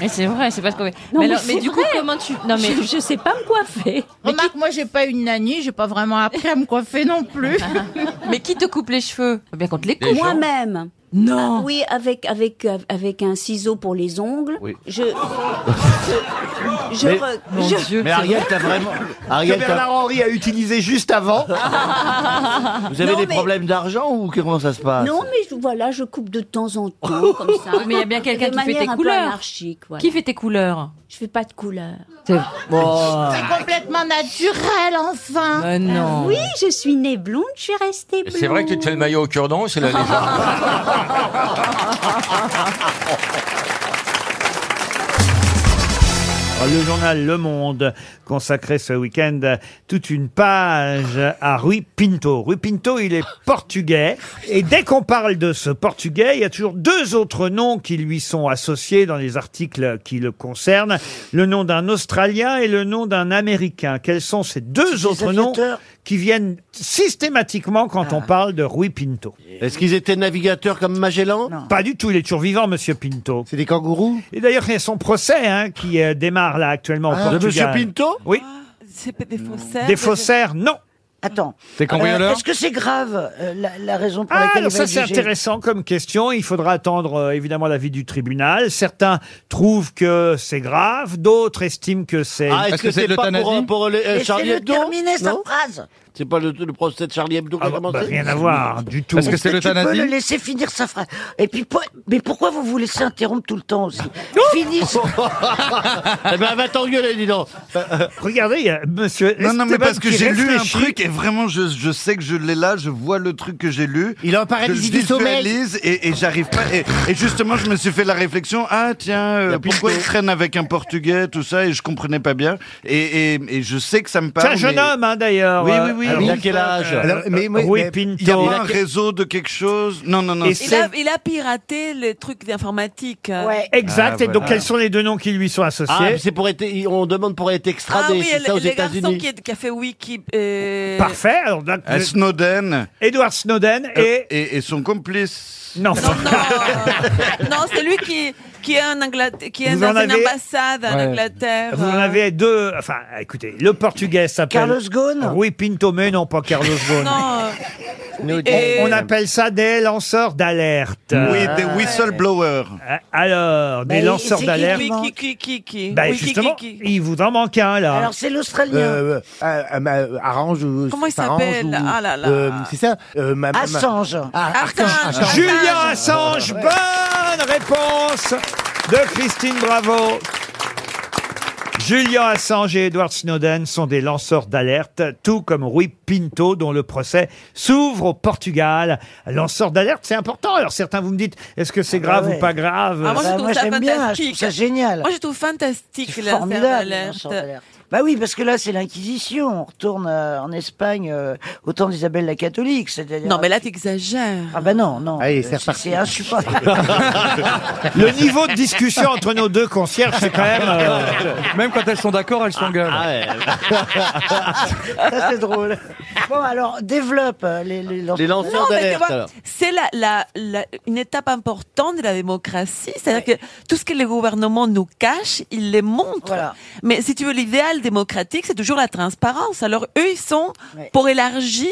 Mais c'est vrai, c'est parce qu'on. Non, mais, mais alors- c'est mais du coup, vrai. comment tu. Non, mais. Je, je sais pas me coiffer. Remarque, moi, j'ai pas une nanny, j'ai pas vraiment appris à me coiffer non plus. mais qui te coupe les cheveux? Faut bien qu'on te les coupe. Moi-même. Non. Ah oui, avec, avec, avec un ciseau pour les ongles. Oui. Je. Je. je Mais- re- Mon je- Dieu. Mais Ariel, t'as vraiment. Que Ariel, t'as- Bernard-Henri a utilisé juste avant. vous avez Non, des mais- problèmes d'argent ou comment ça se passe Non, mais je- voilà, je coupe de temps en temps, comme ça. Mais il y a bien quelqu'un qui fait tes un peu couleurs. anarchique, voilà. Qui fait tes couleurs? Je fais pas de couleur. C'est. C'est complètement naturel, enfin. Mais non. Oui, je suis née blonde, je suis restée blonde. C'est vrai que tu te fais le maillot au cure-dent, c'est la légende. Le journal Le Monde consacrait ce week-end toute une page à Rui Pinto. Rui Pinto, il est portugais. Et dès qu'on parle de ce portugais, il y a toujours deux autres noms qui lui sont associés dans les articles qui le concernent. Le nom d'un Australien et le nom d'un Américain. Quels sont ces deux autres noms qui viennent systématiquement quand on parle de Rui Pinto Est-ce qu'ils étaient navigateurs comme Magellan Pas du tout, il est toujours vivant, Monsieur Pinto. C'est des kangourous Et d'ailleurs, il y a son procès hein, qui euh, démarre là actuellement au Ah, de Portugal. Monsieur Pinto Oui. C'est pas des faussaires. Des faussaires, non. Attends. C'est cambrioleur Est-ce que c'est grave euh, la, la raison pour Ah, laquelle alors il va ça être c'est jugé intéressant comme question. Il faudra attendre euh, évidemment l'avis du tribunal. Certains trouvent que c'est grave, d'autres estiment que c'est. Ah, est-ce que c'est pas pour, pour les, euh, Charlie Hebdo terminer sa Non phrase. C'est pas le, le procès de Charlie Hebdo qui a commencé bah, rien à voir du tout. Est-ce que tu peux le laisser finir sa phrase Et puis, mais pourquoi vous vous laissez interrompre tout le temps aussi Finisse Eh ben, va t'engueuler, dis donc. Regardez, il y a monsieur. Non, non, mais Esteban parce que qui j'ai lu un réfléchit. truc et vraiment, je, je sais que je l'ai là, je vois le truc que j'ai lu. Il est en paralysie je du sommeil. visualise Et, et j'arrive pas. Et, et justement, je me suis fait la réflexion ah, tiens, euh, pourquoi il traîne avec un portugais, tout ça, et je comprenais pas bien. Et, et, et je sais que ça me C'est parle. un jeune mais- homme hein, d'ailleurs. Oui, Euh, oui, oui. alors, Il a quel âge Alors, mais- mais- Rui mais- Pinto. Il y a pas un réseau de quelque chose Non, non, non. Et c'est- Il a, il a piraté les trucs d'informatique. hein. Exact. Ah, et donc voilà. quels sont les deux noms qui lui sont associés Ah, c'est pour être, on demande pour être Ah extradé, oui, c'est ça aux le, le garçon États-Unis. qui, est- qui a fait Wiki. euh, Parfait. Alors donc, Euh, Snowden. Edward Snowden et... et... et son complice. Non. Non, c'est lui qui, qui est en Angleterre, qui est Vous dans en une avez- ambassade en Ouais. Angleterre. Vous en euh, avez deux. Enfin, écoutez, le portugais s'appelle. Carlos Ghosn Rui Pinto, mais non, pas Carlos Ghosn. Non, euh, On, on appelle ça des lanceurs d'alerte. Oui, des whistleblowers. Euh, Alors, des Mais lanceurs d'alerte. qui Qui, qui, qui, qui Bah, Oui, qui, justement, qui, qui il vous en manque un, là. Alors c'est l'Australien. Euh, euh, euh, euh, arrange ou Comment il s'appelle ou- Ah là là. euh, C'est ça euh, ma- ma- Assange. Ah, Archange, Assange. Assange. Julien Assange, bonne réponse de Christine Bravo. Julien Assange et Edward Snowden sont des lanceurs d'alerte, tout comme Rui Pinto, dont le procès s'ouvre au Portugal. Lanceur d'alerte, c'est important. Alors certains, vous me dites, est-ce que c'est grave bah ouais. ou pas grave Ah, moi, je Bah, trouve moi, ça j'aime bien, je fantastique. trouve ça génial. Moi, je trouve fantastique C'est formidable. d'alerte. Bah oui, parce que là, c'est l'Inquisition. On retourne euh, en Espagne euh, au temps d'Isabelle la catholique. c'est-à-dire- Non, mais là, t'exagères. Ah bah non, non. Allez, Euh, c'est c'est reparti. c'est insupportable. Le niveau de discussion entre nos deux concierges, c'est quand même... euh, Même quand elles sont d'accord, elles s'engueulent. ça, c'est drôle. Bon, alors, développe euh, les, les lanceurs Les lanceurs Non, mais tu d'alerte vois, alors. c'est la, la, la- une étape importante de la démocratie. C'est-à-dire que tout ce que les gouvernements nous cachent, ils les montrent. Voilà. Mais si tu veux, l'idéal démocratique, c'est toujours la transparence. Alors eux, ils sont Ouais. pour élargir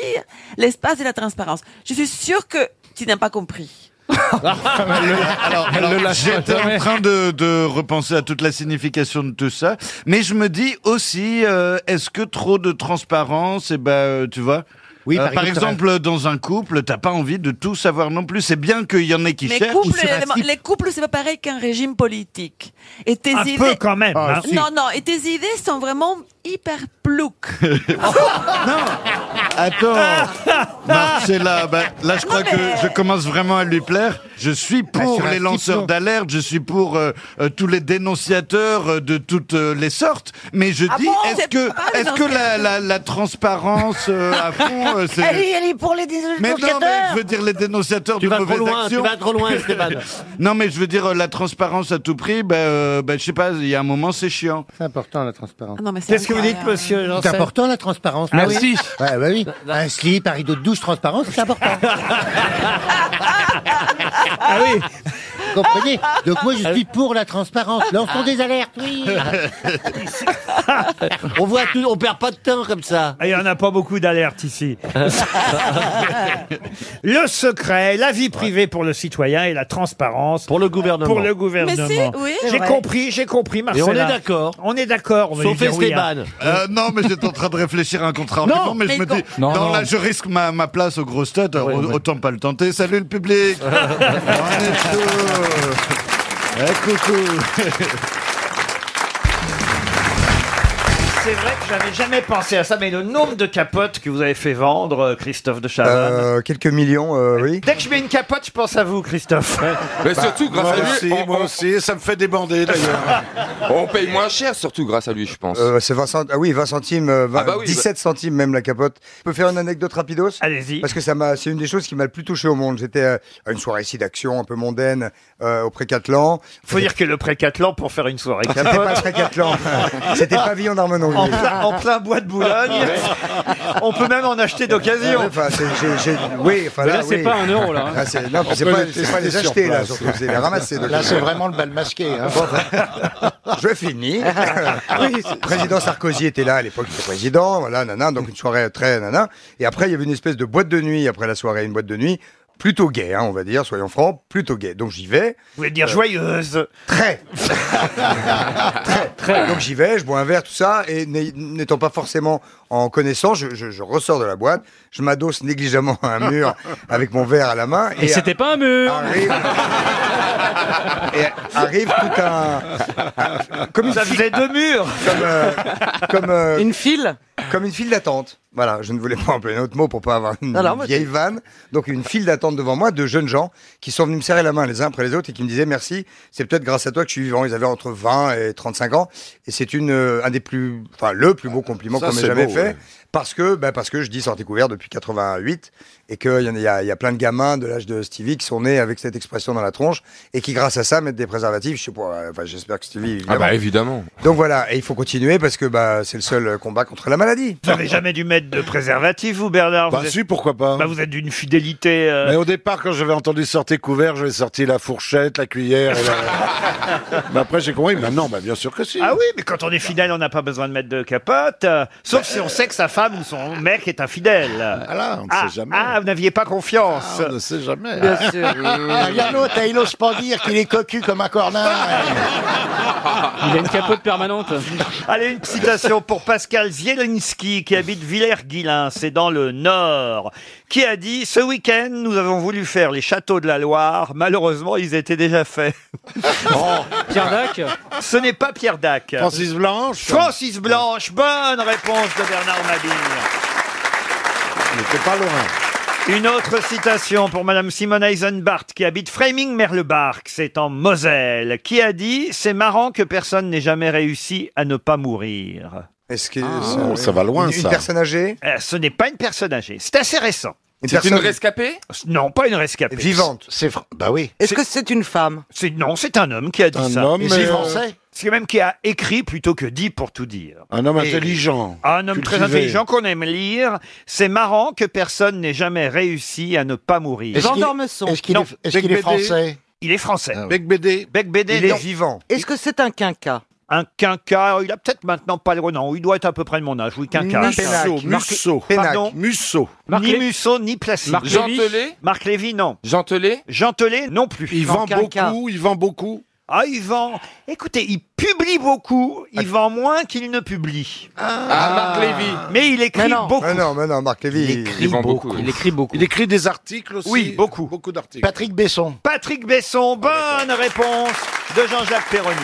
l'espace de la transparence. Je suis sûre que tu n'as pas compris. Alors, alors, j'étais en train de, de repenser à toute la signification de tout ça, mais je me dis aussi, euh, est-ce que trop de transparence, et ben, euh, tu vois. Oui, euh, par par exemple, exemple, dans un couple, t'as pas envie de tout savoir non plus. C'est bien qu'il y en ait qui Mais cherchent. les, les couples, c'est pas pareil qu'un régime politique. Et tes Un idées. peu quand même. Ah, hein. si. Non, non, et tes idées sont vraiment hyper plouques. Attends, Marcella, bah, là je crois que je commence vraiment à lui plaire. Je suis pour Bah, sur un les lanceurs d'alerte, je suis pour euh, euh, tous les dénonciateurs euh, de toutes euh, les sortes. Mais je Ah dis, bon est-ce C'est que, pas les est-ce que la, la, la transparence euh, à fond, euh, c'est... Elle est, elle est pour les Mais non, mais dénonciateurs. je veux dire les dénonciateurs Tu de vas trop mauvaises loin, actions. tu vas trop loin, Stéphane. non, mais je veux dire euh, la transparence à tout prix. Ben, euh, ben, je sais pas. Il y a un moment, c'est chiant. C'est important la transparence. Ah Qu'est-ce que vous dites, monsieur C'est important la transparence. Ah Merci. oui Ouais, bah oui. Un slip, un rideau de douche transparent, c'est important. Ah oui Vous comprenez Donc moi je suis pour la transparence. Lançons des alertes, oui. on voit tout, on perd pas de temps comme ça. Ah, Il n'y en a pas beaucoup d'alertes ici. le secret, la vie privée pour le citoyen et la transparence Pour le gouvernement. pour le gouvernement. Mais si, oui. J'ai vrai. compris, j'ai compris, Et Marcella. on est d'accord. On est d'accord. on va lui Sauf dire oui, hein. Esteban. Euh, non, mais j'étais en train de réfléchir à un contrat Non, mais, je me con- dis, Non, non, non. là, je risque ma, ma place aux grosses têtes. Au-. Autant pas le tenter. Salut le public. on est chaud. Eh, coucou. C'est vrai que j'avais jamais pensé à ça, mais le nombre de capotes que vous avez fait vendre, euh, Christophe de Chavannes. Euh, quelques millions, euh, oui. Dès que je mets une capote, je pense à vous, Christophe. Mais surtout, grâce Moi à lui, aussi, on, moi on- aussi, ça me fait débander d'ailleurs. on paye moins cher, surtout grâce à lui, je pense. Euh, c'est 20 centimes. Ah oui, 20 centimes, euh, 20 Ah bah oui, 17 centimes même la capote. Je peux faire une anecdote rapidos Allez-y. Parce que ça m'a, c'est une des choses qui m'a le plus touché au monde. J'étais euh, à une soirée ici d'action un peu mondaine euh, au Précatelan. Faut dire que le Précatelan pour faire une soirée C'était pas le. Précatelan. C'était pavillon En plein, en plein bois de Boulogne. On peut même en acheter d'occasion. Enfin, c'est- j'ai- j'ai- oui, enfin, Mais là, c'est oui. pas un euro, là, hein. Ah, c'est- non, On c'est peut pas, c'est pas les tester sur acheter, là, place. surtout, c'est les ramasser. donc. Là, c'est vraiment le bal masqué. Hein. Je finis. oui, président Sarkozy était là à l'époque, il était président, voilà, nana, donc une soirée très nana. Et après, il y avait une espèce de boîte de nuit après la soirée, une boîte de nuit plutôt gay, hein, on va dire, soyons francs, plutôt gay. Donc j'y vais. Vous voulez dire joyeuse Très. très, très. Donc j'y vais, je bois un verre, tout ça, et n'ay- n'étant pas forcément en connaissance, je, je- je ressors de la boîte, je m'adosse négligemment à un mur avec mon verre à la main. Et c'était pas un mur. Arrive, et arrive tout un. Comme une Ça faisait deux murs. Comme, euh, comme, euh, Une file comme une file d'attente. Voilà, je ne voulais pas employer un autre mot pour pas avoir une Non, non, vieille vanne. Donc une file d'attente devant moi de jeunes gens qui sont venus me serrer la main les uns après les autres et qui me disaient merci. C'est peut-être grâce à toi que je suis vivant. Ils avaient entre 20 et 35 ans et c'est une euh, un des plus, enfin le plus beau compliment qu'on m'ait jamais beau, fait ouais. Parce que bah, parce que je dis sorti couvert depuis 88 et qu'il y, a- y, plein de gamins de l'âge de Stevie qui sont nés avec cette expression dans la tronche et qui grâce à ça mettent des préservatifs. Je sais pas, enfin j'espère que Stevie Ah évidemment. bah évidemment. Donc voilà, et il faut continuer parce que bah, c'est le seul combat contre la maladie. Vous n'avez jamais dû mettre de préservatif, vous, Bernard Bah vous êtes... si, pourquoi pas. Bah, vous êtes d'une fidélité. euh, Mais au départ, quand j'avais entendu sortir couvert, j'avais sorti la fourchette, la cuillère et la... Mais après, j'ai compris, maintenant, bah, bien sûr que si. Ah oui, mais quand on est fidèle, on n'a pas besoin de mettre de capote. euh, sauf si on sait que sa femme ou son mec est infidèle. Voilà, on ne ah, sait jamais. ah, vous n'aviez pas confiance. Ah, on ne sait jamais. Bien sûr. Regarde l'autre, il n'ose pas dire qu'il est cocu comme un cornet. Il a une capote permanente. Allez, une citation pour Pascal Zielinski, qui habite Villers-Guilin, c'est dans le Nord, qui a dit « Ce week-end, nous avons voulu faire les châteaux de la Loire. Malheureusement, ils étaient déjà faits. Pierre Dac? Ce n'est pas Pierre Dac. Francis Blanche Francis Blanche, bonne réponse de Bernard Mabille. N'était pas loin. Une autre citation pour Madame Simone Eisenbart qui habite Framing-Merlebark, c'est en Moselle, qui a dit « C'est marrant que personne n'ait jamais réussi à ne pas mourir Est-ce que Oh, ça va loin, une, ça. Une personne âgée? Euh, Ce n'est pas une personne âgée, c'est assez récent. Une C'est une personne rescapée? Non, pas une rescapée. vivante. C'est fr- Bah oui. Est-ce que c'est une femme? C'est non, c'est un homme qui a dit Un ça. homme, Et mais, c'est euh, français C'est même qui a écrit plutôt que dit pour tout dire. Un homme Et- intelligent. Un homme très cultivé. intelligent qu'on aime lire. C'est marrant que personne n'ait jamais réussi à ne pas mourir. Est-ce Jean qu'il- d'Ormesson. Est-ce qu'il Non. est, est-ce qu'il est Bec Bédé. français Il est français. Ah Bec Bédé. Bec Bédé, Il est non. vivant. Est-ce que c'est un quinca Un quinca, il a peut-être maintenant pas le non, il doit être à peu près de mon âge, oui, quinca. Musso. Musso. Pardon Musso. Marc Ni Lé- Musso, ni Placide. Marc Jean Lévy Marc Lévy, non. Jean Telet Jean Telet, non plus. Il vend quinca. beaucoup, il vend beaucoup. Ah, il vend. Écoutez, il publie beaucoup, il vend moins qu'il ne publie. Ah, Marc Lévy. Mais il écrit Mais non. beaucoup. Mais non, mais non, Marc Lévy. Il vend beaucoup. Il écrit beaucoup. Il écrit des articles aussi. Oui, beaucoup. Beaucoup d'articles. Patrick Besson. Patrick Besson, bonne réponse de Jean-Jacques Perroni.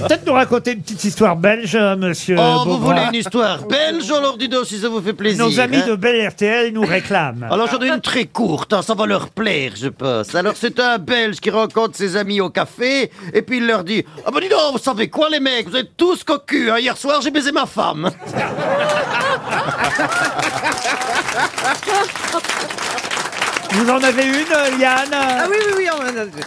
Peut-être nous raconter une petite histoire belge, euh, monsieur Oh, vous Beaugrand. voulez une histoire belge alors dis donc si ça vous fait plaisir. Nos amis hein. de Bel RTL nous réclament. Alors j'en ai une très courte, hein, ça va leur plaire, je pense. Alors c'est un Belge qui rencontre ses amis au café, et puis il leur dit « Ah ben dis donc, vous savez quoi les mecs, vous êtes tous cocus, hein. hier soir j'ai baisé ma femme. Vous en avez une, Yann Ah oui, oui, oui. on en a deux.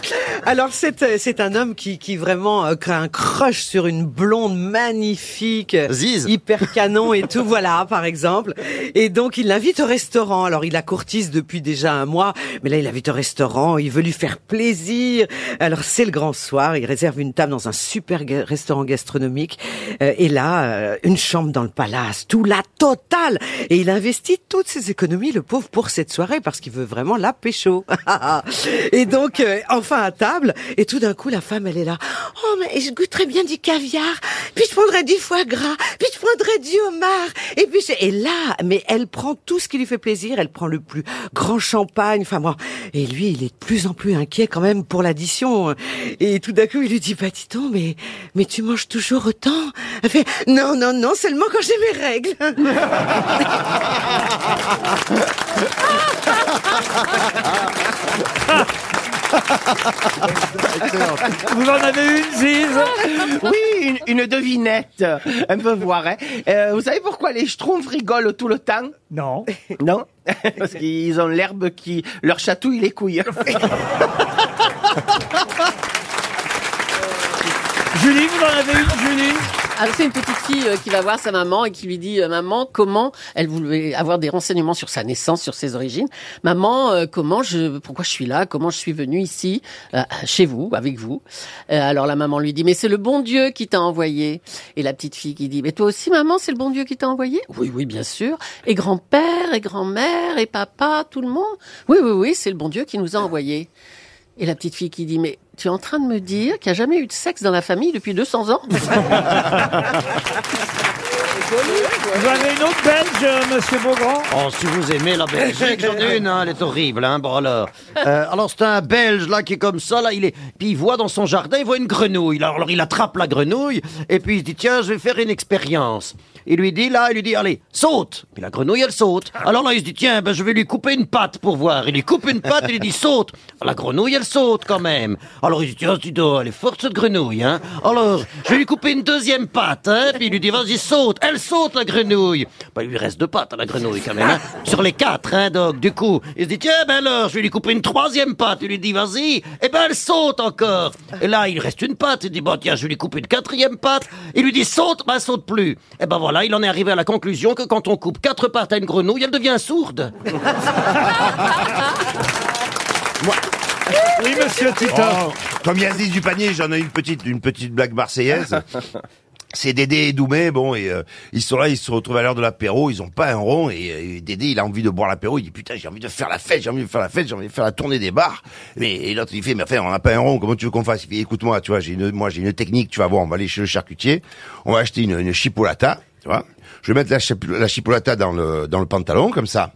Alors, c'est euh, c'est un homme qui, qui vraiment euh, crée un crush sur une blonde magnifique, euh, Ziz. hyper canon et tout, voilà, par exemple. Et donc, il l'invite au restaurant. Alors, il la courtise depuis déjà un mois, mais là, il l'invite au restaurant, il veut lui faire plaisir. Alors, c'est le grand soir, il réserve une table dans un super ga- restaurant gastronomique. Euh, et là, euh, une chambre dans le palace, tout la totale. Et il investit toutes ses économies, le pauvre, pour cette soirée, parce qu'il veut vraiment la pécho. et donc, euh, enfin à table, et tout d'un coup, la femme, elle est là. Oh, mais je goûterais bien du caviar, puis je prendrais du foie gras, puis je prendrais du homard. Et puis, je- et là, mais elle prend tout ce qui lui fait plaisir, elle prend le plus grand champagne, enfin bon. Et lui, il est de plus en plus inquiet quand même pour l'addition. Et tout d'un coup, il lui dit, bah, dis donc, mais, mais tu manges toujours autant? Elle fait, non, non, non, seulement quand j'ai mes règles. Vous en avez une, Ziz? Oui, une, une devinette, un peu voir. Hein. Euh, vous savez pourquoi les schtroumpfs rigolent tout le temps? Non. Non? Parce qu'ils ont l'herbe qui leur chatouille les couilles. Julie, vous en avez une, Julie? Alors c'est une petite fille euh, qui va voir sa maman et qui lui dit euh, maman comment elle voulait avoir des renseignements sur sa naissance, sur ses origines. Maman euh, comment je pourquoi je suis là, comment je suis venue ici chez vous avec vous? Alors la maman lui dit mais c'est le bon Dieu qui t'a envoyé. Et la petite fille qui dit mais toi aussi maman c'est le bon Dieu qui t'a envoyé? Oui oui bien sûr. Et grand-père et grand-mère et papa tout le monde? Oui oui oui c'est le bon Dieu qui nous a envoyés. Et la petite fille qui dit mais tu es en train de me dire qu'il n'y a jamais eu de sexe dans la famille depuis 200 ans Vous avez une autre belge, euh, monsieur Beaugrand? Oh, si vous aimez la Belgique, j'en ai une, hein, elle est horrible, hein, bon alors. Euh, alors c'est un Belge, là, qui est comme ça, là, il est... Puis il voit dans son jardin, il voit une grenouille. Alors, alors il attrape la grenouille, et puis il se dit, tiens, je vais faire une expérience. Il lui dit, là, il lui dit, allez, saute. Puis la grenouille, elle saute. Alors là, il se dit, tiens, ben, je vais lui couper une patte pour voir. Il lui coupe une patte, il lui dit, saute. La grenouille, elle saute quand même. Alors il dit, tiens, donc, elle est forte cette grenouille, hein. Alors, je vais lui couper une deuxième patte, hein. Puis il lui dit, vas-y, saute. Elle saute, la grenouille. Ben, il lui reste deux pattes à la grenouille quand même, hein. Sur les quatre, hein, donc, du coup. Il se dit, tiens, ben alors, je vais lui couper une troisième patte. Il lui dit, vas-y. Et ben, elle saute encore. Et là, il lui reste une patte. Il dit, bon, tiens, je vais lui couper une quatrième patte. Il lui dit, saute, ben, elle saute plus. Et ben voilà, il en est arrivé à la conclusion que quand on coupe quatre pattes à une grenouille, elle devient sourde. Oui, monsieur Titoff. Oh, comme Yazid du panier, j'en ai une petite, une petite blague marseillaise. C'est Dédé et Doumé, bon, et euh, ils sont là, ils se retrouvent à l'heure de l'apéro, ils ont pas un rond, et, euh, Dédé, il a envie de boire l'apéro, il dit, putain, j'ai envie de faire la fête, j'ai envie de faire la fête, j'ai envie de faire la tournée des bars. Mais et l'autre, il fait, mais enfin, on n'a pas un rond, comment tu veux qu'on fasse? Il fait, écoute-moi, tu vois, j'ai une, moi, j'ai une technique, tu vas voir, on va aller chez le charcutier, on va acheter une, une chipolata, tu vois. Je vais mettre la, chip- la chipolata dans le, dans le pantalon, comme ça.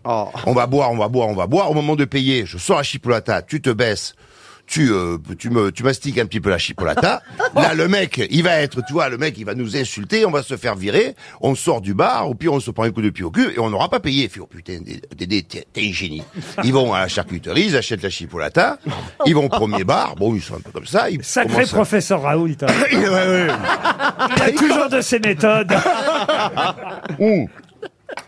On va boire, on va boire, on va boire. Au moment de payer, je sors la chipolata, tu te baisses, tu, euh, tu me, tu mastiques un petit peu la chipolata. Là, le mec, il va être, tu vois, le mec, il va nous insulter, on va se faire virer, on sort du bar, au pire, on se prend un coup de pied au cul et on n'aura pas payé. Il fait, oh putain, Dédé, t'es t'es un génie. Ils vont à la charcuterie, ils achètent la chipolata, ils vont au premier bar, bon, ils sont un peu comme ça. Ils Sacré à- professeur Raoult. hein. Ouais, ouais. Il a toujours de ses méthodes. Ouh.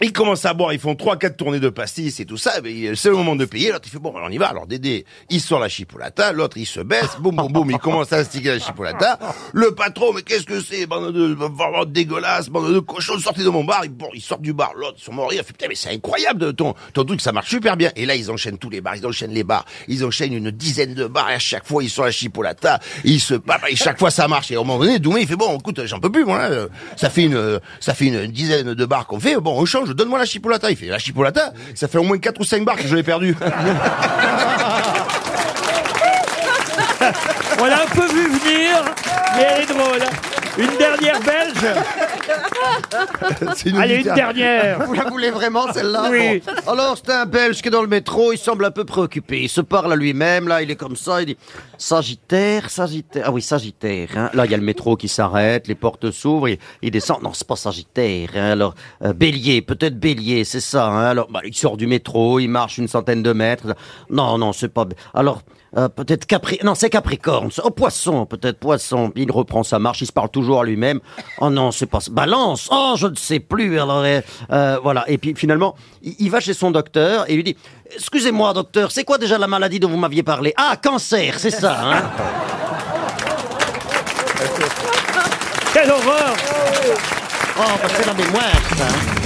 Ils commencent à boire, ils font trois, quatre tournées de pastis et tout ça, c'est le moment de payer, l'autre il fait bon, alors on y va, alors Dédé, il sort la chipolata, l'autre il se baisse, boum, boum, boum, il commence à sticker la chipolata, le patron, mais qu'est-ce que c'est, bande de, vraiment dégueulasse, bande de cochons, sortez de mon bar, il, bon, il sort du bar, l'autre, ils sont morts, il fait, putain, mais c'est incroyable, ton, ton truc, ça marche super bien, et là, ils enchaînent tous les bars, ils enchaînent les bars, ils enchaînent une dizaine de bars, et à chaque fois, ils sont la chipolata, ils se et chaque fois, ça marche, et à un moment donné, Doumé, il fait, bon, écoute, j'en peux plus, moi, ça fait une, ça fait une dizaine de bars qu'on fait, bon, on change, donne-moi la chipolata, il fait, la chipolata, ça fait au moins quatre ou cinq bars que je l'ai perdu. On l'a un peu vu venir, mais elle est drôle. Une dernière belge. Allez, une dernière. Vous la voulez vraiment, celle-là Oui. Bon. Alors, c'est un Belge qui est dans le métro, il semble un peu préoccupé. Il se parle à lui-même, là, il est comme ça, il dit Sagittaire, Sagittaire. Ah oui, Sagittaire. hein. Là, il y a le métro qui s'arrête, les portes s'ouvrent, il, il descend. Non, c'est pas Sagittaire. hein. Alors, euh, Bélier, peut-être Bélier, c'est ça. hein. Alors, bah, il sort du métro, il marche une centaine de mètres. Non, non, c'est pas. Alors. Euh, peut-être Capri... Non, c'est Capricorne. Oh, poisson, peut-être poisson. Il reprend sa marche, il se parle toujours à lui-même. Oh non, c'est pas... Balance Oh, je ne sais plus. Alors, euh, voilà. Et puis, finalement, il, va chez son docteur et lui dit... Excusez-moi, docteur, c'est quoi déjà la maladie dont vous m'aviez parlé? Ah, cancer, c'est ça, hein Quelle horreur Oh, bah, c'est la mémoire, ça. hein.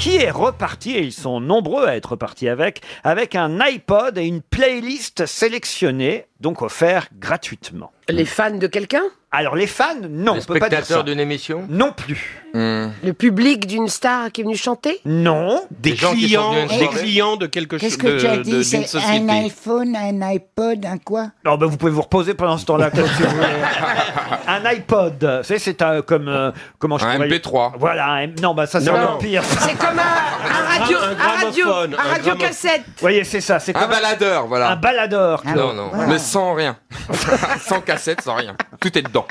Qui est reparti, et ils sont nombreux à être repartis avec, avec un iPod et une playlist sélectionnée, donc offert gratuitement. Les fans de quelqu'un? Alors les fans, non, Les on peut pas dire ça. spectateurs d'une émission? Non plus. Le public d'une star qui est venu chanter? Non. Des, gens qui sont clients, venus à une des soirée. clients de quelque chose Qu'est-ce de, que tu as de- dit d'une C'est un société. iPhone, un iPod, un quoi? Non, ben vous pouvez vous reposer pendant ce temps-là, comme si vous voulez. Un iPod, vous savez, c'est un, comme, euh, comment je Un pourrais- MP3. Voilà, un- non, bah ça c'est Non. encore pire. C'est comme un, un radio, Un un, radio, un radio cassette. Vous voyez, c'est ça, c'est Un comme baladeur, voilà. un baladeur. Non, Claude. non, Voilà. mais sans rien. sans cassette, sans rien. Tout est dedans.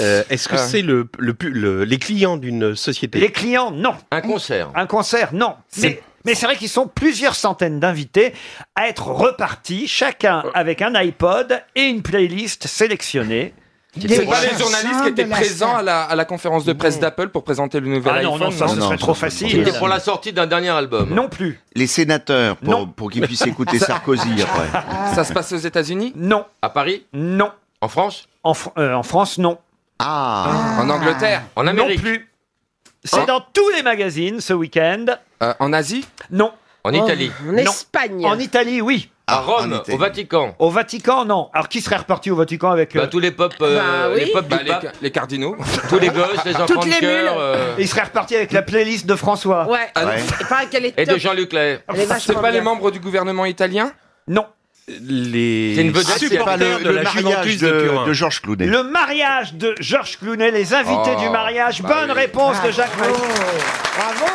Euh, Est-ce que Ah. c'est le, le, pu- le- les clients d'une société? Les clients, non. Un concert. Un concert, non. Mais, mais c'est vrai qu'ils sont plusieurs centaines d'invités à être repartis, chacun avec un iPod et une playlist sélectionnée. C'est pas les journalistes qui étaient présents à la, à la conférence de presse d'Apple pour présenter le nouvel Ah non, iPhone non, ça, ce serait trop facile. C'était pour la sortie d'un dernier album. Non plus. Les sénateurs, pour, pour qu'ils puissent écouter Sarkozy après. Ça se passe aux États-Unis? Non. À Paris? Non. En France En, Fr- euh, en France, non. Ah. En Angleterre En Amérique Non plus. C'est dans tous les magazines ce week-end. Euh, En Asie Non. En Italie En Non. Espagne. En Italie, oui. À en Rome. Au Vatican Au Vatican, non. Alors qui serait reparti au Vatican avec... euh, bah, Tous les pop, euh, Bah oui. les pop Bah, du les, pape, les cardinaux. tous les gosses, les enfants Toutes de les cœur mules. euh, Il serait reparti avec la playlist de François. Ouais. Ah, Ouais. Il paraît qu'elle est et de. Jean-Luc Lahaye. Elle est C'est pas les membres du gouvernement italien? Non. Les une vedette, supporters le, de le la mariage de, de, Turin. de Georges Cloudet. Le mariage de Georges Clounet, les invités Oh, du mariage. bah Bonne oui. réponse de Jacques Maillot. Bravo.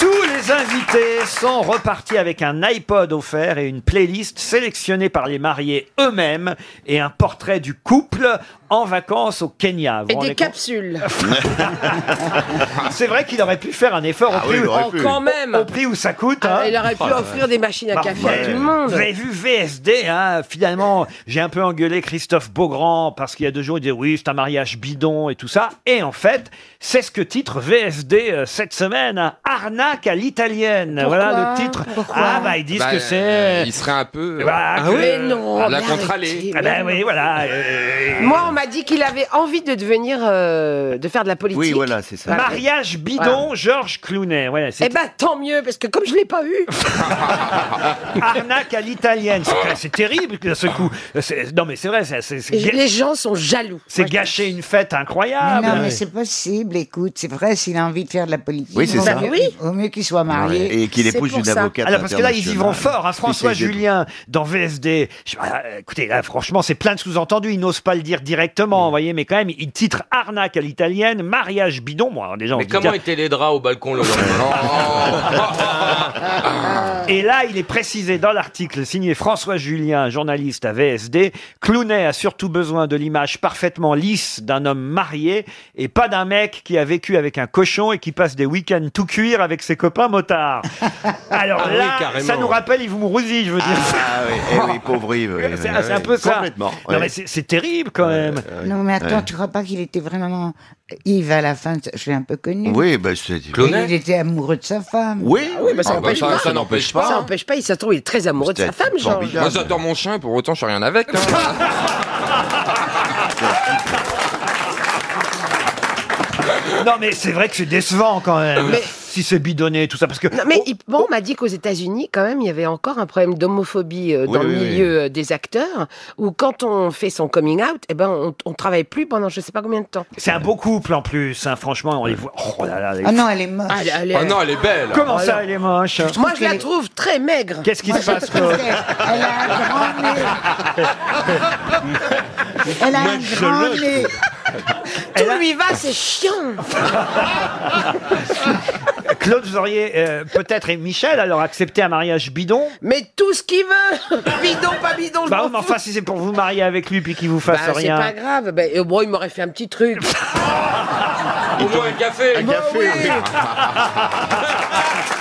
Tout Tous les invités sont repartis avec un iPod offert et une playlist sélectionnée par les mariés eux-mêmes et un portrait du couple en vacances au Kenya. Vous Et vous rendez des compte capsules. C'est vrai qu'il aurait pu faire un effort au, Ah prix, oui, il où, aurait pu. quand même. au prix où ça coûte. Ah, hein. il aurait pu offrir des machines à Bah, café à tout le monde. Vous avez vu VSD, hein, finalement, j'ai un peu engueulé Christophe Beaugrand parce qu'il y a deux jours, il disait oui, c'est un mariage bidon et tout ça. Et en fait, c'est ce que titre VSD euh, cette semaine, hein, arnaque à l'italienne. Pourquoi voilà le titre. Pourquoi ah bah ils disent Bah, que euh, c'est. il serait un peu. euh, Bah, ah que-. Mais non, La mais arrêtez, Ah ben oui, voilà. euh, Moi, on m'a dit qu'il avait envie de devenir, euh, de faire de la politique. Voilà. Mariage bidon, Georges Clooney. Ouais, c'est Eh ben, tant mieux, parce que comme je l'ai pas eu. arnaque à l'italienne. C'est- C'est terrible que ce coup. C'est- Non mais c'est vrai, c'est- c'est c'est- Les gens sont jaloux. c'est gâcher une fête incroyable. non, mais c'est possible, écoute, c'est vrai, s'il a envie de faire de la politique. Oui, c'est vaut ça. mieux- Oui. Au mieux qu'il soit marié. Ouais, et qu'il C'est épouse pour une ça. avocate Alors parce que là ils y vont internationale. fort, hein, François Spécialisée. Julien dans VSD. Je- euh, écoutez, là franchement c'est plein de sous-entendus, il n'ose pas le dire directement, vous voyez, mais quand même il titre arnaque à l'italienne, mariage bidon. Bon, alors déjà on Mais se dit comment étaient les draps au balcon le lendemain Et là, il est précisé dans l'article signé François Julien, journaliste à VSD, Clounet a surtout besoin de l'image parfaitement lisse d'un homme marié et pas d'un mec qui a vécu avec un cochon et qui passe des week-ends tout cuire avec ses copains motards. Alors Ah oui, là, carrément. ça nous rappelle Yves Mourouzi, je veux dire. Ah oui, eh oui, pauvre Yves. oui, C'est oui, c'est un oui. peu ça. Complètement. Non mais c'est c'est terrible quand même. Non, mais attends, tu crois pas qu'il était vraiment. Yves, à la fin, je l'ai un peu connu. Oui, bah, c'est. Il était amoureux de sa femme. Oui, Ah oui, bah, ça Ah, bah, n'empêche ça- pas. ça n'empêche pas. Ça n'empêche pas, il trouve, il est très amoureux de sa femme, Georges. Moi j'adore mon chien, pour autant je suis rien avec. hein. Non mais c'est vrai que c'est décevant quand même. Mais- Si c'est bidonné tout ça parce que Non, mais il- bon, on m'a dit qu'aux États-Unis, quand même, il y avait encore un problème d'homophobie euh, dans Oui, le oui, oui. milieu euh, des acteurs, où quand on fait son coming out, eh ben, on, on travaille plus pendant je sais pas combien de temps. c'est un beau couple en plus, hein, franchement, on les voit. Oh là là, les- Ah non, elle est moche. Ah, elle- elle est- Oh non, elle est belle. Comment ça, elle est moche Moi, je la trouve très maigre. Qu'est-ce qui Moi, se je passe trouve Claude qu'elle- Elle a un grand nez. Elle a un grand nez. Tout lui va, c'est chiant. Claude, vous auriez euh, peut-être et Michel alors accepté un mariage bidon Mais tout ce qu'il veut Bidon, pas bidon, je Bah m'en oui, mais fous. enfin, si c'est pour vous marier avec lui puis qu'il vous fasse Bah, c'est rien. pas grave. Ben, euh, bon, il m'aurait fait un petit truc. Au moins un café. Bah oui.